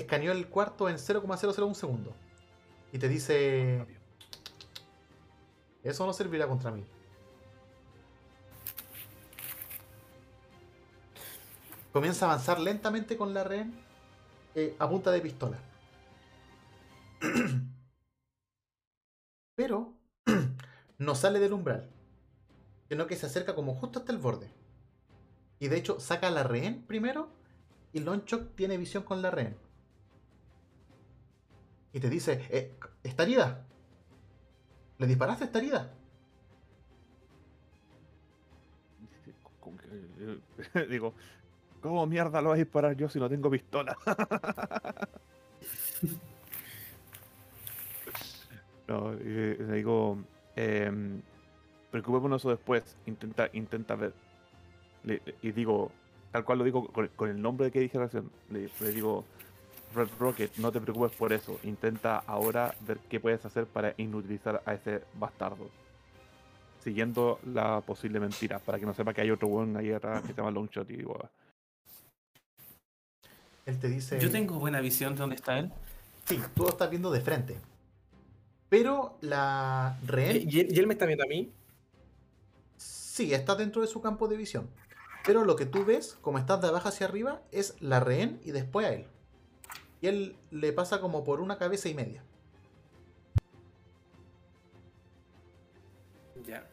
[SPEAKER 1] Escaneó el cuarto en 0,001 segundo. Y te dice... Eso no servirá contra mí. Comienza a avanzar lentamente con la rehén eh, a punta de pistola. Pero no sale del umbral, sino que se acerca como justo hasta el borde. Y de hecho saca a la rehén primero y Lonchok tiene visión con la rehén. Y te dice, eh, ¿está herida? ¿Le disparaste? ¿Está herida?
[SPEAKER 2] Eh, Digo, ¿cómo mierda lo voy a disparar yo si no tengo pistola? no, le digo, em, preocupémonos después. Intenta, intenta ver. Y digo, tal cual lo digo con, el nombre que dije recién. Le, le digo, Red Rocket, no te preocupes por eso. Intenta ahora ver qué puedes hacer para inutilizar a ese bastardo. Siguiendo la posible mentira, para que no sepa que hay otro weón ahí atrás que se llama Longshot y digo,
[SPEAKER 1] Él te dice...
[SPEAKER 3] Yo tengo buena visión de dónde está él.
[SPEAKER 1] Sí, tú lo estás viendo de frente. Pero la rehén...
[SPEAKER 3] ¿Y él, y él me está viendo a mí?
[SPEAKER 1] Sí, está dentro de su campo de visión. Pero lo que tú ves, como estás de abajo hacia arriba, es la rehén y después a él. Y él le pasa como por una cabeza y media.
[SPEAKER 3] Ya.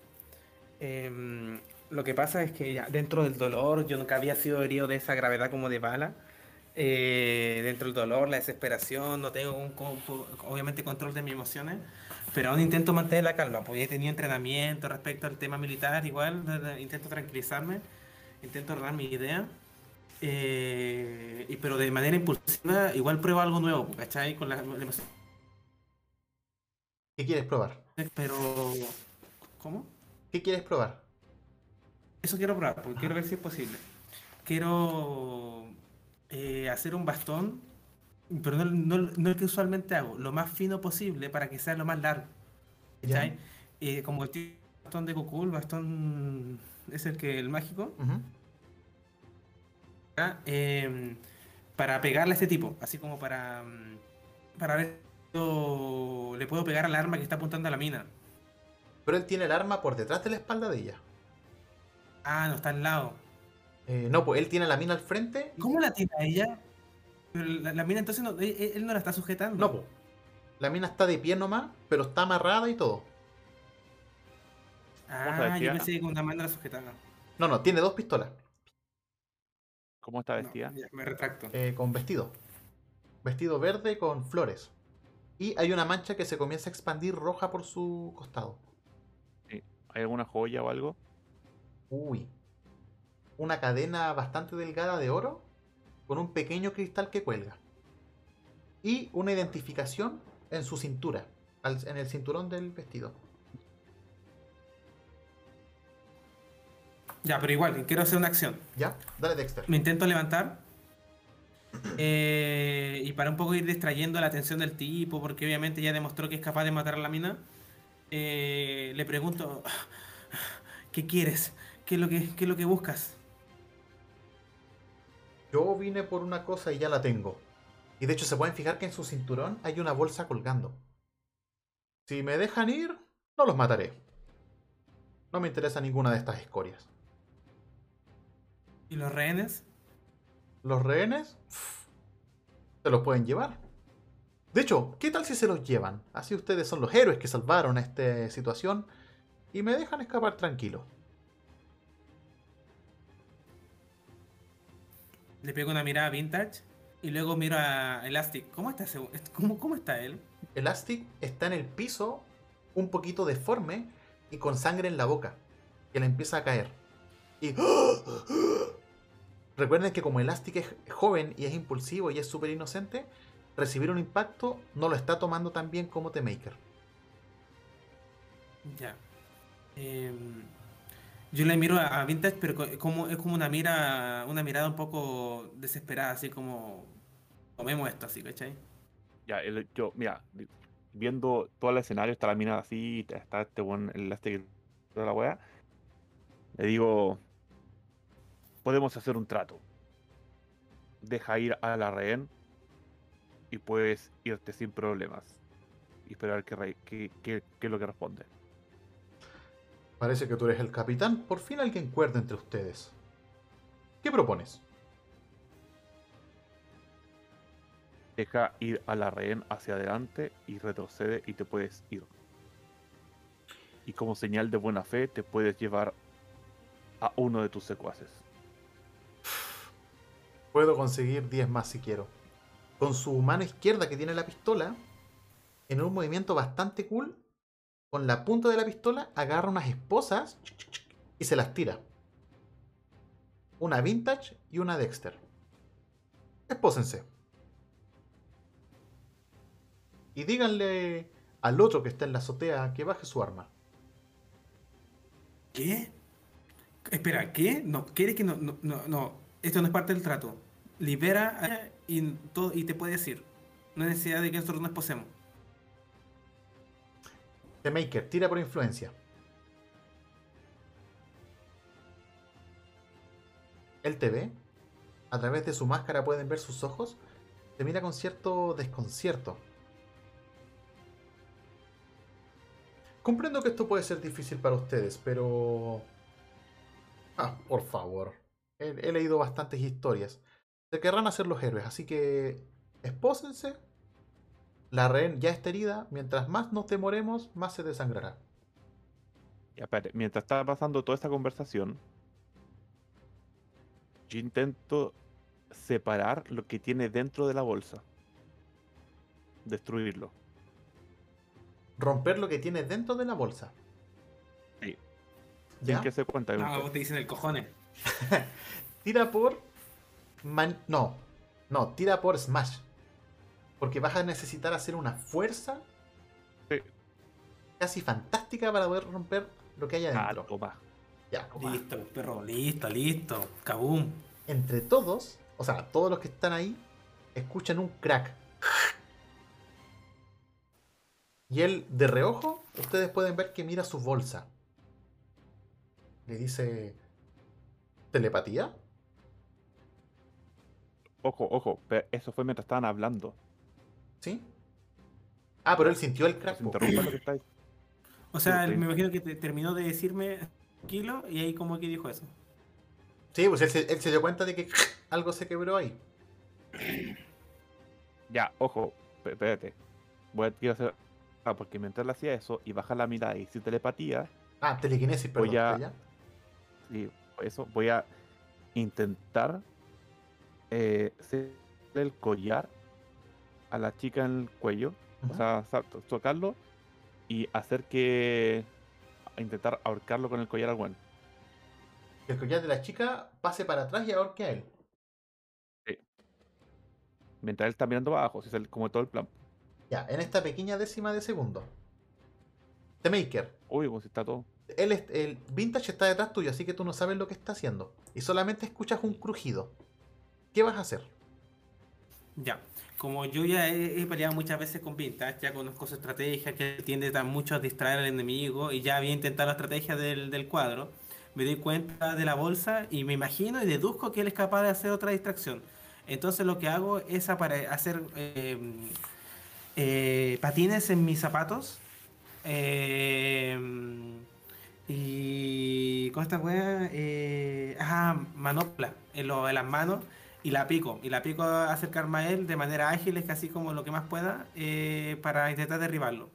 [SPEAKER 3] Em, lo que pasa es que ya dentro del dolor, yo nunca había sido herido de esa gravedad como de bala. Eh, dentro del dolor, la desesperación, no tengo un, obviamente control de mis emociones, pero aún intento mantener la calma, porque he tenido entrenamiento respecto al tema militar, igual intento tranquilizarme, intento ordenar mi idea, eh, pero de manera impulsiva igual pruebo algo nuevo, ¿cachai? Con la, la emoción,
[SPEAKER 1] ¿Qué quieres probar?
[SPEAKER 3] pero... ¿Cómo?
[SPEAKER 1] ¿Qué quieres probar?
[SPEAKER 3] Eso quiero probar, porque quiero ver si es posible. Quiero eh, hacer un bastón, pero no, no- no el que usualmente hago, lo más fino posible para que sea lo más largo. ¿cachai? Eh, como el bastón de Goku, el bastón es el que el mágico. Em, para pegarle a este tipo, así como para, mm, para ver si yo le puedo pegar al arma que está apuntando a la mina.
[SPEAKER 1] Pero él tiene el arma por detrás de la espalda de ella.
[SPEAKER 3] Ah, no está al lado.
[SPEAKER 1] Eh, no, pues él tiene la mina al frente. y-
[SPEAKER 3] ¿Cómo la tiene a ella? Pero la, la mina entonces no, él, él no la está sujetando.
[SPEAKER 1] No, pues. La mina está de pie nomás, pero está amarrada y todo.
[SPEAKER 3] Ah, yo pensé que con una mano la sujetaba.
[SPEAKER 1] No, no, tiene dos pistolas.
[SPEAKER 2] ¿Cómo está vestida?
[SPEAKER 3] me retracto.
[SPEAKER 1] eh, con vestido. Vestido verde con flores. Y hay una mancha que se comienza a expandir roja por su costado.
[SPEAKER 2] ¿Hay alguna joya o algo?
[SPEAKER 1] Uy. Una cadena bastante delgada de oro con un pequeño cristal que cuelga. Y una identificación en su cintura, en el cinturón del vestido.
[SPEAKER 3] Ya, pero igual, quiero hacer una acción.
[SPEAKER 1] ¿Ya? Dale Dexter.
[SPEAKER 3] Me intento levantar Eh, y para un poco ir distrayendo la atención del tipo, porque obviamente ya demostró que es capaz de matar a la mina, eh, le pregunto, ¿qué quieres? ¿Qué es lo que, qué es lo que buscas?
[SPEAKER 1] Yo vine por una cosa y ya la tengo. Y de hecho se pueden fijar que en su cinturón hay una bolsa colgando. Si me dejan ir, no los mataré. No me interesa ninguna de estas escorias.
[SPEAKER 3] ¿Y los rehenes?
[SPEAKER 1] Los rehenes pff, se los pueden llevar. De hecho, ¿qué tal si se los llevan? Así ustedes son los héroes que salvaron esta situación y me dejan escapar tranquilo.
[SPEAKER 3] Le pego una mirada vintage y luego miro a Elastic. ¿Cómo está, ese- cómo, cómo está él?
[SPEAKER 1] Elastic está en el piso, un poquito deforme y con sangre en la boca, que le empieza a caer. Y. Recuerden que como Elastic es joven y es impulsivo y es súper inocente, recibir un impacto no lo está tomando tan bien como T-Maker.
[SPEAKER 3] Ya. Em, yo le miro a, a Vintage, pero co- como, es como una mira, una mirada un poco desesperada, así como tomemos esto, así, ¿cachai?
[SPEAKER 2] Ya, el- yo, mira, viendo todo el escenario, está la mina así, está este buen el elástico y toda la weá. Le digo, podemos hacer un trato. Deja ir a la rehén y puedes irte sin problemas. Y esperar que, que- que es lo que responde.
[SPEAKER 1] Parece que tú eres el capitán. Por fin alguien cuerda entre ustedes. ¿Qué propones?
[SPEAKER 2] Deja ir a la rehén hacia adelante y retrocede y te puedes ir. Y como señal de buena fe te puedes llevar a uno de tus secuaces.
[SPEAKER 1] Puedo conseguir 10 más si quiero. Con su mano izquierda que tiene la pistola, en un movimiento bastante cool, con la punta de la pistola agarra unas esposas y se las tira. Una Vintage y una Dexter. Espósense. Y díganle al otro que está en la azotea que baje su arma.
[SPEAKER 3] ¿Qué? Espera, ¿qué? No, ¿quiere que no, no, no, no, esto no es parte del trato. Libera a y, te puedes ir. No hay necesidad de que nosotros nos posemos.
[SPEAKER 1] The Maker, tira por influencia. Él te ve. A través de su máscara pueden ver sus ojos. Te mira con cierto desconcierto. Comprendo que esto puede ser difícil para ustedes, pero... Ah, por favor. He leído bastantes historias. Se querrán hacer los héroes, así que... Espósense. La rehén ya está herida. Mientras más nos demoremos, más se desangrará.
[SPEAKER 2] Ya, espérate, mientras está pasando toda esta conversación, yo intento separar lo que tiene dentro de la bolsa. Destruirlo.
[SPEAKER 1] Romper lo que tiene dentro de la bolsa.
[SPEAKER 2] Sí.
[SPEAKER 1] ¿Ya?
[SPEAKER 2] Sin que se cuenta.
[SPEAKER 3] No,
[SPEAKER 2] to-
[SPEAKER 3] vos te dicen el cojones.
[SPEAKER 1] Tira por. Man- No. No, tira por Smash. Porque vas a necesitar hacer una fuerza
[SPEAKER 2] Sí.
[SPEAKER 1] casi fantástica para poder romper lo que hay adentro.
[SPEAKER 2] toma.
[SPEAKER 1] Ya.
[SPEAKER 3] Listo, perro, listo, listo. Kaboom.
[SPEAKER 1] Entre todos, o sea, todos los que están ahí, escuchan un crack. Y él, de reojo, ustedes pueden ver que mira su bolsa. Le dice. ¿Telepatía?
[SPEAKER 2] Ojo, ojo, pe- eso fue mientras estaban hablando.
[SPEAKER 1] ¿Sí? Ah, pero él sintió el
[SPEAKER 2] No
[SPEAKER 1] crack.
[SPEAKER 2] se lo que.
[SPEAKER 3] O sea,
[SPEAKER 2] Sí, sí.
[SPEAKER 3] me imagino que te- terminó de decirme tranquilo y ahí como que dijo eso.
[SPEAKER 1] Sí, pues él se, él se dio cuenta de que algo se quebró ahí.
[SPEAKER 2] Ya, ojo, espérate. Voy a quiero hacer. Ah, porque mientras le hacía eso y baja la mirada y sin telepatía,
[SPEAKER 1] Ah, telequinesis, perdón.
[SPEAKER 2] Voy a-
[SPEAKER 1] ¿ya?
[SPEAKER 2] y eso voy a intentar eh, el collar a la chica en el cuello, o sea, tocarlo y hacer que intentar ahorcarlo con el collar al buen.
[SPEAKER 1] Que el collar de la chica pase para atrás y ahorque a él.
[SPEAKER 2] Mientras él está mirando abajo, si es el- como todo el plan.
[SPEAKER 1] Ya, en esta pequeña décima de segundo. The Maker.
[SPEAKER 2] Uy, como si está todo.
[SPEAKER 1] Él el Vintage está detrás tuyo, así que tú no sabes lo que está haciendo. Y solamente escuchas un crujido. ¿Qué vas a hacer?
[SPEAKER 3] Ya, como yo ya he, he peleado muchas veces con Vintage, ya conozco su estrategia, que tiende tan mucho a distraer al enemigo, y ya había intentado la estrategia del, del cuadro, me doy cuenta de la bolsa y me imagino y deduzco que él es capaz de hacer otra distracción. Entonces lo que hago es hacer eh, eh, patines en mis zapatos. eh, y con esta wea, eh, ah, manopla en las manos y la pico. Y la pico a acercarme a él de manera ágil, es casi como lo que más pueda, eh, para intentar derribarlo.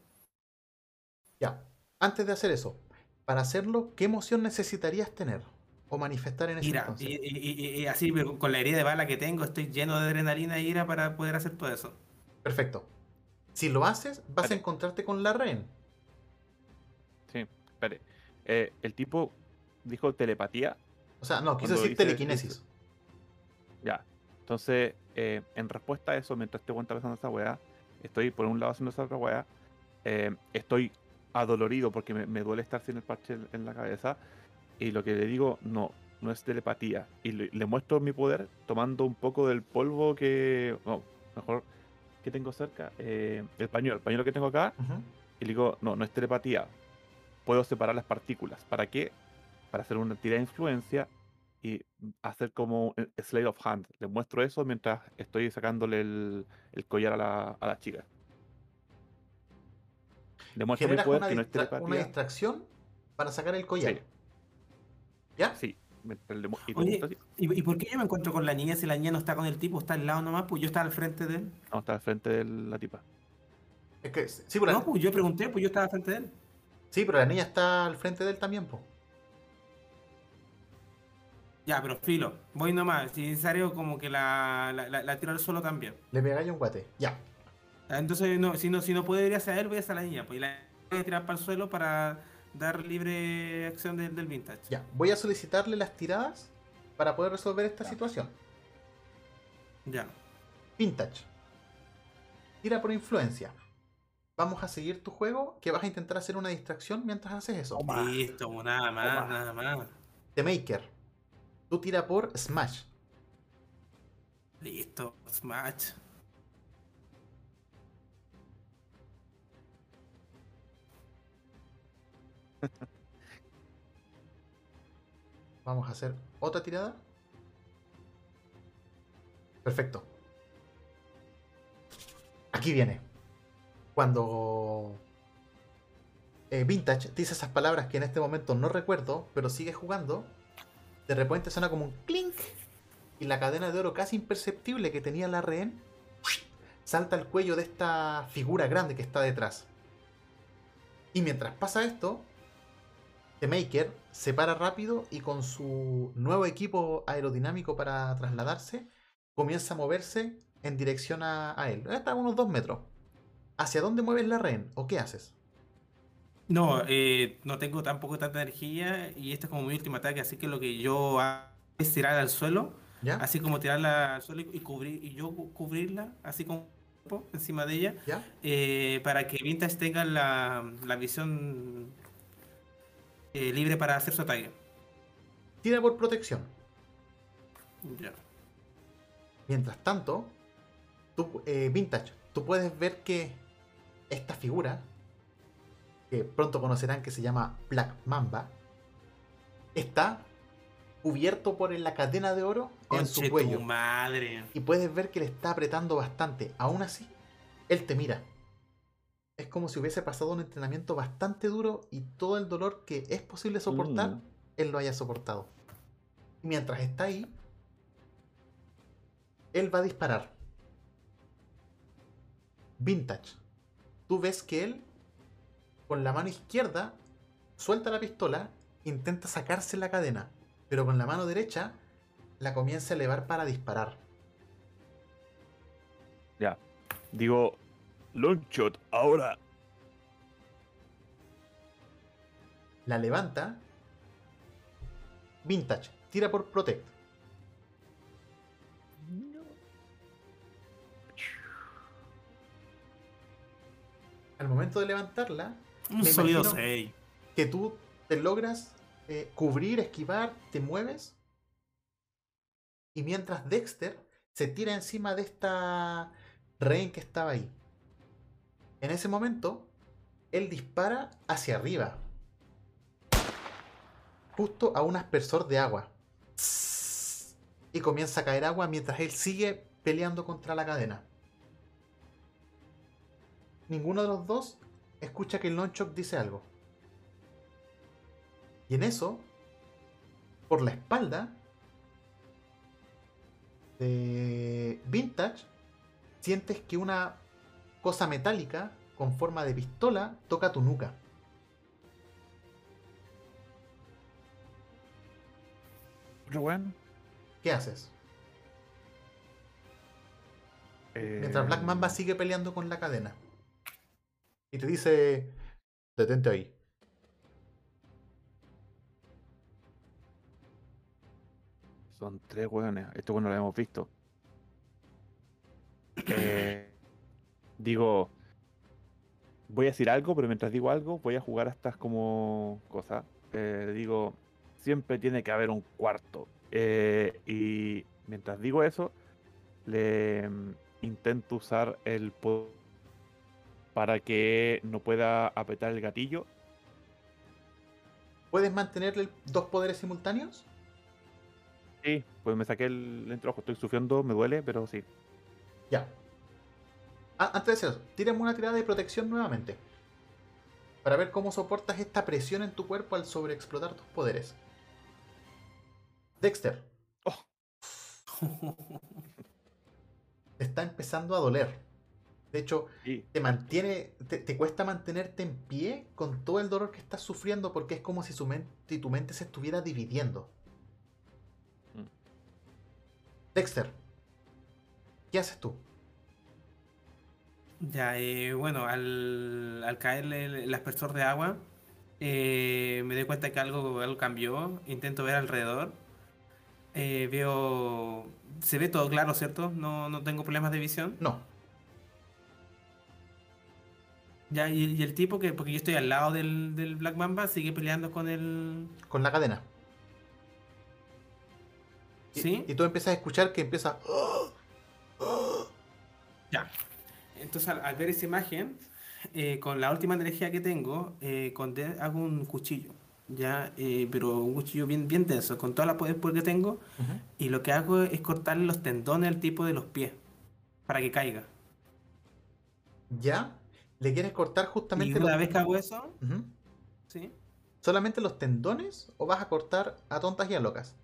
[SPEAKER 1] Ya, antes de hacer eso, para hacerlo, ¿qué emoción necesitarías tener o manifestar en ese
[SPEAKER 3] Ira,
[SPEAKER 1] entonces?
[SPEAKER 3] y, y- y- y así con la herida de bala que tengo, estoy lleno de adrenalina e ira para poder hacer todo eso.
[SPEAKER 1] Perfecto. Si lo haces, vas a encontrarte con la rehén.
[SPEAKER 2] Sí, espere. Eh, el tipo dijo telepatía.
[SPEAKER 1] O sea, no, quiso decir
[SPEAKER 2] dice-
[SPEAKER 1] telequinesis.
[SPEAKER 2] Ya. Entonces, eh, en respuesta a eso, mientras este weón está pensando esa weá, estoy por un lado haciendo esa otra weá. eh, estoy adolorido porque me, me duele estar sin el parche en, en la cabeza. Y lo que le digo, no, no es telepatía. Y le, le muestro mi poder tomando un poco del polvo que. No, mejor que tengo cerca. eh, el pañuelo, el pañuelo que tengo acá.
[SPEAKER 1] Ujú.
[SPEAKER 2] Y le digo, no, no es telepatía. Puedo separar las partículas. ¿Para qué? Para hacer una tirada de influencia y hacer como el Slade of Hand. Le muestro eso mientras estoy sacándole el, el collar a la, a la chica. Le muestro mi poder
[SPEAKER 1] una,
[SPEAKER 2] que no es
[SPEAKER 1] una distracción para sacar el collar.
[SPEAKER 2] Sí.
[SPEAKER 1] ¿Ya?
[SPEAKER 2] Sí. y
[SPEAKER 3] Oye. ¿y, y por qué yo me encuentro con la niña si la niña no está con el tipo, está al lado nomás? Pues yo estaba al frente de él.
[SPEAKER 2] No, está al frente de la tipa.
[SPEAKER 1] Es que, sí, pero la,
[SPEAKER 3] No, pues yo pregunté, pues yo estaba al frente de él.
[SPEAKER 1] sí, pero la niña está al frente de él también, po.
[SPEAKER 3] Ya, pero filo, voy nomás. Si es necesario, como que la, la, la, la tiro al suelo también.
[SPEAKER 1] Le pegáis un guate. Ya.
[SPEAKER 3] Ah, Entonces, no, si, no, si no puedo ir hacia él, voy hacia la niña. Pues y la voy a tirar para el suelo para dar libre acción del, del vintage.
[SPEAKER 1] Ya. Voy a solicitarle las tiradas para poder resolver esta
[SPEAKER 2] Ya.
[SPEAKER 1] situación.
[SPEAKER 3] Ya.
[SPEAKER 1] Vintage. Tira por influencia. Vamos a seguir tu juego, que vas a intentar hacer una distracción mientras haces eso.
[SPEAKER 3] Listo, nada más,
[SPEAKER 2] Toma.
[SPEAKER 3] nada más.
[SPEAKER 1] The Maker. Tú tira por Smash.
[SPEAKER 3] Listo, Smash.
[SPEAKER 1] Vamos a hacer otra tirada. Perfecto. Aquí viene. Cuando eh, Vintage dice esas palabras que en este momento no recuerdo, pero sigue jugando, de repente suena como un clink y la cadena de oro casi imperceptible que tenía la rehén salta al cuello de esta figura grande que está detrás. Y mientras pasa esto, The Maker se para rápido y con su nuevo equipo aerodinámico para trasladarse, comienza a moverse en dirección a, él. Está a unos 2 metros. ¿Hacia dónde mueves la rehén o qué haces?
[SPEAKER 3] No, eh, no tengo tampoco tanta energía y este es como mi último ataque, así que lo que yo hago es tirar al suelo,
[SPEAKER 1] ¿Ya?
[SPEAKER 3] así como tirarla al suelo y, cubrir y yo cu- cubrirla, así como encima de ella,
[SPEAKER 1] ¿Ya?
[SPEAKER 3] eh, para que Vintage tenga la, la visión eh, libre para hacer su ataque.
[SPEAKER 1] Tira por protección.
[SPEAKER 3] Ya.
[SPEAKER 1] Mientras tanto, tú, eh, Vintage, tú puedes ver que esta figura, que pronto conocerán que se llama Black Mamba, está cubierto por la cadena de oro en su cuello.
[SPEAKER 3] madre.
[SPEAKER 1] Y puedes ver que le está apretando bastante. Aún así, él te mira. Es como si hubiese pasado un entrenamiento bastante duro y todo el dolor que es posible soportar,
[SPEAKER 2] Mm.
[SPEAKER 1] él lo haya soportado. Y mientras está ahí, él va a disparar. Vintage. Tú ves que él, con la mano izquierda, suelta la pistola, intenta sacarse la cadena, pero con la mano derecha la comienza a elevar para disparar.
[SPEAKER 2] Ya. Digo, long shot, ahora.
[SPEAKER 1] La levanta. Vintage. Tira por Protect. Al momento de levantarla,
[SPEAKER 3] Un sólido
[SPEAKER 1] imagino-
[SPEAKER 3] 6.
[SPEAKER 1] que tú te logras eh, cubrir, esquivar, te mueves. Y mientras Dexter se tira encima de esta rehén que estaba ahí. En ese momento, él dispara hacia arriba, justo a un aspersor de agua. Y comienza a caer agua mientras él sigue peleando contra la cadena. Ninguno de los dos escucha que el Nonchok dice algo. Y en eso, por la espalda de Vintage, sientes que una cosa metálica con forma de pistola toca tu nuca.
[SPEAKER 2] Bueno,
[SPEAKER 1] ¿Qué haces?
[SPEAKER 2] eh,
[SPEAKER 1] Mientras Black Mamba sigue peleando con la cadena. Y te dice, detente ahí.
[SPEAKER 2] Son tres hueones. Esto bueno lo hemos visto. Eh, digo, voy a decir algo, pero mientras digo algo, voy a jugar a estas como cosas. Eh, digo, siempre tiene que haber un cuarto. Eh, y mientras digo eso, le mm, intento usar el po- para que no pueda apretar el gatillo.
[SPEAKER 1] ¿Puedes mantenerle dos poderes simultáneos?
[SPEAKER 2] Sí, pues me saqué el entrojo, estoy sufriendo, me duele, pero sí.
[SPEAKER 1] Ya. Ah, antes de eso, tírame una tirada de protección nuevamente. Para ver cómo soportas esta presión en tu cuerpo al sobreexplotar tus poderes. Dexter, te está empezando a doler. De hecho, te mantiene. Te, te cuesta mantenerte en pie con todo el dolor que estás sufriendo porque es como si, su men- si tu mente se estuviera dividiendo.
[SPEAKER 2] Mm.
[SPEAKER 1] Dexter, ¿qué haces tú?
[SPEAKER 3] Ya, eh, bueno, al, al caerle el, el aspersor de agua, eh, me doy cuenta que algo, algo cambió. Intento ver alrededor. Eh, veo. Se ve todo claro, ¿cierto? No, no tengo problemas de visión.
[SPEAKER 1] No,
[SPEAKER 3] Ya, y, y el tipo que, porque yo estoy al lado del, del Black Mamba, sigue peleando con el.
[SPEAKER 1] con la cadena.
[SPEAKER 3] ¿Sí?
[SPEAKER 1] Y, tú empiezas a escuchar que empieza.
[SPEAKER 3] Ya. Entonces, al, al ver esa imagen, eh, con la última energía que tengo, eh, con de- hago un cuchillo. Ya, eh, pero un cuchillo bien, bien denso, con toda la poder que tengo. Y lo que hago es cortarle los tendones al tipo de los pies. Para que caiga.
[SPEAKER 1] ¿Ya? ¿Le quieres cortar
[SPEAKER 3] Y
[SPEAKER 1] justamente
[SPEAKER 3] una
[SPEAKER 1] los-
[SPEAKER 3] vez que hago eso. ¿sí?
[SPEAKER 1] solamente los tendones o vas a cortar a tontas y a locas?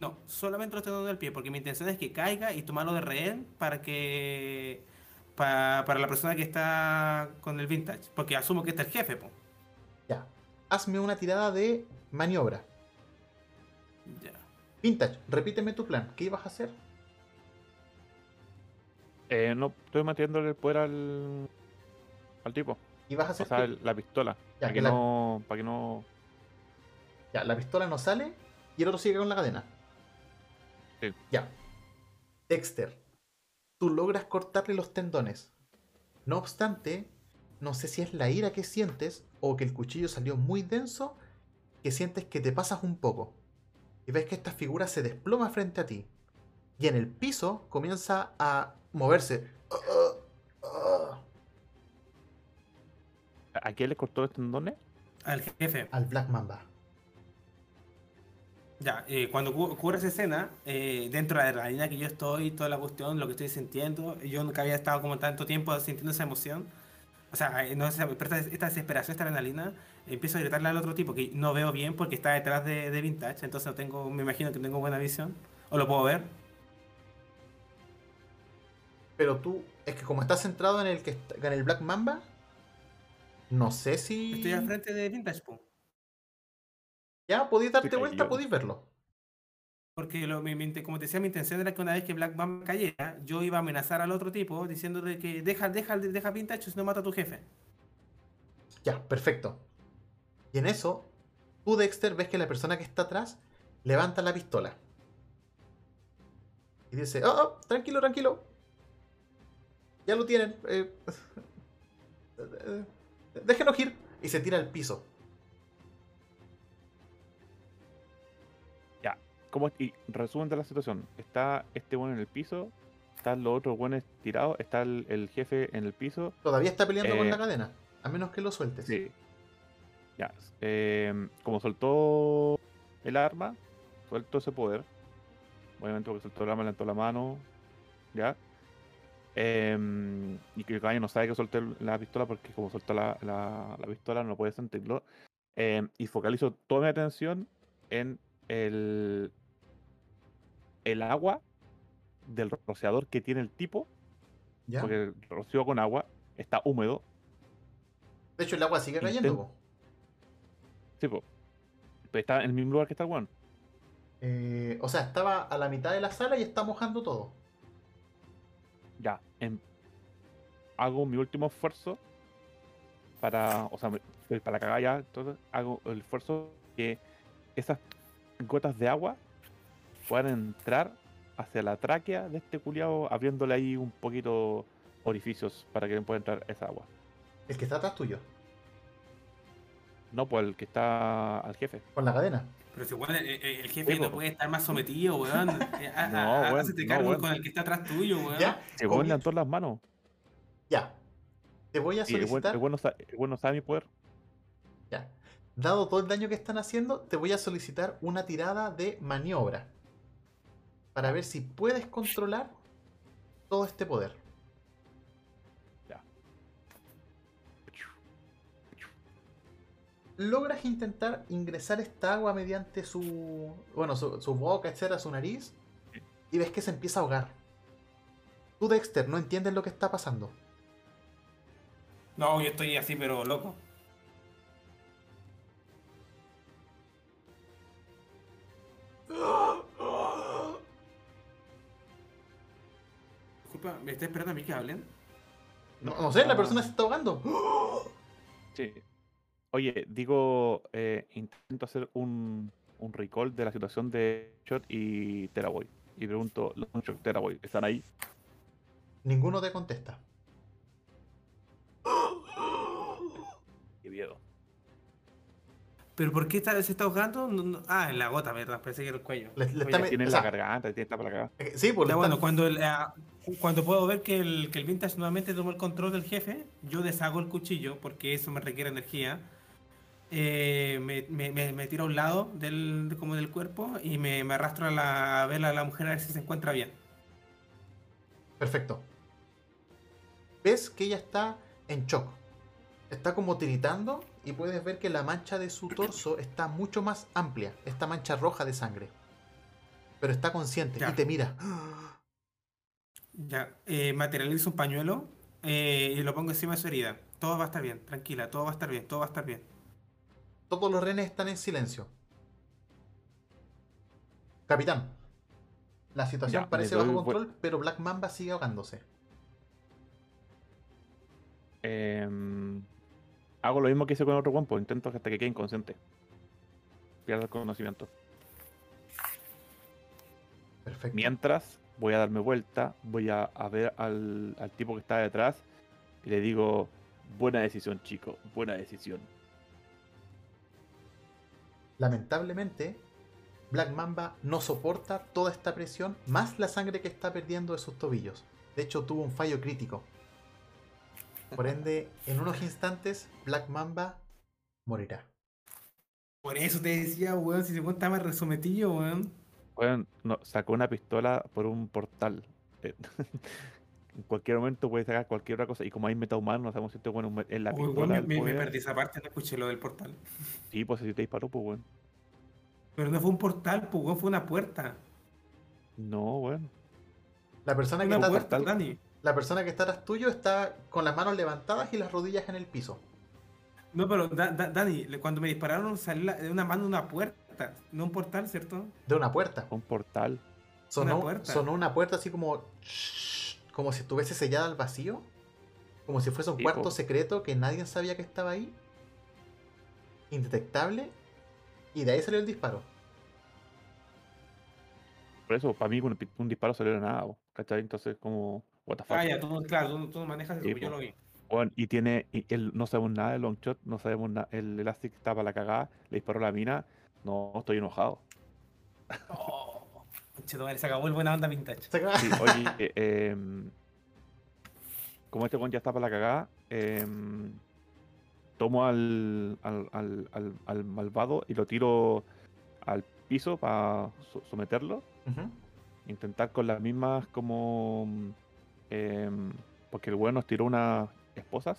[SPEAKER 3] No, solamente los tendones del pie, porque mi intención es que caiga y tomarlo de rehén para que. pa- para la persona que está con el vintage. Porque asumo que este es el jefe, po.
[SPEAKER 1] Ya. Hazme una tirada de maniobra.
[SPEAKER 3] Ya.
[SPEAKER 1] Vintage, repíteme tu plan. ¿Qué ibas a hacer?
[SPEAKER 2] eh, no estoy metiéndole el poder al, al tipo.
[SPEAKER 1] Ibas a
[SPEAKER 2] O
[SPEAKER 1] hacer
[SPEAKER 2] sea,
[SPEAKER 1] que-
[SPEAKER 2] el- la pistola.
[SPEAKER 1] Ya,
[SPEAKER 2] para
[SPEAKER 1] que
[SPEAKER 2] que
[SPEAKER 1] la-
[SPEAKER 2] no. Para que no.
[SPEAKER 1] Ya, la pistola no sale y el otro sigue con la cadena.
[SPEAKER 2] Sí.
[SPEAKER 1] Ya. Dexter, tú logras cortarle los tendones. No obstante, no sé si es la ira que sientes o que el cuchillo salió muy denso, que sientes que te pasas un poco. Y ves que esta figura se desploma frente a ti. Y en el piso comienza a moverse.
[SPEAKER 2] ¿A quién le cortó los tendones?
[SPEAKER 3] Al jefe.
[SPEAKER 1] Al Black Mamba.
[SPEAKER 3] Ya, eh, cuando ocu- ocurre esa escena, eh, dentro de la adrenalina que yo estoy, toda la cuestión, lo que estoy sintiendo, yo nunca había estado como tanto tiempo sintiendo esa emoción. O sea, eh, no esta, esta desesperación, esta adrenalina, empiezo a gritarle al otro tipo que no veo bien porque está detrás de, de Vintage, entonces no tengo, me imagino que tengo buena visión. ¿O lo puedo ver?
[SPEAKER 1] Pero tú, es que como estás centrado en el que está- en el Black Mamba, no sé si.
[SPEAKER 3] Estoy al frente de Vintage, po.
[SPEAKER 1] Ya, podéis darte vuelta, podéis verlo.
[SPEAKER 3] Porque lo- mi- mi- como te decía, mi intención era que una vez que Black Mamba cayera, yo iba a amenazar al otro tipo diciéndole que deja, deja, deja Vintage si no mata a tu jefe.
[SPEAKER 1] Ya, perfecto. Y en eso, tú, Dexter, ves que la persona que está atrás levanta la pistola. Y dice, oh, oh, tranquilo, tranquilo. Ya lo tienen. eh, déjenos ir. Y se tira al piso.
[SPEAKER 2] ¿cómo, y resumen de la situación. Está este bueno en el piso, están los otros buenos tirados, está el, el jefe en el piso.
[SPEAKER 1] Todavía está peleando con
[SPEAKER 2] Eh,
[SPEAKER 1] la cadena. A menos que lo sueltes.
[SPEAKER 2] Sí. Ya. em, como soltó el arma, suelto ese poder. Obviamente porque soltó el arma, levantó la mano. ¿Ya? Em, y que el caballo no sabe que solté la pistola porque como soltó la, la- la pistola no puede sentirlo. Em, y focalizo toda mi atención en el, el agua del rociador que tiene el tipo.
[SPEAKER 1] ¿Ya?
[SPEAKER 2] Porque roció con agua, está húmedo.
[SPEAKER 1] De hecho, el agua sigue cayendo. Po.
[SPEAKER 2] Sí, po. Pero está en el mismo lugar que está el weón.
[SPEAKER 1] Eh, o sea, estaba a la mitad de la sala y está mojando todo.
[SPEAKER 2] Ya. em- hago mi último esfuerzo para. O sea, para cagar ya. Entonces hago el esfuerzo que esas gotas de agua puedan entrar hacia la tráquea de este culiao, abriéndole ahí un poquito orificios para que pueda entrar esa agua.
[SPEAKER 1] El que está atrás tuyo,
[SPEAKER 2] No, pues el que está al jefe.
[SPEAKER 1] con la cadena.
[SPEAKER 3] Pero si weón, el, el- el jefe
[SPEAKER 2] Sí,
[SPEAKER 3] no
[SPEAKER 2] po.
[SPEAKER 3] puede estar más sometido, weón. Eh,
[SPEAKER 2] No, weón,
[SPEAKER 3] Hacete
[SPEAKER 2] no,
[SPEAKER 3] cargo
[SPEAKER 2] weón.
[SPEAKER 3] con el que está atrás tuyo, weón.
[SPEAKER 1] ¿Ya?
[SPEAKER 2] Se weón levantó las manos.
[SPEAKER 1] Ya. Te voy a solicitar.
[SPEAKER 2] el weón no no sabe mi poder.
[SPEAKER 1] Ya. Dado todo el daño que están haciendo, te voy a solicitar una tirada de maniobra. Para ver si puedes controlar todo este poder. Logras intentar ingresar esta agua mediante su. Bueno, su, su boca, etcétera, su nariz. Y ves que se empieza a ahogar. Tú, Dexter, no entiendes lo que está pasando.
[SPEAKER 3] No, yo estoy así, pero loco. Disculpa, ¿me está esperando a mí que hablen?
[SPEAKER 1] No, no sé, la persona se está ahogando.
[SPEAKER 2] Sí. Oye, digo, eh, intento hacer un, un recall de la situación de Shot y Teraboy. Y pregunto, Longshot, Teraboy, ¿están ahí?
[SPEAKER 1] Ninguno te contesta.
[SPEAKER 2] Qué miedo.
[SPEAKER 3] ¿Pero por qué está- se está ahogando? No, no- Ah, en la gota, ¿verdad? Pensé que era el cuello.
[SPEAKER 1] Le- le está
[SPEAKER 2] Tiene
[SPEAKER 1] o
[SPEAKER 2] la
[SPEAKER 1] sea,
[SPEAKER 2] garganta, tiene está para acá.
[SPEAKER 1] Eh, Sí, pues
[SPEAKER 3] Ya
[SPEAKER 1] le
[SPEAKER 3] bueno, cuando, el, ah, cuando puedo ver que el, que el Vintage nuevamente tomó el control del jefe, yo deshago el cuchillo porque eso me requiere energía. Eh, me, me- me- me tiro a un lado del, como del cuerpo y me, me arrastro a, la, a ver a la mujer a ver si se encuentra bien.
[SPEAKER 1] Perfecto. Ves que ella está en shock. Está como tiritando y puedes ver que la mancha de su torso está mucho más amplia. Esta mancha roja de sangre. Pero está consciente
[SPEAKER 3] Ya.
[SPEAKER 1] y te mira.
[SPEAKER 3] Ya, eh, materializo un pañuelo eh, y lo pongo encima de su herida. Todo va a estar bien, tranquila, todo va a estar bien, todo va a estar bien.
[SPEAKER 1] Todos los renes están en silencio. Capitán. La situación
[SPEAKER 2] Ya,
[SPEAKER 1] parece bajo control, pero Black Mamba sigue ahogándose.
[SPEAKER 2] Em, hago lo mismo que hice con el otro guampo, intento hasta que quede inconsciente. Pierda el conocimiento.
[SPEAKER 1] Perfecto.
[SPEAKER 2] Mientras voy a darme vuelta, voy a, a ver al, al tipo que está detrás y le digo, buena decisión chico, buena decisión.
[SPEAKER 1] Lamentablemente, Black Mamba no soporta toda esta presión, más la sangre que está perdiendo de sus tobillos. De hecho, tuvo un fallo crítico. Por ende, en unos instantes, Black Mamba morirá.
[SPEAKER 3] Por eso te decía, weón, si se cuenta más resometido, weón.
[SPEAKER 2] Weón, no, sacó una pistola por un portal. En cualquier momento puede sacar cualquier otra cosa. Y como hay metahumano, no sabemos si este bueno en la
[SPEAKER 3] Uy,
[SPEAKER 2] pistola.
[SPEAKER 3] weón, me, perdí esa parte, no escuché lo del portal.
[SPEAKER 2] Sí, pues si te disparó, pues weón.
[SPEAKER 3] Pero no fue un portal, pues, fue una puerta.
[SPEAKER 2] No, weón.
[SPEAKER 1] La persona, que
[SPEAKER 3] Una
[SPEAKER 1] está,
[SPEAKER 3] puerta,
[SPEAKER 2] atrás-
[SPEAKER 3] Dani.
[SPEAKER 1] la persona que está atrás tuyo está con las manos levantadas y las rodillas en el piso.
[SPEAKER 3] No, pero Da- Da- Dani, cuando me dispararon salió de una mano una puerta, no un portal, ¿cierto?
[SPEAKER 1] De una puerta.
[SPEAKER 2] Un portal.
[SPEAKER 1] Sonó
[SPEAKER 3] Una puerta.
[SPEAKER 1] sonó una puerta así como. Como si estuviese sellada al vacío. Como si fuese un
[SPEAKER 2] Sí,
[SPEAKER 1] cuarto
[SPEAKER 2] po.
[SPEAKER 1] secreto que nadie sabía que estaba ahí. Indetectable. Y de ahí salió el disparo.
[SPEAKER 2] Por eso, para mí, un, un disparo salió de nada, po, ¿cachai? Entonces, como, what the fuck.
[SPEAKER 3] Ah, ya, tú, claro, tú, tú manejas eso,
[SPEAKER 2] Sí,
[SPEAKER 3] pues yo
[SPEAKER 2] po.
[SPEAKER 3] lo vi.
[SPEAKER 2] Weón, y tiene, y él, no sabemos nada del long shot, no sabemos nada, el Elastic está para la cagada, le disparó la mina, no, estoy enojado.
[SPEAKER 3] Oh, conchetumare, se acabó el buena onda vintage.
[SPEAKER 1] Se
[SPEAKER 2] Sí, oye, eh, em, como este weón ya está para la cagada, em, tomo al, al, al, al- al malvado y lo tiro al piso para someterlo. Intentar con las mismas como... em, porque el weón nos tiró unas esposas.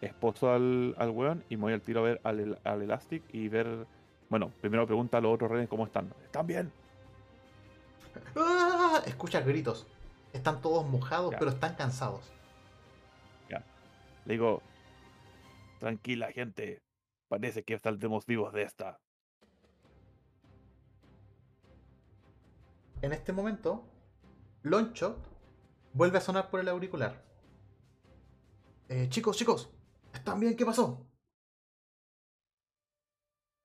[SPEAKER 2] Esposo al, al weón y me voy al tiro a ver al, al Elastic y ver... Bueno, primero pregunta a los otros renes cómo están. ¿Están bien?
[SPEAKER 1] ¡Ah! Escuchas gritos. Están todos mojados,
[SPEAKER 2] Ya.
[SPEAKER 1] pero están cansados.
[SPEAKER 2] Le digo, tranquila gente, parece que saldremos vivos de esta.
[SPEAKER 1] En este momento, Lonchot vuelve a sonar por el auricular. Eh, chicos, chicos, ¿están bien? ¿Qué pasó?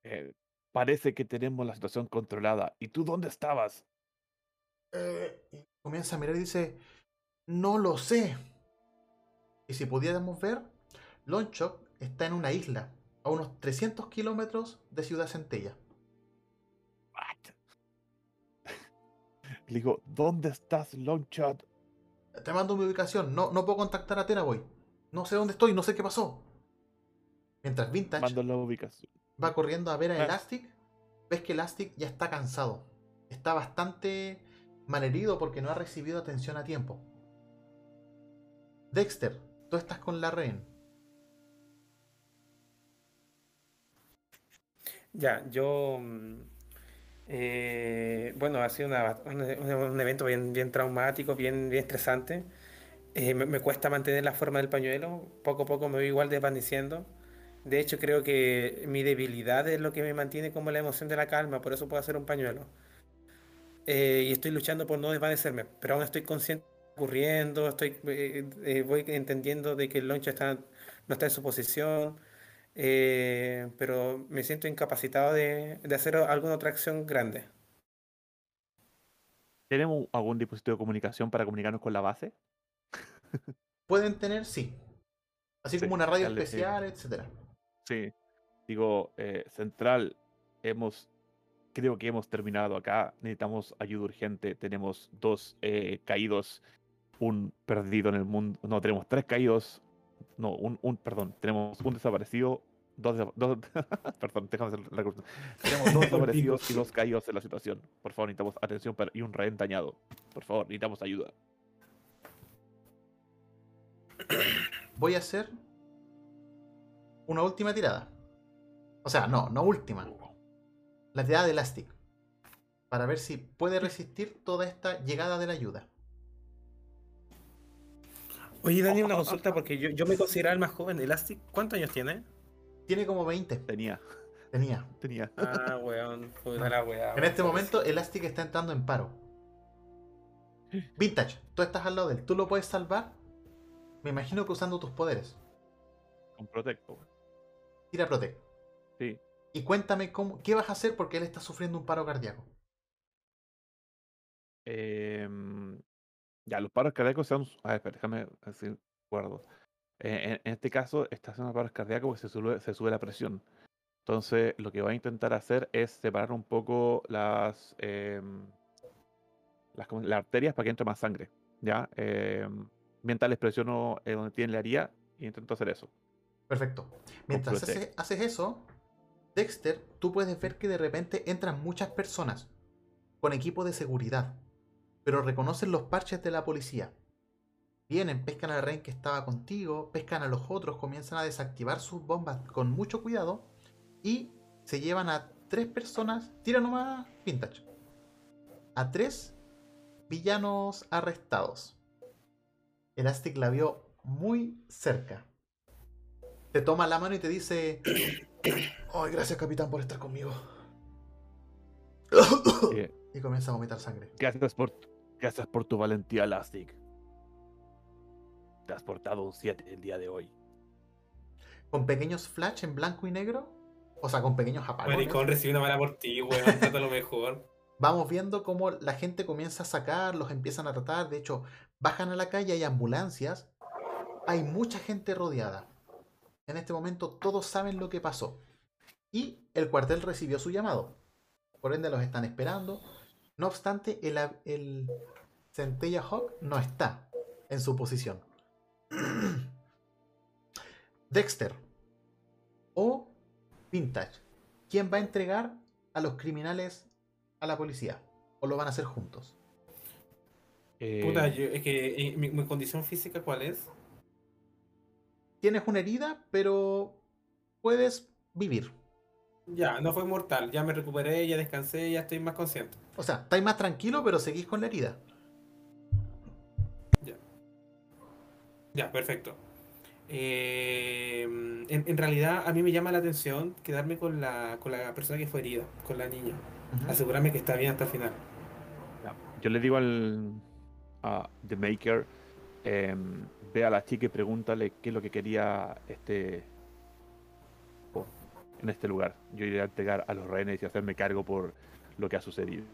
[SPEAKER 2] Eh, parece que tenemos la situación controlada. ¿Y tú dónde estabas?
[SPEAKER 1] Eh, y comienza a mirar y dice, no lo sé. Y si pudiéramos ver, Lonchok está en una isla, a unos 300 kilómetros de Ciudad Centella.
[SPEAKER 2] What? Le digo, ¿dónde estás, Longshot?
[SPEAKER 1] Te mando mi ubicación, no, no puedo contactar a Teraboy. No sé dónde estoy, no sé qué pasó. Mientras Vintage
[SPEAKER 2] Mando la ubicación.
[SPEAKER 1] va corriendo a ver a
[SPEAKER 2] Ah.
[SPEAKER 1] Elastic, ves que Elastic ya está cansado. Está bastante malherido porque no ha recibido atención a tiempo. Dexter, tú estás con la rehén.
[SPEAKER 3] Ya, yo. mm, eh, bueno, ha sido un evento bien, bien traumático, bien, bien estresante. Eh, me, me cuesta mantener la forma del pañuelo. Poco a poco me voy igual desvaneciendo. De hecho, creo que mi debilidad es lo que me mantiene como la emoción de la calma, por eso puedo hacer un pañuelo. Eh, y estoy luchando por no desvanecerme, pero aún estoy consciente de lo que está ocurriendo, estoy, eh, eh, voy entendiendo de que el loncho está, no está en su posición, eh, pero me siento incapacitado de, de hacer alguna otra acción grande.
[SPEAKER 2] ¿Tenemos algún dispositivo de comunicación para comunicarnos con la base?
[SPEAKER 1] Pueden tener, sí. Así
[SPEAKER 2] Sí,
[SPEAKER 1] como una radio
[SPEAKER 2] sí.
[SPEAKER 1] especial, etcétera.
[SPEAKER 2] Sí. Digo, eh, Central, hemos, creo que hemos terminado acá. Necesitamos ayuda urgente. Tenemos dos eh, caídos, un perdido en el mundo. No, tenemos tres caídos. No, un, un perdón. Tenemos un desaparecido, dos, dos perdón, déjame hacer la corrección. Tenemos dos desaparecidos y dos caídos en la situación. Por favor, necesitamos atención y un rehén dañado. Por favor, necesitamos ayuda.
[SPEAKER 1] Voy a hacer una última tirada. O sea, no, no última. La tirada de Elastic. Para ver si puede resistir toda esta llegada de la ayuda.
[SPEAKER 3] Oye, Dani, una consulta porque yo, yo me consideraba el más joven. Elastic, ¿cuántos años tiene?
[SPEAKER 1] Tiene como 20.
[SPEAKER 2] Tenía,
[SPEAKER 1] Tenía.
[SPEAKER 2] tenía.
[SPEAKER 3] Ah, weón, puta la weá.
[SPEAKER 1] En este momento, Elastic está entrando en paro. Vintage, tú estás al lado de él. ¿Tú lo puedes salvar? Me imagino que usando tus poderes.
[SPEAKER 2] Con Protecto.
[SPEAKER 1] Tira Protect.
[SPEAKER 2] Sí.
[SPEAKER 1] Y cuéntame cómo, qué vas a hacer porque él está sufriendo un paro cardíaco.
[SPEAKER 2] Em, ya, los paros cardíacos son. A ver, espera, déjame decir, acuerdo. en, en este caso, está haciendo paros cardíacos porque se sube, se sube la presión. Entonces, lo que va a intentar hacer es separar un poco las, em, las, ¿cómo- las arterias para que entre más sangre. ¿Ya? Em, mientras les presiono eh, donde tiene la herida y intento hacer eso.
[SPEAKER 1] Perfecto. Mientras haces eso, Dexter, tú puedes ver que de repente entran muchas personas con equipo de seguridad, pero reconocen los parches de la policía. Vienen, pescan al rey que estaba contigo, pescan a los otros, comienzan a desactivar sus bombas con mucho cuidado y se llevan a tres personas, tira nomás vintage, a tres villanos arrestados. Elastic la vio muy cerca te toma la mano y te dice: Ay, gracias, capitán, por estar conmigo.
[SPEAKER 2] Eh,
[SPEAKER 1] y comienza a vomitar sangre.
[SPEAKER 2] gracias, por, gracias por tu valentía, Elastic. Te has portado un 7 el día de hoy.
[SPEAKER 1] Con pequeños flash en blanco y negro, o sea, con pequeños apagones,
[SPEAKER 3] Maricón, recibí una mala por ti, weón. Trata lo mejor.
[SPEAKER 1] vamos viendo cómo la gente comienza a sacar, los empiezan a tratar. De hecho, bajan a la calle, hay ambulancias, hay mucha gente rodeada. En este momento, todos saben lo que pasó. Y el cuartel recibió su llamado. Por ende los están esperando. No obstante, el, el Centella Hawk no está en su posición. Dexter o Vintage. ¿Quién va a entregar a los criminales a la policía? ¿O lo van a hacer juntos?
[SPEAKER 3] Puta,
[SPEAKER 2] Eh,
[SPEAKER 3] yo- es que eh, mi, mi condición física, ¿cuál es?
[SPEAKER 1] Tienes una herida, pero puedes vivir.
[SPEAKER 3] Ya, no fue mortal, ya me recuperé, ya descansé, ya estoy más consciente.
[SPEAKER 1] O sea, estáis más tranquilo, pero seguís con la herida.
[SPEAKER 3] Ya, perfecto. Eh, en, en realidad, a mí me llama la atención quedarme con la, con la persona que fue herida, con la niña.
[SPEAKER 1] Ujú.
[SPEAKER 3] Asegurarme que está bien hasta el final.
[SPEAKER 2] ya. Yo le digo al a The Maker, em, ve a la chica y pregúntale qué es lo que quería este en este lugar. Yo iré a entregar a los rehenes y hacerme cargo por lo que ha sucedido.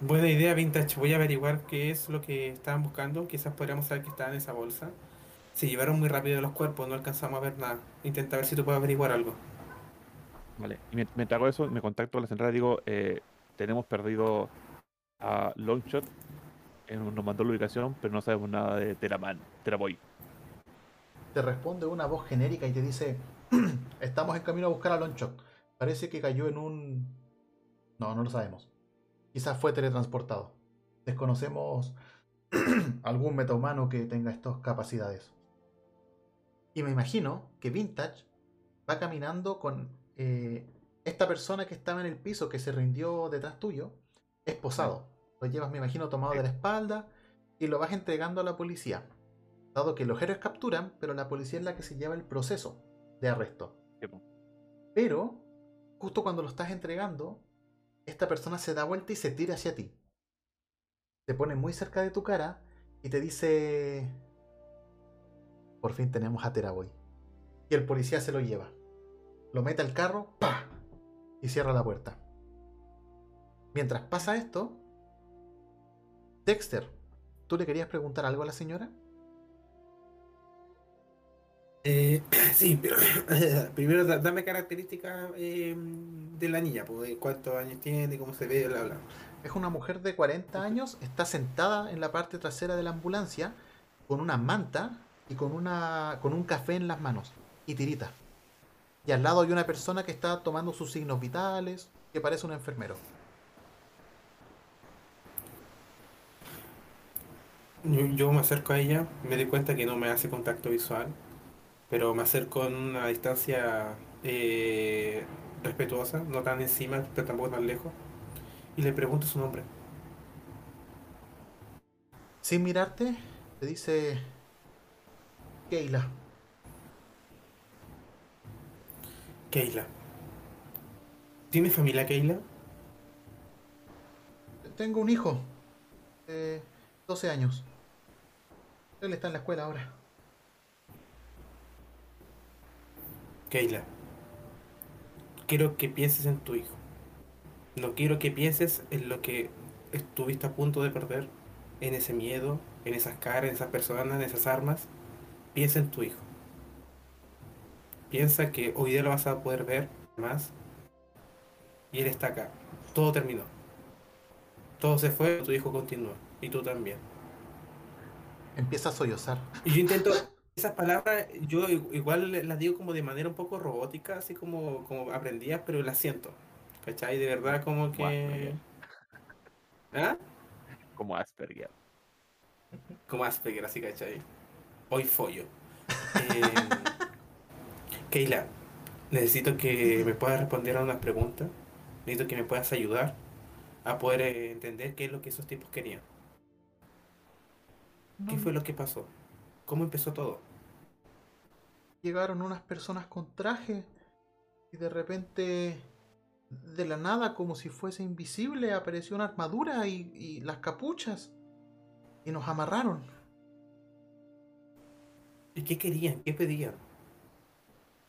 [SPEAKER 3] Buena idea, Vintage. Voy a averiguar qué es lo que estaban buscando. Quizás podríamos saber que estaba en esa bolsa. Se llevaron muy rápido los cuerpos, no alcanzamos a ver nada. Intenta ver si tú puedes averiguar algo.
[SPEAKER 2] Vale. Y mient- mientras hago eso, me contacto a la central y digo, eh, tenemos perdido a Longshot. Nos mandó la ubicación, pero no sabemos nada de Teraman, Teraboy.
[SPEAKER 1] Te responde una voz genérica y te dice: Estamos en camino a buscar a Longshot. Parece que cayó en un. No, no lo sabemos. Quizás fue teletransportado. Desconocemos algún metahumano que tenga estas capacidades. Y me imagino que Vintage va caminando con eh, esta persona que estaba en el piso, que se rindió detrás tuyo, esposado. Lo llevas, me imagino, tomado de la espalda y lo vas entregando a la policía. Dado que los héroes capturan, pero la policía es la que se lleva el proceso de arresto. Pero, justo cuando lo estás entregando, esta persona se da vuelta y se tira hacia ti. Te pone muy cerca de tu cara y te dice... Por fin tenemos a Teraboy. Y el policía se lo lleva. Lo mete al carro, ¡pa! Y cierra la puerta. Mientras pasa esto, Dexter, ¿tú le querías preguntar algo a la señora?
[SPEAKER 3] Eh, sí, pero primero da- dame características eh, de la niña, pues, cuántos años tiene, cómo se ve, bla, bla.
[SPEAKER 1] Es una mujer de 40 años, está sentada en la parte trasera de la ambulancia con una manta y con, una, con un café en las manos y tirita. Y al lado hay una persona que está tomando sus signos vitales, que parece un enfermero.
[SPEAKER 3] Yo, yo me acerco a ella, me doy cuenta que no me hace contacto visual, pero me acerco en una distancia eh, respetuosa, no tan encima, pero tampoco tan lejos, y le pregunto su nombre.
[SPEAKER 1] Sin mirarte, te dice Keila.
[SPEAKER 3] Keila. ¿Tiene familia Keila?
[SPEAKER 1] Tengo un hijo de 12 años. Él está en la escuela ahora.
[SPEAKER 3] Keila. Quiero que pienses en tu hijo. No quiero que pienses en lo que estuviste a punto de perder, en ese miedo, en esas caras, en esas personas, en esas armas. Piensa en tu hijo. Piensa que hoy día lo vas a poder ver más. Y él está acá. Todo terminó. Todo se fue, tu hijo continúa. Y tú también.
[SPEAKER 1] Empieza a sollozar.
[SPEAKER 3] Y yo intento, esas palabras, yo igual las digo como de manera un poco robótica, así como, como aprendidas, pero las siento. ¿Cachai? De verdad como que... ¿Ah?
[SPEAKER 2] Como Asperger.
[SPEAKER 3] Como Asperger, así, ¿cachai? Hoy follo. Eh, Keila, necesito que me puedas responder a unas preguntas. Necesito que me puedas ayudar a poder eh, entender qué es lo que esos tipos querían. ¿Qué fue lo que pasó? ¿Cómo empezó todo?
[SPEAKER 1] llegaron unas personas con traje y de repente, de la nada, como si fuese invisible, apareció una armadura y, y las capuchas y nos amarraron.
[SPEAKER 3] ¿Y qué querían? ¿Qué pedían?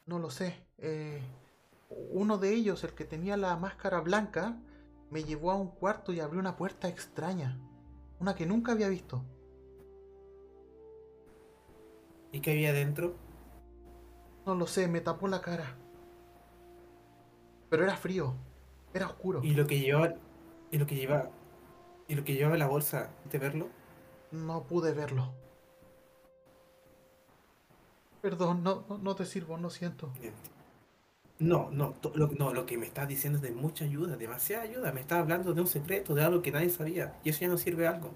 [SPEAKER 1] No lo sé. eh, uno de ellos, el que tenía la máscara blanca, me llevó a un cuarto y abrió una puerta extraña, una que nunca había visto.
[SPEAKER 3] ¿Y qué había dentro?
[SPEAKER 1] No lo sé, me tapó la cara. Pero era frío. Era oscuro.
[SPEAKER 3] ¿Y lo que llevaba, y lo que llevaba, y lo que llevaba la bolsa, de verlo?
[SPEAKER 1] No pude verlo. Perdón, no, no, no te sirvo, no siento.
[SPEAKER 3] No, no, lo, no, lo que me estás diciendo es de mucha ayuda, demasiada ayuda. Me estás hablando de un secreto, de algo que nadie sabía. Y eso ya no sirve algo.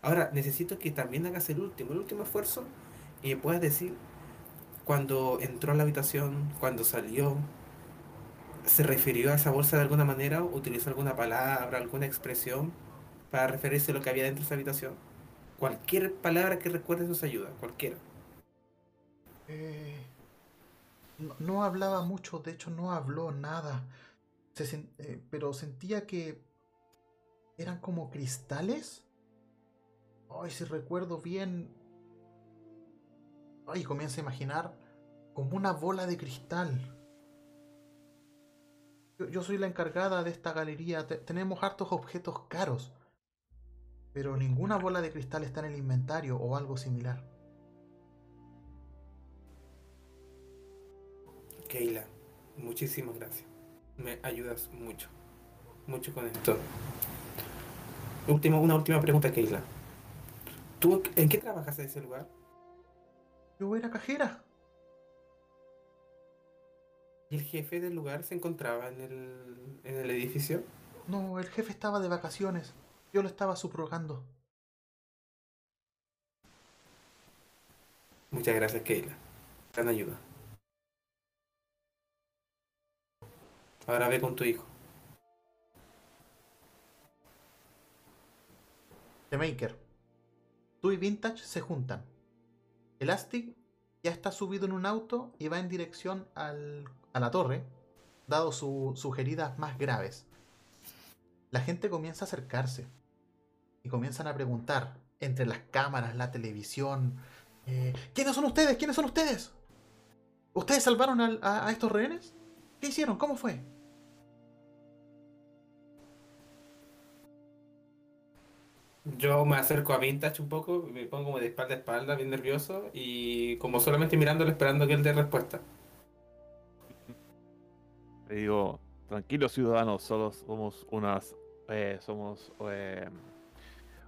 [SPEAKER 3] Ahora, necesito que también hagas el último, el último esfuerzo y me puedas decir cuando entró a la habitación, cuando salió, ¿se refirió a esa bolsa de alguna manera? ¿Utilizó alguna palabra, alguna expresión para referirse a lo que había dentro de esa habitación? Cualquier palabra que recuerdes nos ayuda, cualquiera.
[SPEAKER 1] Eh, no, hablaba mucho, de hecho no habló nada. Eh, pero sentía que eran como cristales. Ay, si recuerdo bien. Ay, comienza a imaginar como una bola de cristal. Yo, soy la encargada de esta galería. te- tenemos hartos objetos caros. Pero ninguna bola de cristal está en el inventario o algo similar.
[SPEAKER 3] Keila, muchísimas gracias. Me ayudas mucho. Mucho con esto. Última, una última pregunta, Keila. ¿Tú en qué trabajas en ese lugar?
[SPEAKER 1] Yo era cajera.
[SPEAKER 3] ¿Y el jefe del lugar se encontraba en el, en el edificio?
[SPEAKER 1] No, el jefe estaba de vacaciones. Yo lo estaba subrogando.
[SPEAKER 3] Muchas gracias, Keila. Gran ayuda. Ahora ve con tu hijo.
[SPEAKER 1] The Maker. Tú y Vintage se juntan. Elastic ya está subido en un auto y va en dirección al- a la torre, dado su- sus heridas más graves. La gente comienza a acercarse y comienzan a preguntar entre las cámaras, la televisión, eh, ¿quiénes son ustedes? ¿Quiénes son ustedes? ¿Ustedes salvaron al- a, a estos rehenes? ¿Qué hicieron? ¿Cómo fue?
[SPEAKER 3] Yo me acerco a Vintage un poco, me pongo como de espalda a espalda, bien nervioso, y como solamente mirándolo esperando que él dé respuesta.
[SPEAKER 2] Le digo, tranquilos ciudadanos, solo somos unas, eh, somos eh,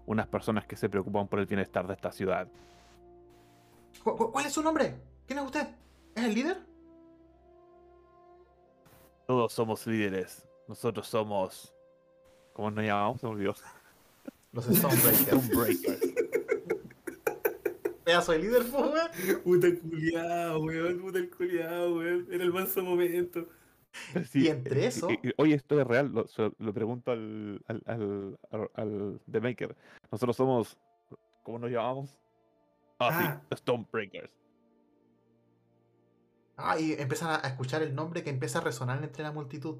[SPEAKER 2] unas personas que se preocupan por el bienestar de esta ciudad.
[SPEAKER 1] ¿Cu- cu- ¿Cuál es su nombre? ¿Quién es usted? ¿Es el líder?
[SPEAKER 2] Todos somos líderes. Nosotros somos, ¿cómo nos llamamos? Se me olvidó.
[SPEAKER 1] Los Stonebreakers.
[SPEAKER 2] Stonebreakers.
[SPEAKER 1] Pedazo de líder, weón.
[SPEAKER 3] Puta culiao, weón, puta el culiao, weón. Era el manso momento.
[SPEAKER 2] Sí,
[SPEAKER 1] Y entre
[SPEAKER 2] eh,
[SPEAKER 1] eso-
[SPEAKER 2] eh, eh, oye, esto es real, lo, pregunto al, al, al, al- al The Maker. Nosotros somos, ¿cómo nos llamamos? Ah,
[SPEAKER 3] Ah.
[SPEAKER 2] sí, the Stonebreakers.
[SPEAKER 1] Ah, y empiezan a escuchar el nombre que empieza a resonar entre la multitud.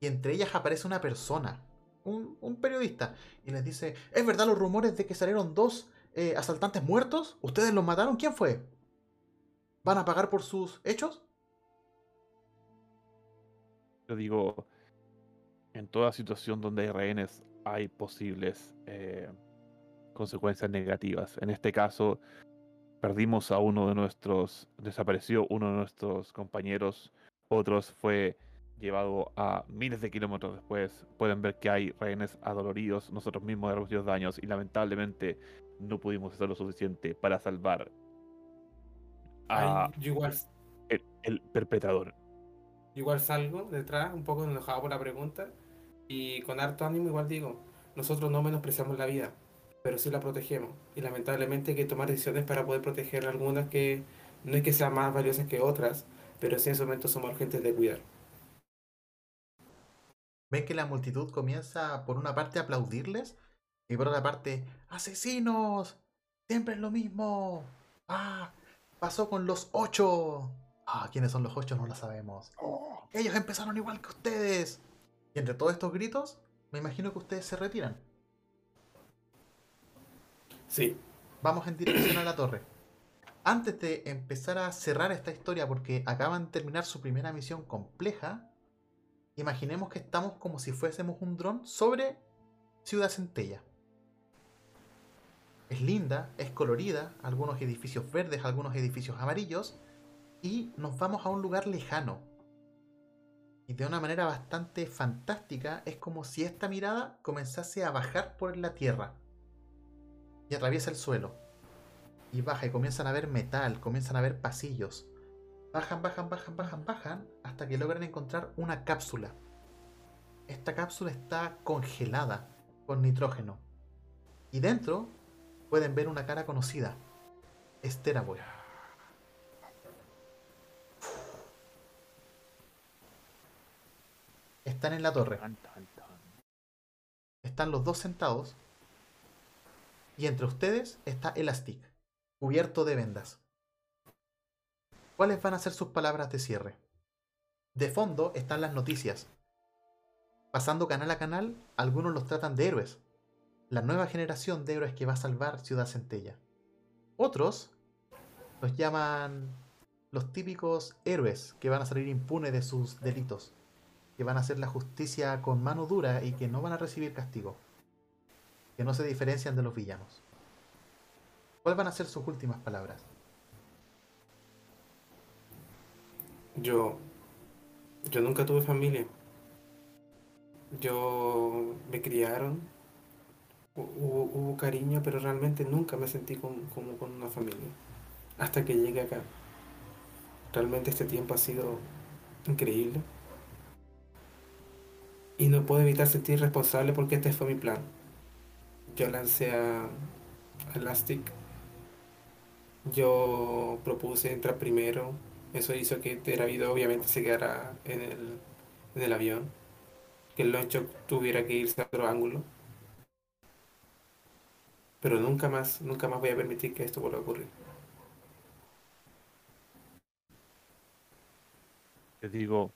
[SPEAKER 1] Y entre ellas aparece una persona, un, periodista, y les dice, ¿es verdad los rumores de que salieron dos eh, asaltantes muertos? ¿Ustedes los mataron? ¿Quién fue? ¿Van a pagar por sus hechos?
[SPEAKER 2] Yo digo, en toda situación donde hay rehenes hay posibles eh, consecuencias negativas. En este caso, perdimos a uno de nuestros, desapareció uno de nuestros compañeros, otros fue llevado a miles de kilómetros después. Pueden ver que hay rehenes adoloridos, nosotros mismos hemos recibido daños y lamentablemente no pudimos hacer lo suficiente para salvar a
[SPEAKER 3] Ay, igual,
[SPEAKER 2] el, el perpetrador.
[SPEAKER 3] igual salgo detrás, un poco enojado por la pregunta, y con harto ánimo igual digo, nosotros no menospreciamos la vida, pero sí la protegemos. Y lamentablemente hay que tomar decisiones para poder proteger algunas que no es que sean más valiosas que otras, pero sí en ese momento somos urgentes de cuidar.
[SPEAKER 1] Ven que la multitud comienza por una parte a aplaudirles y por otra parte, ¡asesinos! Siempre es lo mismo. ¡Ah! Pasó con los ocho. Ah, ¿quiénes son los ocho? No lo sabemos. Ellos empezaron igual que ustedes. Y entre todos estos gritos, me imagino que ustedes se retiran.
[SPEAKER 3] Sí,
[SPEAKER 1] Vamos en dirección a la torre. Antes de empezar a cerrar esta historia, porque acaban de terminar su primera misión compleja, imaginemos que estamos como si fuésemos un dron sobre Ciudad Centella. Es linda, es colorida, algunos edificios verdes, algunos edificios amarillos, y nos vamos a un lugar lejano. Y de una manera bastante fantástica, es como si esta mirada comenzase a bajar por la tierra. Y atraviesa el suelo. Y baja y comienzan a ver metal, comienzan a ver pasillos. Bajan, bajan, bajan, bajan, bajan, hasta que logran encontrar una cápsula. Esta cápsula está congelada con nitrógeno. Y dentro pueden ver una cara conocida. Estera Boy. Están en la torre. Están los dos sentados. Y entre ustedes está Elastic, cubierto de vendas. ¿Cuáles van a ser sus palabras de cierre? De fondo están las noticias. Pasando canal a canal, algunos los tratan de héroes. La nueva generación de héroes que va a salvar Ciudad Centella. Otros los llaman los típicos héroes que van a salir impunes de sus delitos. Que van a hacer la justicia con mano dura y que no van a recibir castigo. Que no se diferencian de los villanos. ¿Cuáles van a ser sus últimas palabras?
[SPEAKER 3] Yo. Yo nunca tuve familia. Yo. Me criaron. hu- Hubo, hubo cariño, pero realmente nunca me sentí con- como con una familia. Hasta que llegué acá. Realmente este tiempo ha sido increíble. Y no puedo evitar sentir responsable porque este fue mi plan. Yo lancé a a Elastic. Yo propuse entrar primero. Eso hizo que Teravido obviamente se quedara en el, en el avión. Que el Lonchok tuviera que irse a otro ángulo. Pero nunca más, nunca más voy a permitir que esto vuelva a ocurrir.
[SPEAKER 2] Te digo,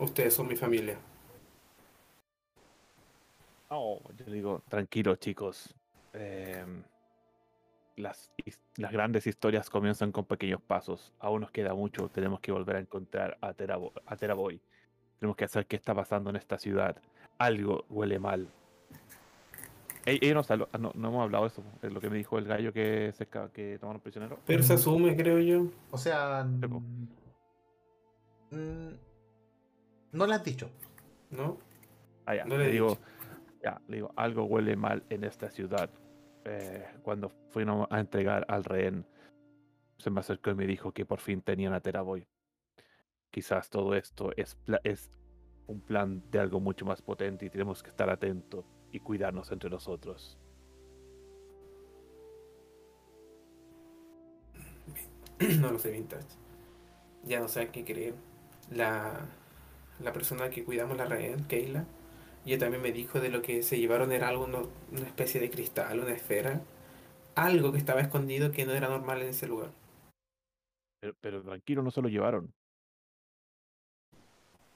[SPEAKER 3] Ustedes son mi familia.
[SPEAKER 2] oh, yo digo, tranquilos chicos. em, las, grandes historias comienzan con pequeños pasos. Aún nos queda mucho. Tenemos que volver a encontrar a Terabo- a Teraboy. Tenemos que hacer qué está pasando en esta ciudad. Algo huele mal. Ey, ey, no, salo- ah, no, no hemos hablado de eso. Es lo que me dijo el gallo que, se, que tomaron prisionero.
[SPEAKER 3] Pero se asume, creo yo.
[SPEAKER 1] O sea, mm, no lo has dicho.
[SPEAKER 3] ¿No?
[SPEAKER 2] Ah, ya,
[SPEAKER 3] No
[SPEAKER 2] le digo,
[SPEAKER 3] dicho.
[SPEAKER 2] ya, le digo, algo huele mal en esta ciudad. Eh, cuando fuimos a entregar al rehén, se me acercó y me dijo que por fin tenían a Teraboy. Quizás todo esto es, es un plan de algo mucho más potente y tenemos que estar atentos y cuidarnos entre nosotros.
[SPEAKER 3] no lo sé, Vintage. Ya no sé a qué creer. La, la persona que cuidamos la rehén, Keila, ella también me dijo de lo que se llevaron era algo, no- una especie de cristal, una esfera. Algo que estaba escondido que no era normal en ese lugar.
[SPEAKER 2] Pero, pero tranquilo, no se lo llevaron.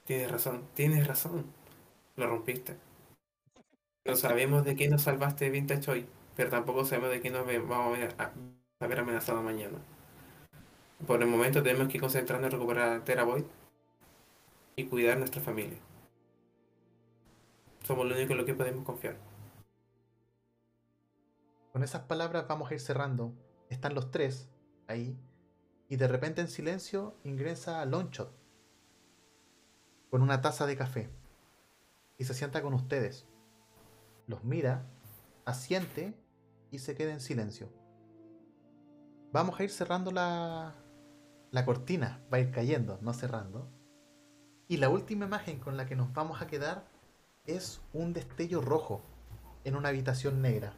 [SPEAKER 3] Tienes razón, tienes razón. Lo rompiste. No sabemos de qué nos salvaste Vintage hoy, pero tampoco sabemos de qué nos vamos a ver, a- a ver amenazado mañana. Por el momento tenemos que concentrarnos en recuperar a Teraboy y cuidar nuestra familia. Somos lo único en lo que podemos confiar.
[SPEAKER 1] Con esas palabras vamos a ir cerrando. Están los tres ahí. Y de repente en silencio ingresa Lonchot. Con una taza de café. Y se sienta con ustedes. Los mira, asiente y se queda en silencio. Vamos a ir cerrando la, la cortina. Va a ir cayendo, no cerrando. Y la última imagen con la que nos vamos a quedar es un destello rojo en una habitación negra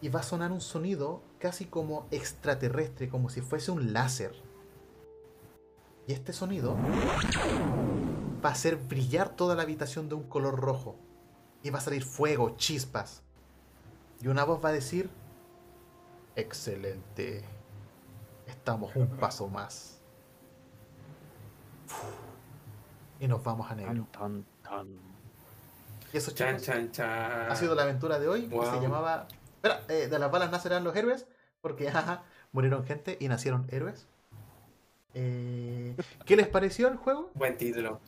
[SPEAKER 1] y va a sonar un sonido casi como extraterrestre, como si fuese un láser. Y este sonido va a hacer brillar toda la habitación de un color rojo. Y va a salir fuego, chispas. Y una voz va a decir, excelente. Estamos un paso más. Y nos vamos a negro.
[SPEAKER 2] Tan, tan, tan.
[SPEAKER 1] Y eso,
[SPEAKER 3] Chan, chan, chan.
[SPEAKER 1] ha sido la aventura de hoy, que se llamaba... Espera, eh, de las balas nacerán los héroes, porque jaja, murieron gente y nacieron héroes. Eh, ¿Qué les pareció el juego?
[SPEAKER 3] Buen título.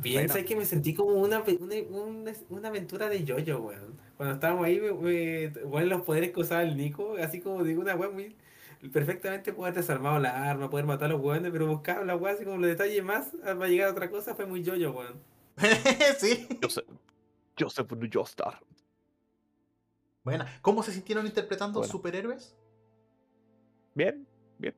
[SPEAKER 3] Piensa
[SPEAKER 2] Buena.
[SPEAKER 3] que me sentí como una, una, una, una aventura de yoyo, weón. Cuando estábamos ahí, we- weón, los poderes que usaba el Nico, así como digo, una weón muy. perfectamente puede haber desarmado la arma, poder matar a los weones, pero buscaba la weá así como los detalles más para llegar a otra cosa fue muy yoyo, weón.
[SPEAKER 1] sí.
[SPEAKER 2] Joseph, Joseph Joestar.
[SPEAKER 1] Buena. ¿Cómo se sintieron interpretando
[SPEAKER 2] Bueno.
[SPEAKER 1] superhéroes?
[SPEAKER 2] Bien, bien.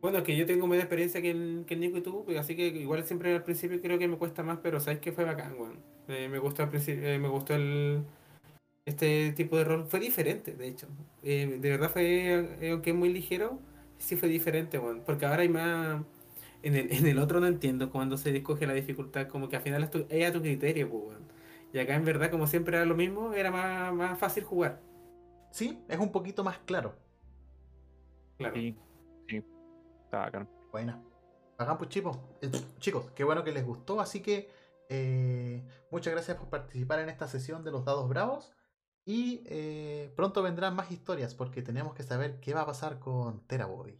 [SPEAKER 3] Bueno, que yo tengo menos experiencia que el, que el Nico y tú, pues, así que igual siempre al principio creo que me cuesta más, pero sabes que fue bacán, weón. Eh, me gustó al principio, eh, me gustó el este tipo de rol. Fue diferente, de hecho. Eh, de verdad fue, aunque es muy ligero, sí fue diferente, weón. Porque ahora hay más. En el, en el otro no entiendo cuando se escoge la dificultad, como que al final es, tu- es a tu criterio, pues, weón. Y acá en verdad, como siempre era lo mismo, era más, más fácil jugar.
[SPEAKER 1] Sí, es un poquito más claro.
[SPEAKER 3] Claro.
[SPEAKER 2] Sí, sí. Está bacán.
[SPEAKER 1] Buena. Bacán, pues chicos. Eh, chicos, qué bueno que les gustó. Así que eh, muchas gracias por participar en esta sesión de los dados bravos. Y eh, pronto vendrán más historias porque tenemos que saber qué va a pasar con Teraboy.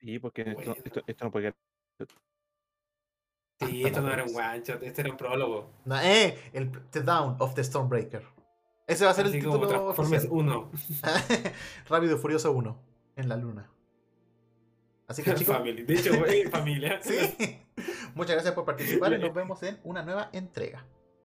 [SPEAKER 2] Sí, porque esto, esto no puede quedar.
[SPEAKER 3] Sí, esto no era un one shot, este era un prólogo.
[SPEAKER 1] No, ¡Eh! El The Down of the Stormbreaker. Ese va a ser
[SPEAKER 3] Así
[SPEAKER 1] el título
[SPEAKER 3] Transformers
[SPEAKER 1] oficial.
[SPEAKER 3] 1.
[SPEAKER 1] Rápido y Furioso 1 en la luna. Así que chicos,
[SPEAKER 3] Family. De hecho, familia.
[SPEAKER 1] sí. Muchas gracias por participar y nos vemos en una nueva entrega.